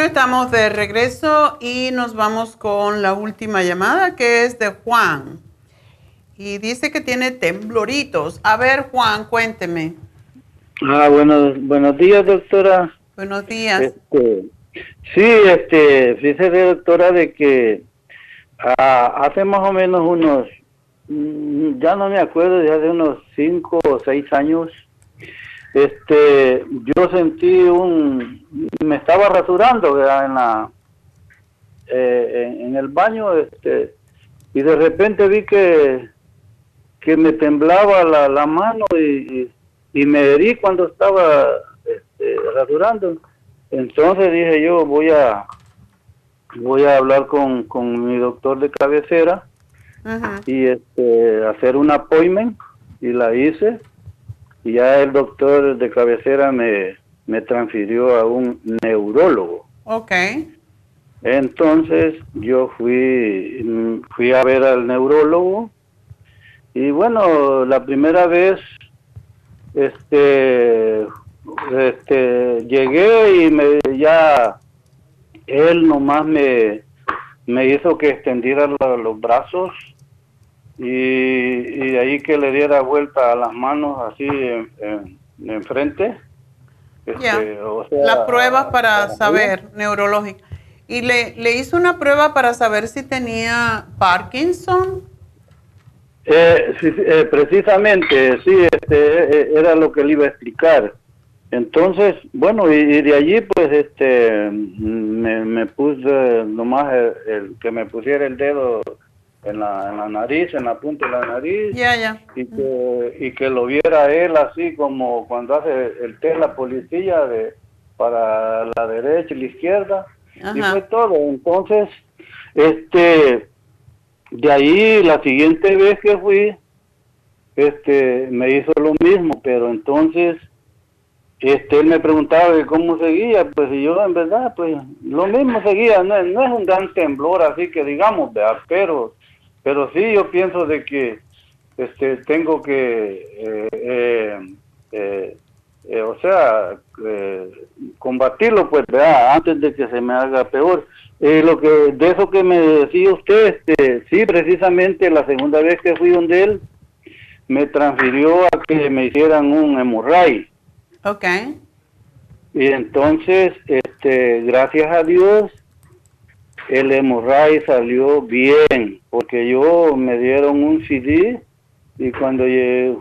Bueno, estamos de regreso y nos vamos con la última llamada que es de Juan. Y dice que tiene tembloritos. A ver, Juan, cuénteme. Ah, bueno, buenos días, doctora. Buenos días. Este, sí, este, fíjese, doctora, de que ah, hace más o menos unos, mm, ya no me acuerdo, ya de unos cinco o seis años, este, yo sentí un, me estaba rasurando en la, eh, en, el baño, este, y de repente vi que, que me temblaba la, la mano y, y, me herí cuando estaba este, rasurando. Entonces dije yo voy a voy a hablar con, con mi doctor de cabecera y este hacer un appointment y la hice y ya el doctor de cabecera me, me transfirió a un neurólogo. Ok. Entonces yo fui, fui a ver al neurólogo y bueno, la primera vez este, este llegué y me ya él nomás me, me hizo que extendiera los brazos y, de ahí que le diera vuelta a las manos así en, en, frente. Este, la prueba para, saber, neurológica. ¿Y le, le hizo una prueba para saber si tenía Parkinson? Eh, eh, precisamente, sí, este, eh, era lo que le iba a explicar. Entonces, bueno, y, de allí pues este me, me puse nomás el, que me pusiera el dedo en la, en la nariz, en la punta de la nariz. Ya, ya. Y que, y que lo viera él así como cuando hace el test la policía de para la derecha y la izquierda. Y fue todo. Entonces, este, de ahí la siguiente vez que fui, este, me hizo lo mismo, pero entonces, este, él me preguntaba de cómo seguía, pues y yo en verdad, pues lo mismo seguía, no, no es un gran temblor así que digamos, pero pero sí, yo pienso de que este tengo que, eh, eh, eh, o sea, combatirlo, pues, ¿verdad? antes de que se me haga peor. lo que de eso que me decía usted, este, sí, precisamente la segunda vez que fui donde él, me transfirió a que me hicieran un hemorray. Ok. Y entonces, este, gracias a Dios, el hemorray salió bien, porque yo me dieron un CD y cuando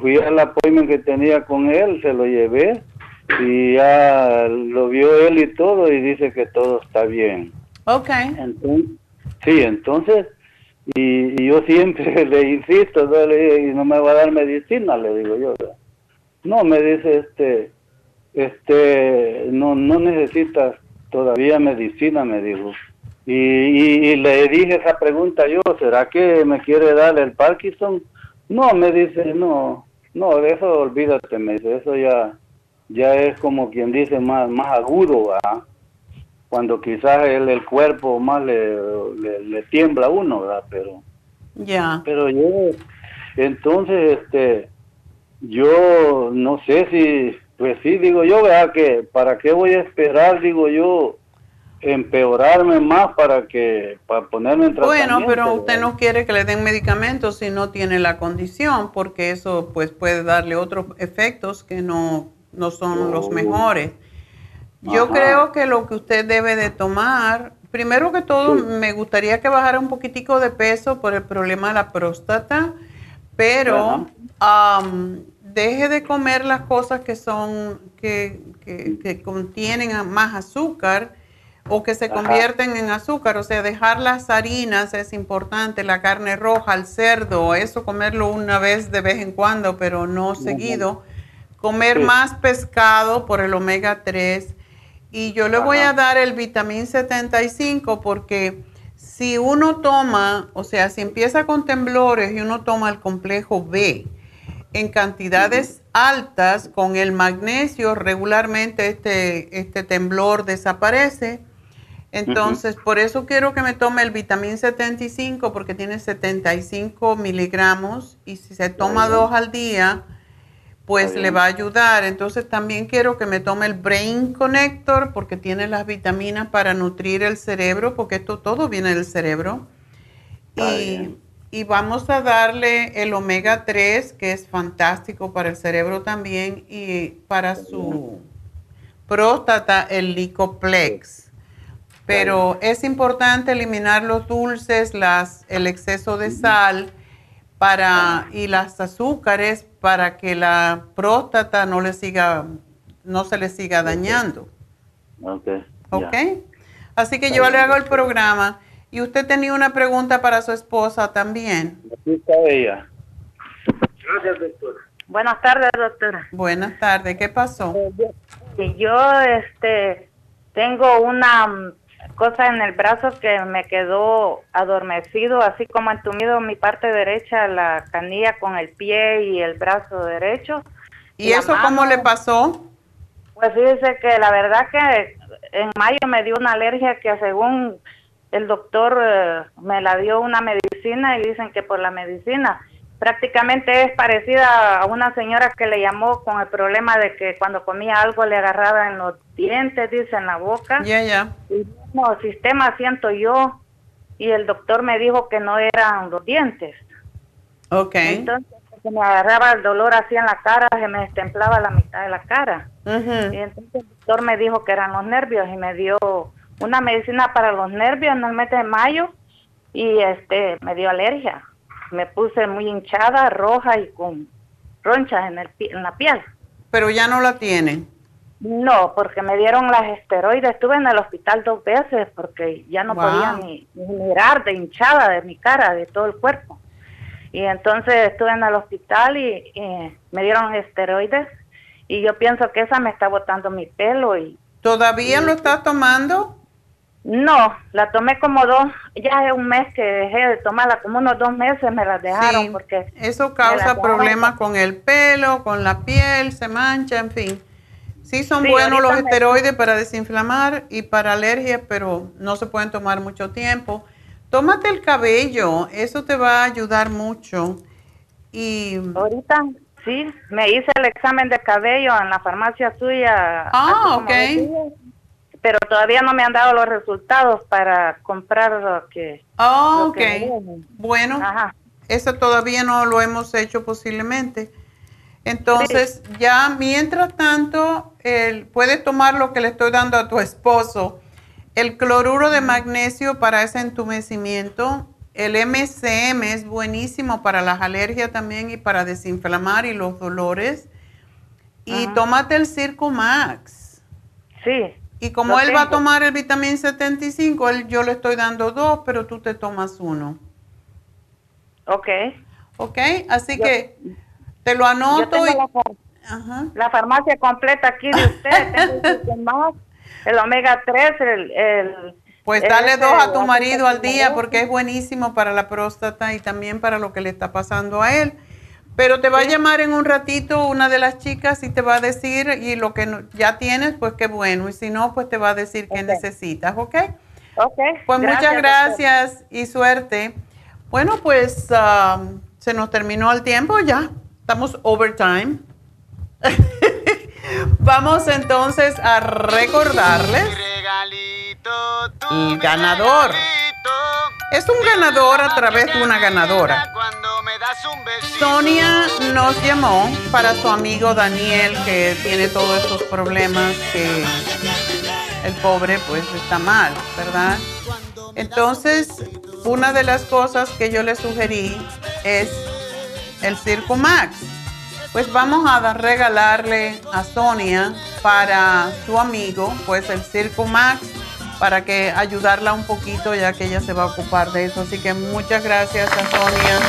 fui al apoyo que tenía con él, se lo llevé y ya lo vio él y todo y dice que todo está bien. Ok. sí, entonces, y, yo siempre [LAUGHS] le insisto, ¿no? Le, y no me va a dar medicina, le digo yo. No, me dice este, este, no, no necesitas todavía medicina, me dijo. Y, le dije esa pregunta yo, ¿será que me quiere dar el Parkinson? No, me dice, no, no, de eso olvídate, me dice, eso ya, ya es como quien dice más, más agudo, cuando quizás el, el cuerpo más le, le, tiembla a uno, ¿verdad? Pero, ya. pero yo, entonces, este, yo no sé si, pues sí, digo yo, ¿verdad? Que, ¿para qué voy a esperar, digo yo? Empeorarme más para que para ponerme en tratamiento. Bueno, pero usted no quiere que le den medicamentos si no tiene la condición, porque eso pues puede darle otros efectos que no, no son los mejores. Yo creo que lo que usted debe de tomar, primero que todo, me gustaría que bajara un poquitico de peso por el problema de la próstata, pero deje de comer las cosas que son, que, que, que contienen más azúcar o que se convierten en azúcar, o sea, dejar las harinas es importante, la carne roja, el cerdo, eso comerlo una vez de vez en cuando, pero no seguido. Comer más pescado por el omega 3 Y yo le voy a dar el vitamín 75 porque si uno toma, o sea, si empieza con temblores y uno toma el complejo B en cantidades altas con el magnesio, regularmente este, este temblor desaparece. Entonces, por eso quiero que me tome el vitamín 75 porque tiene 75 miligramos y si se toma dos al día, pues le va a ayudar. Entonces también quiero que me tome el Brain Connector porque tiene las vitaminas para nutrir el cerebro, porque esto todo viene del cerebro. Y, y, vamos a darle el omega 3, que es fantástico para el cerebro también, y para su próstata, el Licoplex. Pero es importante eliminar los dulces, las, el exceso de sal para, y las azúcares para que la próstata no le siga, no se le siga dañando. Ok. Ok. Así que yo le hago el programa. Y usted tenía una pregunta para su esposa también. Aquí está ella. Gracias, doctora. Buenas tardes, doctora. Buenas tardes. ¿Qué pasó? Yo, este, tengo una cosa en el brazo que me quedó adormecido, así como entumido mi parte derecha, la canilla con el pie y el brazo derecho. ¿Y, eso cómo le pasó? Pues fíjese que la verdad que en mayo me dio una alergia que según el doctor eh, me la dio una medicina y dicen que por la medicina prácticamente es parecida a una señora que le llamó con el problema de que cuando comía algo le agarraba en los dientes, dice, en la boca. Ya, ya. Mismo sistema siento yo y el doctor me dijo que no eran los dientes. Ok. Entonces se me agarraba el dolor así en la cara, se me destemplaba la mitad de la cara. Y entonces el doctor me dijo que eran los nervios y me dio una medicina para los nervios en el mes de mayo y este me dio alergia me puse muy hinchada, roja y con ronchas en, el, en la piel. Pero ya no la tiene. No, porque me dieron las esteroides. Estuve en el hospital dos veces porque ya no podía ni, mirar de hinchada de mi cara, de todo el cuerpo. Y entonces estuve en el hospital y, me dieron esteroides y yo pienso que esa me está botando mi pelo y... ¿Todavía lo estás tomando? No, la tomé como dos, ya es un mes que dejé de tomarla, como unos dos meses me la dejaron porque... Eso causa problemas con el pelo, con la piel, se mancha, en fin. Sí son buenos los esteroides para desinflamar y para alergias, pero no se pueden tomar mucho tiempo. Tómate el cabello, eso te va a ayudar mucho. Y ahorita sí, me hice el examen de cabello en la farmacia suya. Ah, ok pero todavía no me han dado los resultados para comprar lo que... Oh, ok. bueno, eso todavía no lo hemos hecho posiblemente. Entonces, ya mientras tanto, el, puedes tomar lo que le estoy dando a tu esposo, el cloruro de magnesio para ese entumecimiento, el MCM es buenísimo para las alergias también y para desinflamar y los dolores. Y tómate el Circo Max. Sí. Y como él va a tomar el vitamín 75, él, yo le estoy dando dos, pero tú te tomas uno. Ok. Ok, así que te lo anoto. y, la, farmacia completa aquí de usted. tengo el omega 3, el... el pues dale dos a tu marido al día porque es buenísimo para la próstata y también para lo que le está pasando a él. Pero te va a llamar en un ratito una de las chicas y te va a decir, y lo que ya tienes, pues qué bueno. Y si no, pues te va a decir qué necesitas, ¿ok? Ok. Pues muchas gracias y suerte. Bueno, pues um, se nos terminó el tiempo ya. Estamos overtime. [LAUGHS] Vamos entonces a recordarles el ganador. Es un ganador a través de una ganadora. Sonia nos llamó para su amigo Daniel que tiene todos estos problemas que el pobre pues está mal, ¿verdad? Entonces, una de las cosas que yo le sugerí es el Circo Max. Pues vamos a regalarle a Sonia para su amigo, pues el Circo Max para que ayudarla un poquito ya que ella se va a ocupar de eso. Así que muchas gracias a Sonia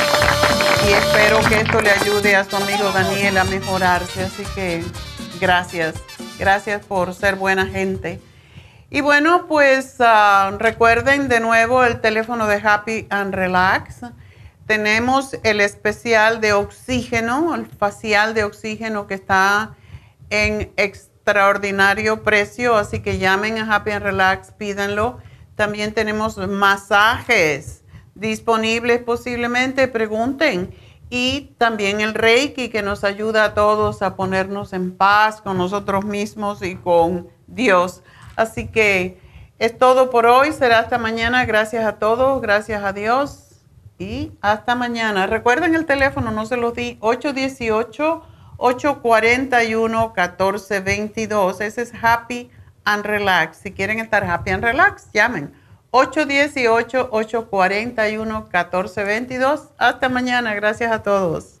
y espero que esto le ayude a su amigo Daniel a mejorarse. Así que gracias, gracias por ser buena gente. Y bueno, pues ah, recuerden de nuevo el teléfono de Happy and Relax. Tenemos el especial de oxígeno, el facial de oxígeno que está en extraordinario precio, así que llamen a Happy and Relax, pídanlo. También tenemos masajes disponibles posiblemente, pregunten. Y también el Reiki que nos ayuda a todos a ponernos en paz con nosotros mismos y con Dios. Así que es todo por hoy. Será hasta mañana. Gracias a todos. Gracias a Dios. Y hasta mañana. Recuerden el teléfono, no se los di. 818-841-1422. Ese es Happy and Relax. Si quieren estar Happy and Relax, llamen. 818-841-1422. Hasta mañana. Gracias a todos.